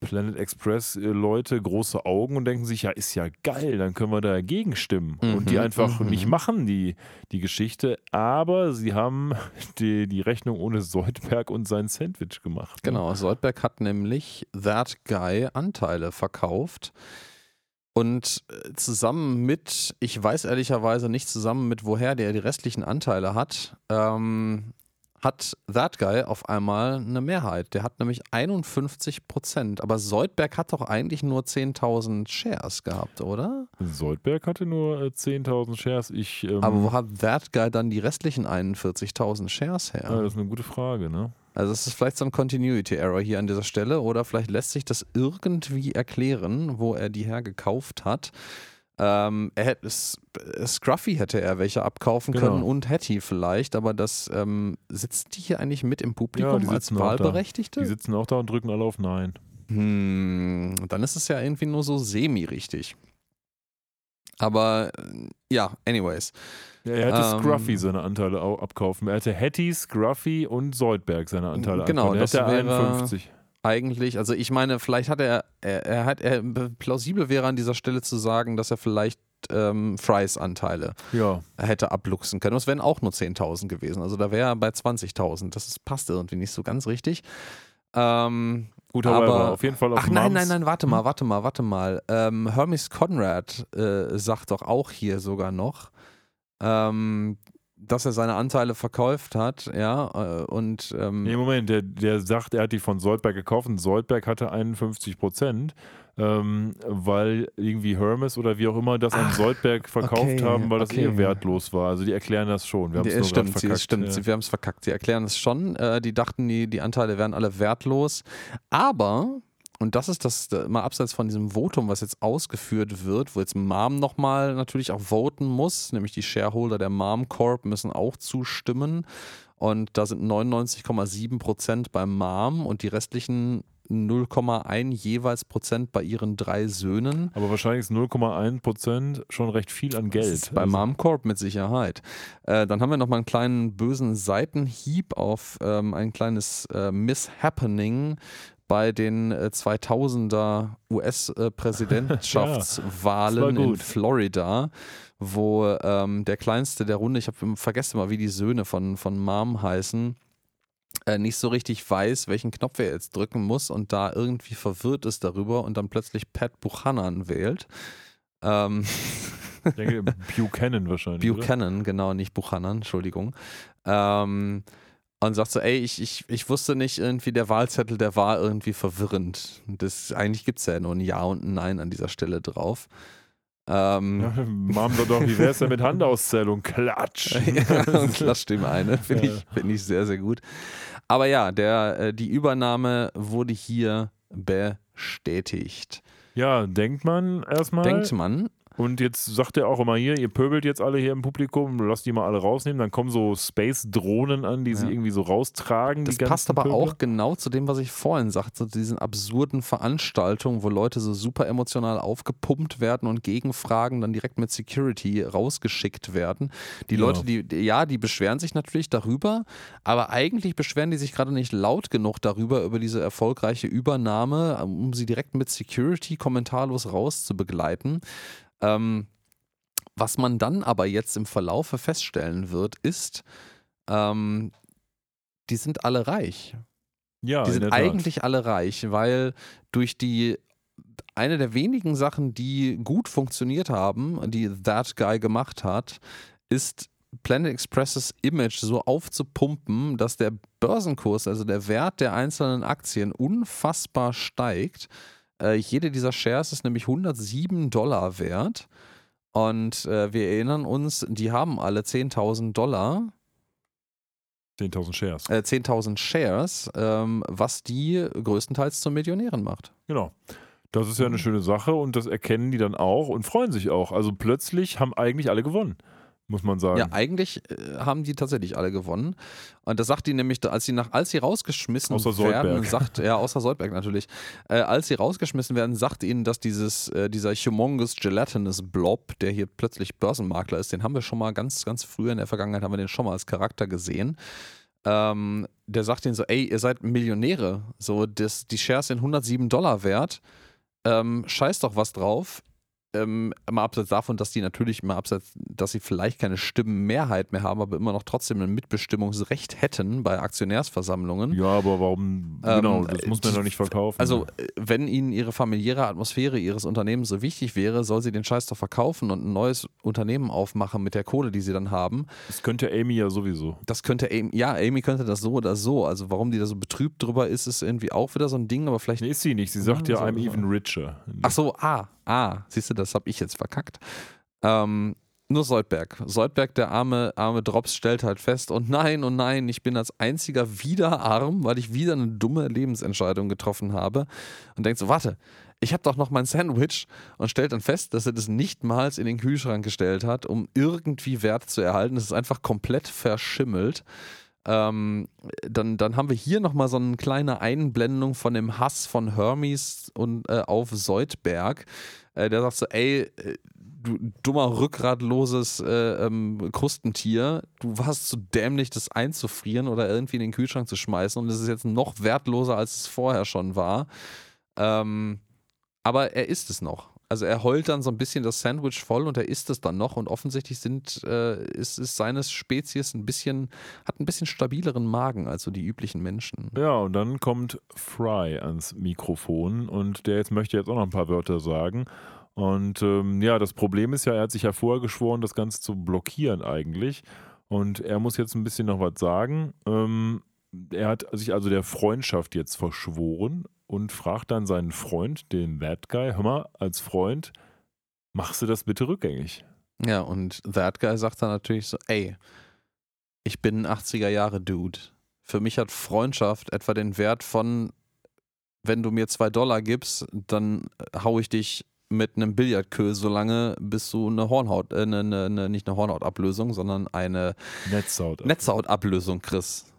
Planet Express-Leute große Augen und denken sich, ja, ist ja geil, dann können wir dagegen stimmen. und die Mhm, einfach mhm. nicht machen, die, die Geschichte, aber sie haben <laughs> die, die Rechnung ohne Soldberg und sein Sandwich gemacht. Genau, Soldberg hat nämlich That Guy Anteile verkauft. Und äh, zusammen mit, ich weiß ehrlicherweise nicht zusammen mit, woher der die restlichen Anteile hat, ähm, hat That Guy auf einmal eine Mehrheit. Der hat nämlich 51 Prozent. Aber Soldberg hat doch eigentlich nur 10.000 Shares gehabt, oder? Soldberg hatte nur äh, 10.000 Shares. Ich, ähm, Aber wo hat That Guy dann die restlichen 41.000 Shares her? ja, das ist eine gute Frage, ne? Also es ist vielleicht so ein Continuity Error hier an dieser Stelle oder vielleicht lässt sich das irgendwie erklären, wo er die hergekauft hat. Ähm, er hätte, Scruffy hätte er welche abkaufen Genau. können und Hattie vielleicht, aber das ähm, sitzen die hier eigentlich mit im Publikum die als. Wahlberechtigte? Die sitzen auch da und drücken alle auf Nein. Hm, dann ist es ja irgendwie nur so semi-richtig. Aber äh, ja, anyways. Ja, er hätte Ähm, Scruffy seine Anteile au- abkaufen. Er hätte Hattie, Scruffy und Soldberg seine Anteile Genau, abkaufen. Er das wäre- 51. eigentlich, also ich meine, vielleicht hat er, er, er hat, er, plausibel wäre an dieser Stelle zu sagen, dass er vielleicht ähm, Frys Anteile Ja, hätte abluchsen können. Das wären auch nur 10.000 gewesen. Also da wäre er bei 20.000. Das ist, passt irgendwie nicht so ganz richtig. Ähm, gut, aber, er Aber- auf jeden Fall auf ach nein, nein, nein, warte Hm? mal, warte mal, warte mal. Ähm, Hermes Conrad äh, sagt doch auch hier sogar noch, ähm, dass er seine Anteile verkauft hat, ja, äh, und ähm, Nee, Moment, der, der sagt, er hat die von Soldberg gekauft und Soldberg hatte 51 Prozent, ähm, weil irgendwie Hermes oder wie auch immer das an Ach, Soldberg verkauft okay, haben, weil das okay. eh wertlos war. Also die erklären das schon. Wir haben es stimmt, gerade sie, verkackt. stimmt, ja. sie, wir haben es verkackt. Sie erklären es schon. Äh, die dachten, die, die Anteile wären alle wertlos. Aber, und das ist das mal abseits von diesem Votum, was jetzt ausgeführt wird, wo jetzt Mom nochmal natürlich auch voten muss, nämlich die Shareholder der Mom Corp müssen auch zustimmen. Und da sind 99,7 Prozent beim Mom und die restlichen 0,1 jeweils Prozent bei ihren drei Söhnen. Aber wahrscheinlich ist 0,1 Prozent schon recht viel an Geld. Das ist bei Also- Mom Corp mit Sicherheit. Äh, dann haben wir noch mal einen kleinen bösen Seitenhieb auf ähm, ein kleines äh, Mishappening bei den äh, 2000er US-Präsidentschaftswahlen <laughs> Ja, in. Florida, wo ähm, der kleinste der Runde, ich habe vergessen mal, wie die Söhne von, von Mom heißen, äh, nicht so richtig weiß, welchen Knopf er jetzt drücken muss und da irgendwie verwirrt ist darüber und dann plötzlich Pat Buchanan wählt. Ähm, Ich denke, <laughs> Buchanan wahrscheinlich. oder? Buchanan, genau, nicht Buchanan, Entschuldigung. Ähm, und sagt so, ey, ich, ich, ich wusste nicht irgendwie, der Wahlzettel, der war irgendwie verwirrend. Das, eigentlich gibt es ja nur ein Ja und ein Nein an dieser Stelle drauf. Ähm, <laughs> Ja, Mom sagt doch, wie wär's denn mit Handauszählung? Klatsch! <laughs> <laughs> und klatscht ihm eine. Finde ich, find ich sehr, sehr gut. Aber ja, der, äh, die Übernahme wurde hier bestätigt. Ja, denkt man erstmal. Denkt man, Und jetzt sagt er auch immer hier, ihr pöbelt jetzt alle hier im Publikum, lasst die mal alle rausnehmen. Dann kommen so Space-Drohnen an, die sie Ja. irgendwie so raustragen. Das passt aber Pöbel. auch genau zu dem, was ich vorhin sagte, zu diesen absurden Veranstaltungen, wo Leute so super emotional aufgepumpt werden und Gegenfragen dann direkt mit Security rausgeschickt werden. Die Ja. Leute, die- ja, die beschweren sich natürlich darüber, aber eigentlich beschweren die sich gerade nicht laut genug darüber, über diese erfolgreiche Übernahme, um sie direkt mit Security kommentarlos rauszubegleiten. Ähm, was man dann aber jetzt im Verlaufe feststellen wird, ist, ähm, die sind alle reich. Ja, Die in sind der Tat. eigentlich alle reich, weil durch die eine der wenigen Sachen, die gut funktioniert haben, die That Guy gemacht hat, ist Planet Expresses Image so aufzupumpen, dass der Börsenkurs, also der Wert der einzelnen Aktien, unfassbar steigt. Äh, jede dieser Shares ist nämlich 107 Dollar wert. Und äh, wir erinnern uns, die haben alle 10.000 Dollar 10.000 Shares. äh, 10.000 Shares, ähm, was die größtenteils zu Millionären macht. Genau. Das ist ja Mhm. eine schöne Sache und das erkennen die dann auch und freuen sich auch. Also plötzlich haben eigentlich alle gewonnen, muss man sagen. Ja, eigentlich äh, haben die tatsächlich alle gewonnen. Und das sagt die nämlich, als sie nach, als sie rausgeschmissen Außer werden, Soldberg. sagt, ja, außer Soldberg natürlich, äh, als sie rausgeschmissen werden, sagt ihnen, dass dieses, äh, dieser humongous gelatinous Blob, der hier plötzlich Börsenmakler ist, den haben wir schon mal ganz, ganz früh in der Vergangenheit, haben wir den schon mal als Charakter gesehen. Ähm, der sagt ihnen so, ey, ihr seid Millionäre, so, das, die Shares sind 107 Dollar wert, ähm, scheiß doch was drauf. Ähm, mal abseits davon, dass die natürlich mal abseits, dass sie vielleicht keine Stimmenmehrheit mehr haben, aber immer noch trotzdem ein Mitbestimmungsrecht hätten bei Aktionärsversammlungen. Ja, aber warum? genau, das muss man doch nicht verkaufen. Also, wenn ihnen ihre familiäre Atmosphäre ihres Unternehmens so wichtig wäre, soll sie den Scheiß doch verkaufen und ein neues Unternehmen aufmachen mit der Kohle, die sie dann haben. das könnte Amy ja sowieso. Das könnte Amy, ja, Amy könnte das so oder so. Also, warum die da so betrübt drüber ist, ist irgendwie auch wieder so ein Ding, aber vielleicht Nee, ist sie nicht. Sie sagt ja, so, I'm even richer. Ach so, ah, ah, siehst du, das habe ich jetzt verkackt. Ähm, nur Soldberg. Soldberg, der arme, arme Drops, stellt halt fest, und nein, und nein, ich bin als einziger wieder arm, weil ich wieder eine dumme Lebensentscheidung getroffen habe. Und denkt so, warte, ich habe doch noch mein Sandwich und stellt dann fest, dass er das nichtmals in den Kühlschrank gestellt hat, um irgendwie Wert zu erhalten. Es ist einfach komplett verschimmelt. Ähm, dann, dann haben wir hier nochmal so eine kleine Einblendung von dem Hass von Hermes und, äh, auf Soldberg. Äh, der sagt so, ey, äh, du dummer, rückgratloses äh, ähm, Krustentier, du warst zu dämlich, das einzufrieren oder irgendwie in den Kühlschrank zu schmeißen und es ist jetzt noch wertloser, als es vorher schon war. Ähm, aber er isst es noch. Also er heult dann so ein bisschen das Sandwich voll und er isst es dann noch und offensichtlich sind, äh, ist, ist seines Spezies ein bisschen, hat ein bisschen stabileren Magen als so die üblichen Menschen. Ja, und dann kommt Fry ans Mikrofon und der jetzt möchte jetzt auch noch ein paar Wörter sagen. Und ähm, ja, das Problem ist ja, er hat sich ja vorher geschworen, das Ganze zu blockieren eigentlich. Und er muss jetzt ein bisschen noch was sagen. Ähm, er hat sich also der Freundschaft jetzt verschworen und fragt dann seinen Freund, den That Guy, hör mal, als Freund, machst du das bitte rückgängig? Ja, und That Guy sagt dann natürlich so, ey, ich bin ein 80er Jahre Dude. Für mich hat Freundschaft etwa den Wert von, wenn du mir zwei Dollar gibst, dann hau ich dich mit einem Billardkö so lange, bis du eine Hornhaut, äh, eine, eine, eine, nicht eine Hornhautablösung, sondern eine Netzhaut. Netzhautablösung kriegst.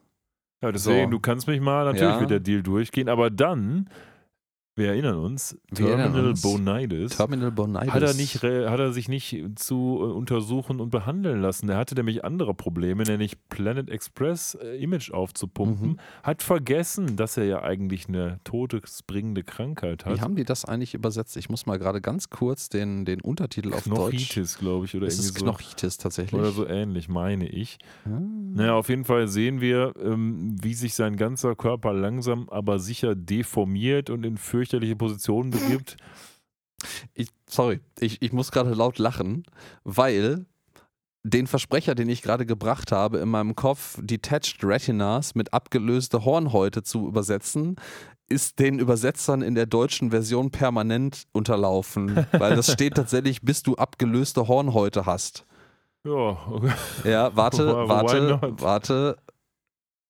Ja, deswegen, So. du kannst mich mal, natürlich Ja. wird der Deal durchgehen, aber dann, wir erinnern uns, Wir erinnern Terminal uns. Bonitis. Terminal Bonitis. Hat er, nicht, hat er sich nicht zu äh, untersuchen und behandeln lassen. Er hatte nämlich andere Probleme, nämlich Planet Express äh, Image aufzupumpen. Mhm. Hat vergessen, dass er ja eigentlich eine todesbringende Krankheit hat. Wie haben die das eigentlich übersetzt? Ich muss mal gerade ganz kurz den, den Untertitel auf Deutsch. Knochitis, glaube ich, oder Es ist irgendwie so. Knochitis tatsächlich. Oder so ähnlich, meine ich. Ah. Naja, auf jeden Fall sehen wir, ähm, wie sich sein ganzer Körper langsam, aber sicher deformiert und in fürchterliche Positionen begibt. Ich, sorry, ich, ich muss gerade laut lachen, weil den Versprecher, den ich gerade gebracht habe, in meinem Kopf Detached Retinas mit abgelöste Hornhäute zu übersetzen, ist den Übersetzern in der deutschen Version permanent unterlaufen, <laughs> weil das steht tatsächlich, bis du abgelöste Hornhäute hast. Ja, okay. Ja, warte, <laughs> warte, warte.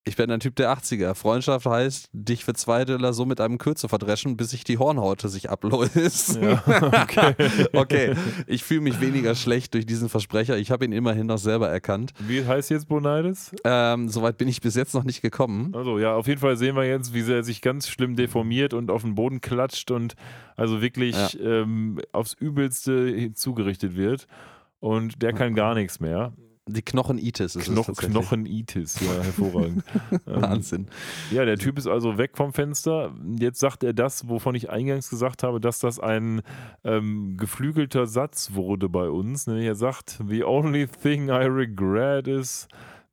Ich bin ein Typ der 80er. Freundschaft heißt, dich für zwei Dollar so mit einem Kürze verdreschen, bis sich die Hornhaute sich ablöst. ja okay. <laughs> Okay, ich fühle mich weniger schlecht durch diesen Versprecher. Ich habe ihn immerhin noch selber erkannt. Wie heißt jetzt Bonitis? Ähm, Soweit bin ich bis jetzt noch nicht gekommen. Also ja, auf jeden Fall sehen wir jetzt, wie er sich ganz schlimm deformiert und auf den Boden klatscht und also wirklich ähm, aufs Übelste zugerichtet wird. Und der kann gar nichts mehr. Die Knochenitis ist Knoch es. Knochenitis, ja, hervorragend. <laughs> ähm, Wahnsinn. ja, der Typ ist also weg vom Fenster. Jetzt sagt er das, wovon ich eingangs gesagt habe, dass das ein ähm, geflügelter Satz wurde bei uns. Nämlich er sagt, the only thing I regret is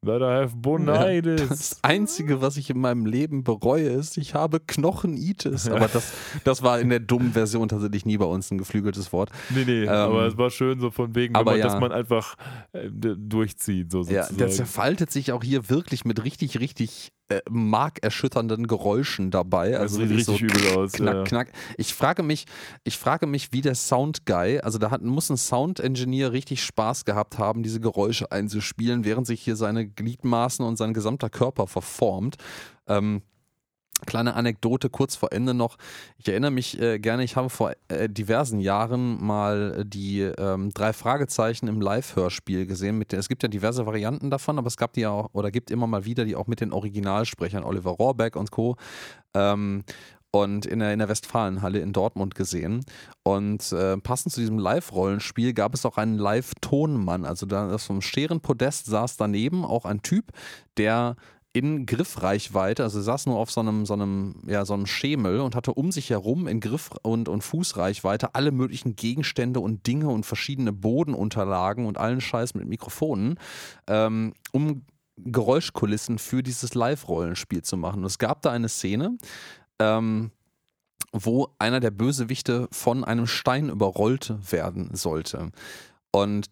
that I have bonitis. Das Einzige, was ich in meinem Leben bereue, ist, ich habe Knochenitis. <laughs> Aber das, das war in der dummen Version tatsächlich nie bei uns ein geflügeltes Wort. Nee, nee, aber es war schön so von wegen, Ähm, aber man, ja. dass man einfach äh, durchzieht, so Ja, sozusagen. der zerfaltet sich auch hier wirklich mit richtig, richtig äh, markerschütternden Geräuschen dabei. das Also sieht richtig so übel aus. knack, ja. knack. Ich frage mich, ich frage mich, wie der Soundguy, also da hat, muss ein Sound-Engineer richtig Spaß gehabt haben, diese Geräusche einzuspielen, während sich hier seine Gliedmaßen und sein gesamter Körper verformt. Ähm, Kleine Anekdote kurz vor Ende noch. Ich erinnere mich äh, gerne, ich habe vor äh, diversen Jahren mal äh, die ähm, drei Fragezeichen im Live-Hörspiel gesehen. Mit es gibt ja diverse Varianten davon, aber es gab die ja auch, oder gibt immer mal wieder die auch mit den Originalsprechern, Oliver Rohrbeck und Co. Ähm, und in der, in der Westfalenhalle in Dortmund gesehen. Und äh, passend zu diesem Live-Rollenspiel gab es auch einen Live-Tonmann. Also da das vom Scherenpodest saß daneben auch ein Typ, der in Griffreichweite, also saß nur auf so einem, so einem, ja, so einem Schemel und hatte um sich herum in Griff- und, und Fußreichweite alle möglichen Gegenstände und Dinge und verschiedene Bodenunterlagen und allen Scheiß mit Mikrofonen, ähm, um Geräuschkulissen für dieses Live-Rollenspiel zu machen. Und es gab da eine Szene, ähm, wo einer der Bösewichte von einem Stein überrollt werden sollte. Und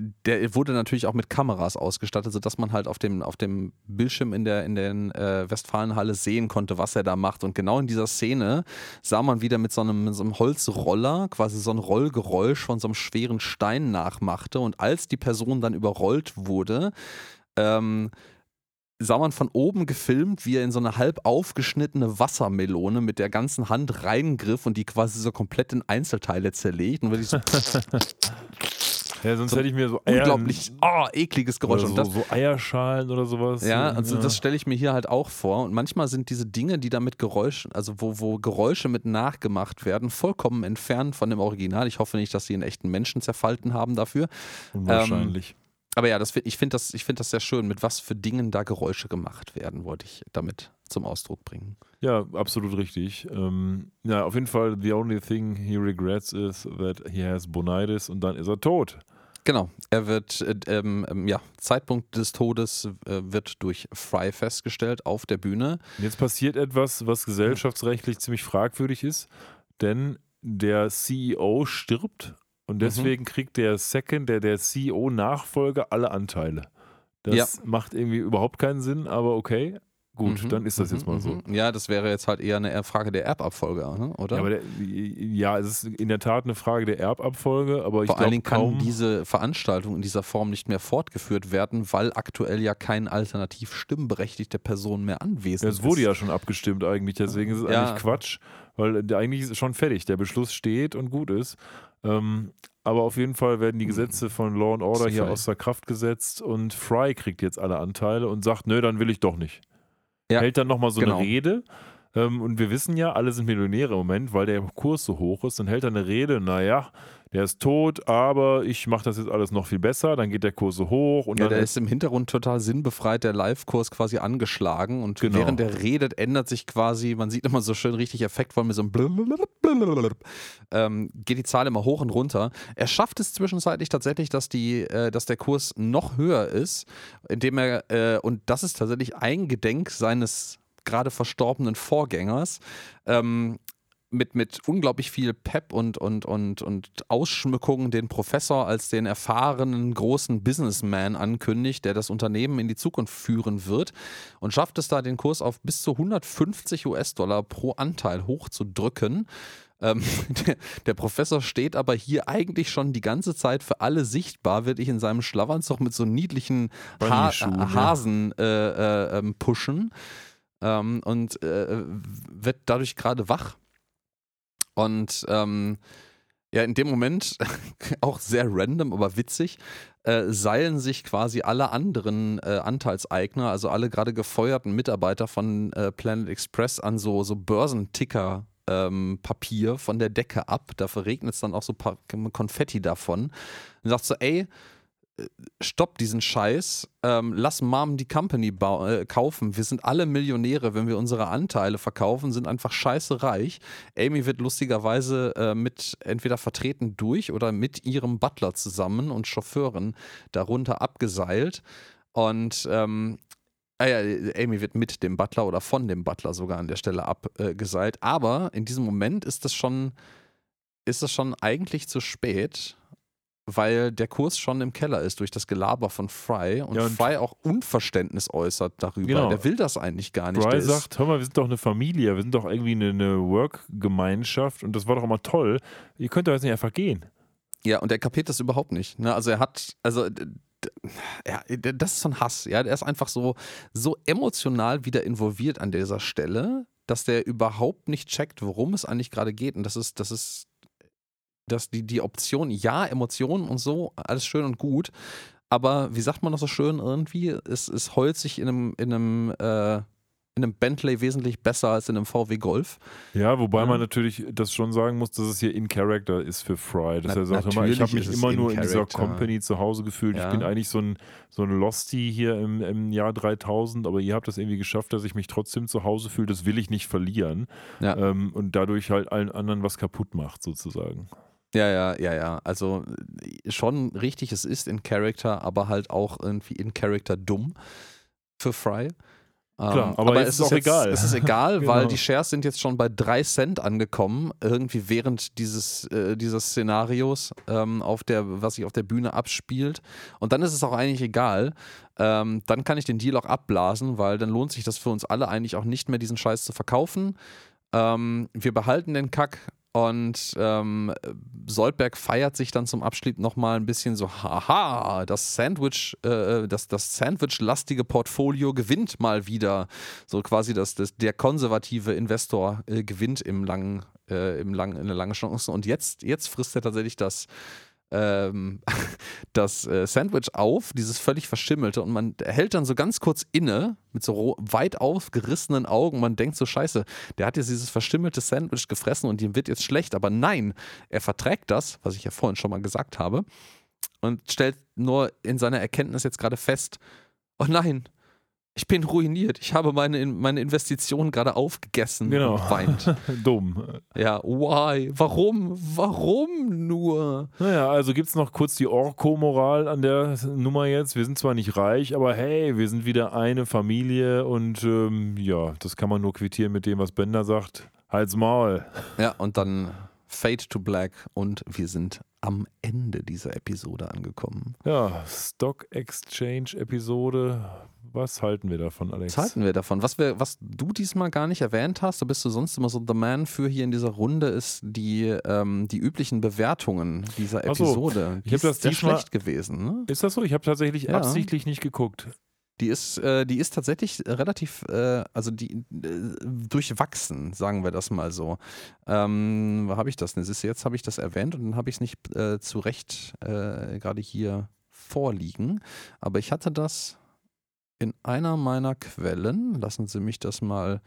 der wurde natürlich auch mit Kameras ausgestattet, sodass man halt auf dem, auf dem Bildschirm in der, in der äh, Westfalenhalle sehen konnte, was er da macht. Und genau in dieser Szene sah man wieder mit so einem, mit so einem Holzroller quasi so ein Rollgeräusch von so einem schweren Stein nachmachte. Und als die Person dann überrollt wurde, ähm, sah man von oben gefilmt, wie er in so eine halb aufgeschnittene Wassermelone mit der ganzen Hand reingriff und die quasi so komplett in Einzelteile zerlegt und wirklich so <laughs> Ja, sonst So hätte ich mir so Eier, unglaublich oh, ekliges Geräusch. oder Und so, das, so Eierschalen oder sowas. ja, so, also das stelle ich mir hier halt auch vor. Und manchmal sind diese Dinge, die da mit Geräuschen, also wo, wo Geräusche mit nachgemacht werden, vollkommen entfernt von dem Original. Ich hoffe nicht, dass sie einen echten Menschen zerfalten haben dafür. Unwahrscheinlich. Aber ja, das, ich finde das, ich find das sehr schön, mit was für Dingen da Geräusche gemacht werden, wollte ich damit zum Ausdruck bringen. Ja, absolut richtig. Ähm, ja, auf jeden Fall, the only thing he regrets is that he has bonitis und dann ist er tot. Genau, er wird, äh, ähm, ähm, ja, Zeitpunkt des Todes äh, wird durch Fry festgestellt auf der Bühne. Jetzt passiert etwas, was gesellschaftsrechtlich ziemlich fragwürdig ist, denn der CEO stirbt und deswegen kriegt der Second, der, der CEO-Nachfolger, alle Anteile. Das Ja. macht irgendwie überhaupt keinen Sinn, aber okay. Gut, Mhm, dann ist das mhm, jetzt mal so. mhm. Ja, das wäre jetzt halt eher eine Frage der Erbabfolge, ne? oder? Ja, der, ja, es ist in der Tat eine Frage der Erbabfolge, aber ich Vor allen Dingen kann diese Veranstaltung in dieser Form nicht mehr fortgeführt werden, weil aktuell ja kein alternativ stimmberechtigte Person mehr anwesend Ja, es wurde ist. ja schon abgestimmt eigentlich, deswegen ist es Ja. eigentlich Quatsch, weil der, eigentlich ist es schon fertig. Der Beschluss steht und gut ist. Ähm, aber auf jeden Fall werden die Gesetze von Law and Order hier außer Kraft gesetzt und Fry kriegt jetzt alle Anteile und sagt, nö, dann will ich doch nicht. Ja, hält dann nochmal so genau. eine Rede. Ähm, und wir wissen ja, alle sind Millionäre im Moment, weil der Kurs so hoch ist. Dann hält er eine Rede, naja, der ist tot, aber ich mache das jetzt alles noch viel besser. Dann geht der Kurs so hoch. Und ja, dann der ist im Hintergrund total sinnbefreit, der Live-Kurs quasi angeschlagen. Und Genau. während der redet, ändert sich quasi, man sieht immer so schön richtig effektvoll mit so einem ähm, geht die Zahl immer hoch und runter. Er schafft es zwischenzeitlich tatsächlich, dass, die, äh, dass der Kurs noch höher ist, indem er, äh, und das ist tatsächlich ein Gedenk seines gerade verstorbenen Vorgängers, ähm, mit, mit unglaublich viel Pep und, und, und, und Ausschmückung den Professor als den erfahrenen großen Businessman ankündigt, der das Unternehmen in die Zukunft führen wird und schafft es da, den Kurs auf bis zu 150 US-Dollar pro Anteil hochzudrücken. Ähm, <laughs> der, der Professor steht aber hier eigentlich schon die ganze Zeit für alle sichtbar, wirklich in seinem Schlafanzug mit so niedlichen ha. Hasen äh, äh, ähm, pushen ähm, und äh, wird dadurch gerade wach. Und ähm, ja, in dem Moment, <laughs> auch sehr random, aber witzig, äh, seilen sich quasi alle anderen äh, Anteilseigner, also alle gerade gefeuerten Mitarbeiter von äh, Planet Express an so, so Börsenticker. Ähm, Papier von der Decke ab, da verregnet es dann auch so pa Konfetti davon. Und sagt so, ey, stopp diesen Scheiß, ähm, lass Mom die Company äh, kaufen. Wir sind alle Millionäre, wenn wir unsere Anteile verkaufen, sind einfach scheiße reich. Amy wird lustigerweise äh, mit entweder vertreten durch oder mit ihrem Butler zusammen und Chauffeurin darunter abgeseilt. Und ähm, ja, Amy wird mit dem Butler oder von dem Butler sogar an der Stelle abgeseilt. Aber in diesem Moment ist das schon, ist das schon eigentlich zu spät, weil der Kurs schon im Keller ist durch das Gelaber von Fry und, Ja, und- Fry auch Unverständnis äußert darüber. Genau. Der will das eigentlich gar nicht. Fry Der sagt, hör mal, wir sind doch eine Familie, wir sind doch irgendwie eine, eine Work-Gemeinschaft und das war doch immer toll. Ihr könnt doch jetzt nicht einfach gehen. Ja, und er kapiert das überhaupt nicht. Ne? Also er hat, also ja, das ist so ein Hass. Ja, der ist einfach so, so emotional wieder involviert an dieser Stelle, dass der überhaupt nicht checkt, worum es eigentlich gerade geht. Und das ist, das ist, dass die, die Option, ja, Emotionen und so, alles schön und gut. Aber wie sagt man das so schön irgendwie? Es, es heult sich in einem, in einem, äh, in einem Bentley wesentlich besser als in einem VW Golf. Ja, wobei Ja. man natürlich das schon sagen muss, dass es hier in Character ist für Fry. Dass Na- er sagt, mal, ich habe mich immer in nur in dieser Character. Company zu Hause gefühlt. Ja. Ich bin eigentlich so ein, so ein Losty hier im, im Jahr 3000, aber ihr habt das irgendwie geschafft, dass ich mich trotzdem zu Hause fühle. Das will ich nicht verlieren. Ja. Ähm, und dadurch halt allen anderen was kaputt macht, sozusagen. Ja, ja, ja, ja. Also äh, schon richtig, es ist in Character, aber halt auch irgendwie in Character dumm für Fry. Klar, aber jetzt ist auch jetzt, egal. Es ist egal, <laughs> weil Genau. die Shares sind jetzt schon bei 3 Cent angekommen, irgendwie während dieses, äh, dieses Szenarios, ähm, auf der, was sich auf der Bühne abspielt. Und dann ist es auch eigentlich egal. Ähm, dann kann ich den Deal auch abblasen, weil dann lohnt sich das für uns alle eigentlich auch nicht mehr, diesen Scheiß zu verkaufen. Ähm, wir behalten den Kack und ähm, Soldberg feiert sich dann zum Abschluss nochmal ein bisschen so, haha, das Sandwich, äh, das, das Sandwich-lastige Portfolio gewinnt mal wieder. So quasi das, das, der konservative Investor äh, gewinnt im langen, äh, im lang, in der langen Chance. Und jetzt, jetzt frisst er tatsächlich das, ähm, <laughs> das äh, Sandwich auf, dieses völlig verschimmelte, und man hält dann so ganz kurz inne mit so weit aufgerissenen Augen. Man denkt so: Scheiße, der hat jetzt dieses verschimmelte Sandwich gefressen und ihm wird jetzt schlecht. Aber nein, er verträgt das, was ich ja vorhin schon mal gesagt habe, und stellt nur in seiner Erkenntnis jetzt gerade fest: Oh nein. Ich bin ruiniert. Ich habe meine, meine Investition gerade aufgegessen Genau. und weint. <laughs> Dumm. Ja, why? Warum? Warum nur? Naja, also gibt es noch kurz die Orko-Moral an der Nummer jetzt. Wir sind zwar nicht reich, aber hey, wir sind wieder eine Familie und ähm, ja, das kann man nur quittieren mit dem, was Bender sagt. Halt's Maul. Ja, und dann Fade to Black und wir sind am Ende dieser Episode angekommen. Ja, Stock Exchange Episode. Was halten wir davon, Alex? Was halten wir davon? Was, wir, was du diesmal gar nicht erwähnt hast, da bist du sonst immer so The Man für hier in dieser Runde, ist die, ähm, die üblichen Bewertungen dieser Ach so, Episode. ich Die hab das ist sehr diesmal- schlecht gewesen. Ne? Ist das so? Ich habe tatsächlich Ja. absichtlich nicht geguckt. Die ist, äh, die ist tatsächlich relativ, äh, also die äh, durchwachsen, sagen wir das mal so. Ähm, wo habe ich das du, Jetzt habe ich das erwähnt und dann habe ich es nicht äh, zu Recht äh, gerade hier vorliegen. Aber ich hatte das in einer meiner Quellen, lassen Sie mich das mal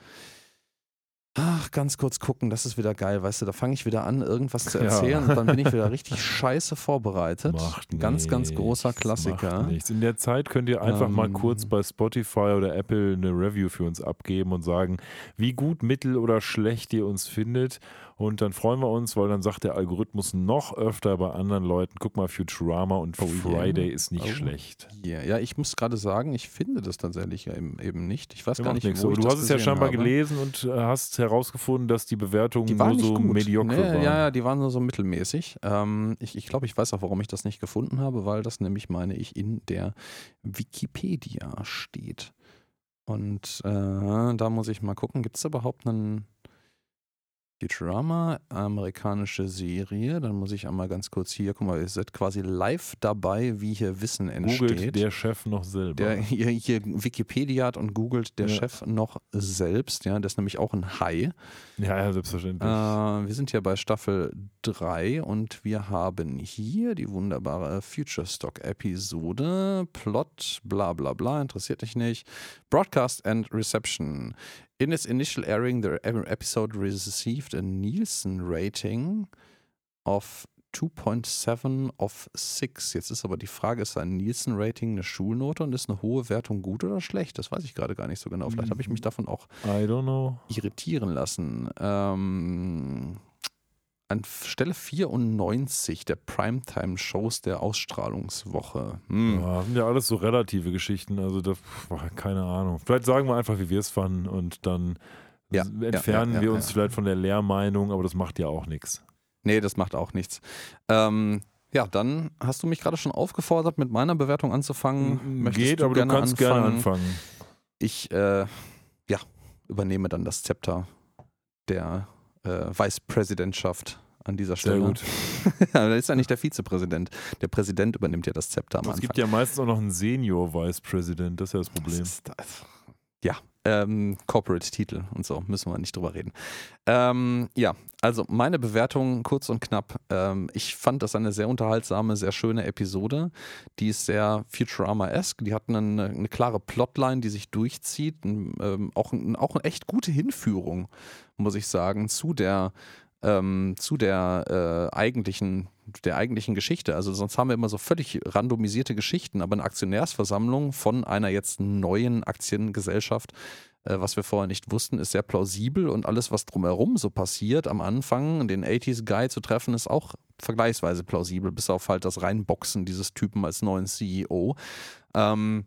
Ach, ganz kurz gucken, das ist wieder geil, weißt du, da fange ich wieder an, irgendwas zu erzählen ja. und dann bin ich wieder richtig <laughs> scheiße vorbereitet. Macht ganz, nichts, ganz großer Klassiker. Macht nichts. In der Zeit könnt ihr einfach ähm, mal kurz bei Spotify oder Apple eine Review für uns abgeben und sagen, wie gut, mittel oder schlecht ihr uns findet. Und dann freuen wir uns, weil dann sagt der Algorithmus noch öfter bei anderen Leuten, guck mal, Futurama und oh, Friday yeah. ist nicht oh, schlecht. Yeah. Ja, ich muss gerade sagen, ich finde das tatsächlich eben, nicht. Ich weiß gar nicht, nichts. wo Du hast es ja scheinbar habe. gelesen und äh, hast herausgefunden, dass die Bewertungen die nur so gut. mediocre nee, waren. Ja, die waren nur so mittelmäßig. Ähm, ich, ich glaube, ich weiß auch, warum ich das nicht gefunden habe, weil das nämlich, meine ich, in der Wikipedia steht. Und äh, da muss ich mal gucken, gibt es überhaupt einen Futurama, amerikanische Serie. Dann muss ich einmal ganz kurz hier, guck mal, ihr seid quasi live dabei, wie hier Wissen entsteht. Googelt der Chef noch selber. Der hier, hier Wikipedia hat und googelt der ja. Chef noch selbst. Ja, der ist nämlich auch ein Hai. Ja, ja, selbstverständlich. Äh, wir sind hier bei Staffel 3 und wir haben hier die wunderbare Future Stock Episode. Plot, bla bla bla, interessiert dich nicht. Broadcast and Reception. In its initial airing, the episode received a Nielsen rating of 2.7 of 6. Jetzt ist aber die Frage, ist ein Nielsen-Rating eine Schulnote und ist eine hohe Wertung gut oder schlecht? Das weiß ich gerade gar nicht so genau. Vielleicht habe ich mich davon auch irritieren lassen. Ähm, an Stelle 94 der Primetime-Shows der Ausstrahlungswoche. Hm. Ja, sind ja alles so relative Geschichten, also da, keine Ahnung. Vielleicht sagen wir einfach, wie wir es fanden und dann ja, entfernen ja, ja, wir uns vielleicht von der Lehrmeinung, aber das macht ja auch nichts. Nee, das macht auch nichts. Ähm, ja, dann hast du mich gerade schon aufgefordert, mit meiner Bewertung anzufangen. Möchtest Geht, du aber du kannst anfangen? gerne anfangen. Ich, äh, ja, übernehme dann das Zepter der äh, Vicepräsidentschaft an dieser Stelle. Sehr gut. <laughs> ja, das ist ja nicht der Vizepräsident. Der Präsident übernimmt ja das Zepter am Es Anfang. gibt ja meistens auch noch einen Senior Vice President, das ist ja das Problem. Das das. Ja, ähm, Corporate-Titel und so, müssen wir nicht drüber reden. Ähm, ja, also meine Bewertung kurz und knapp. Ähm, ich fand das eine sehr unterhaltsame, sehr schöne Episode. Die ist sehr Futurama-esque. Die hat eine, eine, klare Plotline, die sich durchzieht. Ähm, auch, auch eine echt gute Hinführung, muss ich sagen, zu der ähm, zu der äh, eigentlichen der eigentlichen Geschichte. Also sonst haben wir immer so völlig randomisierte Geschichten, aber eine Aktionärsversammlung von einer jetzt neuen Aktiengesellschaft, äh, was wir vorher nicht wussten, ist sehr plausibel und alles, was drumherum so passiert am Anfang, den 80s Guy zu treffen, ist auch vergleichsweise plausibel, bis auf halt das Reinboxen dieses Typen als neuen CEO. Ähm,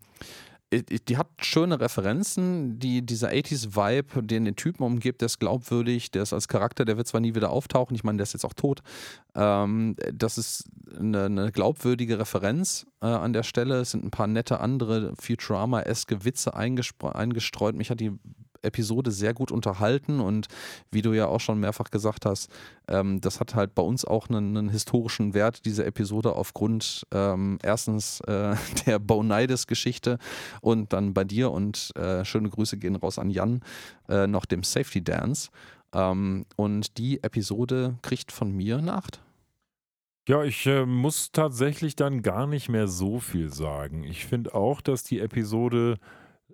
die hat schöne Referenzen, die, dieser 80s-Vibe, den den Typen umgibt, der ist glaubwürdig, der ist als Charakter, der wird zwar nie wieder auftauchen, ich meine, der ist jetzt auch tot. Ähm, das ist eine, eine glaubwürdige Referenz äh, an der Stelle. Es sind ein paar nette andere Futurama-eske Witze eingestreut. Mich hat die Episode sehr gut unterhalten und wie du ja auch schon mehrfach gesagt hast, ähm, das hat halt bei uns auch einen, einen historischen Wert, diese Episode, aufgrund ähm, erstens äh, <laughs> der Bonides-Geschichte und dann bei dir und äh, schöne Grüße gehen raus an Jan, äh, noch dem Safety Dance. Ähm, und die Episode kriegt von mir eine 8. Ja, ich äh, muss tatsächlich dann gar nicht mehr so viel sagen. Ich finde auch, dass die Episode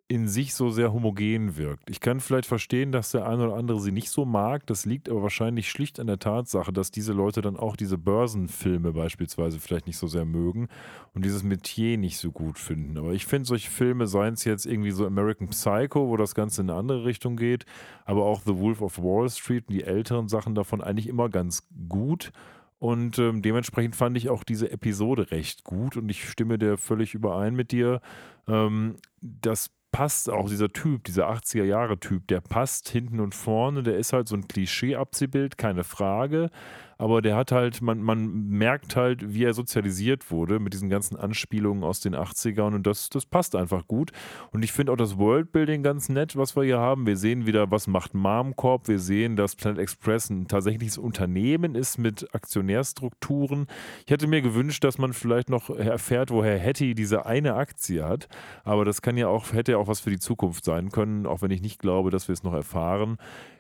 in sich so sehr homogen wirkt. Ich kann vielleicht verstehen, dass der eine oder andere sie nicht so mag. Das liegt aber wahrscheinlich schlicht an der Tatsache, dass diese Leute dann auch diese Börsenfilme beispielsweise vielleicht nicht so sehr mögen und dieses Metier nicht so gut finden. Aber ich finde solche Filme, seien es jetzt irgendwie so American Psycho, wo das Ganze in eine andere Richtung geht, aber auch The Wolf of Wall Street und die älteren Sachen davon eigentlich immer ganz gut. Und ähm, dementsprechend fand ich auch diese Episode recht gut und ich stimme dir völlig überein mit dir. Ähm, das passt auch dieser Typ, dieser 80er-Jahre-Typ, der passt hinten und vorne, der ist halt so ein Klischee-Abziehbild, keine Frage aber der hat halt, man, man merkt halt, wie er sozialisiert wurde mit diesen ganzen Anspielungen aus den 80ern und das, das passt einfach gut. Und ich finde auch das Worldbuilding ganz nett, was wir hier haben. Wir sehen wieder, was macht Marmcorp. Wir sehen, dass Planet Express ein tatsächliches Unternehmen ist mit Aktionärstrukturen. Ich hätte mir gewünscht, dass man vielleicht noch erfährt, woher Hattie diese eine Aktie hat. Aber das kann ja auch, hätte ja auch was für die Zukunft sein können, auch wenn ich nicht glaube, dass wir es noch erfahren.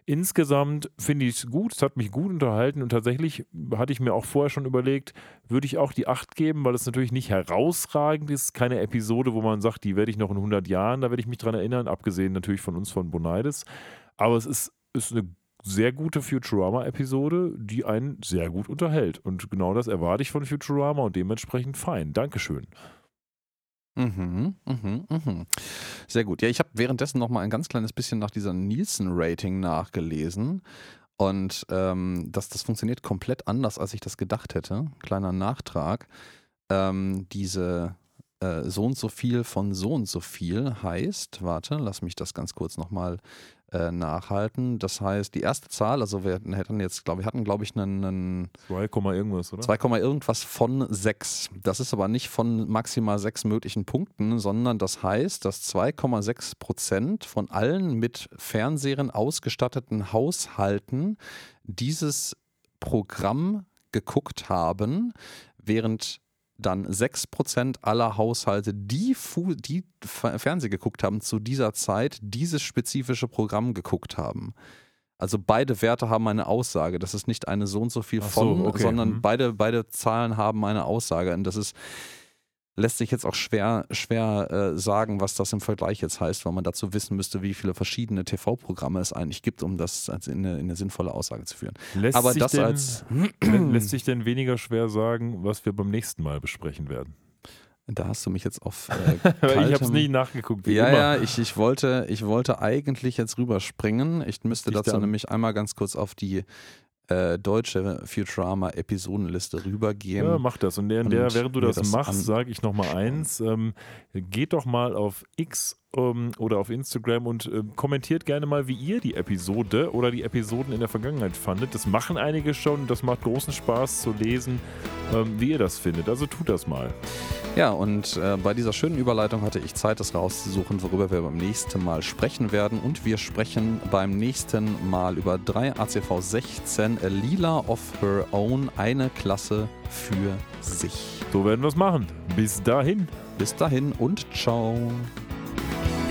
Insgesamt finde ich es gut, es hat mich gut unterhalten und tatsächlich hatte ich mir auch vorher schon überlegt, würde ich auch die 8 geben, weil es natürlich nicht herausragend ist. Keine Episode, wo man sagt, die werde ich noch in 100 Jahren, da werde ich mich dran erinnern, abgesehen natürlich von uns von Bonaides. Aber es ist, ist eine sehr gute Futurama-Episode, die einen sehr gut unterhält. Und genau das erwarte ich von Futurama und dementsprechend fein. Dankeschön. Mhm, mhm, mhm. Sehr gut. Ja, ich habe währenddessen noch mal ein ganz kleines bisschen nach dieser Nielsen-Rating nachgelesen. Und ähm, das, das funktioniert komplett anders, als ich das gedacht hätte. Kleiner Nachtrag. Ähm, diese äh, so und so viel von so und so viel heißt, warte, lass mich das ganz kurz nochmal äh, nachhalten. Das heißt, die erste Zahl, also wir hätten jetzt, glaube ich, hatten, glaube ich, einen, einen 2, irgendwas, oder? 2, irgendwas von 6. Das ist aber nicht von maximal 6 möglichen Punkten, sondern das heißt, dass 2,6 Prozent von allen mit Fernsehern ausgestatteten Haushalten dieses Programm geguckt haben, während dann 6% aller Haushalte, die, Fu die Fernsehen geguckt haben, zu dieser Zeit dieses spezifische Programm geguckt haben. Also beide Werte haben eine Aussage. Das ist nicht eine so und so viel von, so, okay. sondern mhm. beide, beide Zahlen haben eine Aussage. Und das ist lässt sich jetzt auch schwer, schwer äh, sagen, was das im Vergleich jetzt heißt, weil man dazu wissen müsste, wie viele verschiedene TV-Programme es eigentlich gibt, um das als in eine, in eine sinnvolle Aussage zu führen. Lässt Aber das denn, als <clears throat> lässt sich denn weniger schwer sagen, was wir beim nächsten Mal besprechen werden? Da hast du mich jetzt auf. Äh, <laughs> ich habe es nie nachgeguckt. ja, immer. ja, ich, ich, wollte, ich wollte eigentlich jetzt rüberspringen. Ich müsste ich dazu nämlich einmal ganz kurz auf die äh, deutsche Futurama-Episodenliste rübergehen. Ja, mach das. Und, der, der, während du das, das machst, sage ich nochmal eins. Ähm, geht doch mal auf X ähm, oder auf Instagram und äh, kommentiert gerne mal, wie ihr die Episode oder die Episoden in der Vergangenheit fandet. Das machen einige schon. Das macht großen Spaß zu lesen, ähm, wie ihr das findet. Also tut das mal. Ja, und äh, bei dieser schönen Überleitung hatte ich Zeit, das rauszusuchen, worüber wir beim nächsten Mal sprechen werden. Und wir sprechen beim nächsten Mal über 3 ACV 16 A Lila of Her Own, eine Klasse für sich. So werden wir es machen. Bis dahin. Bis dahin und ciao. Bye.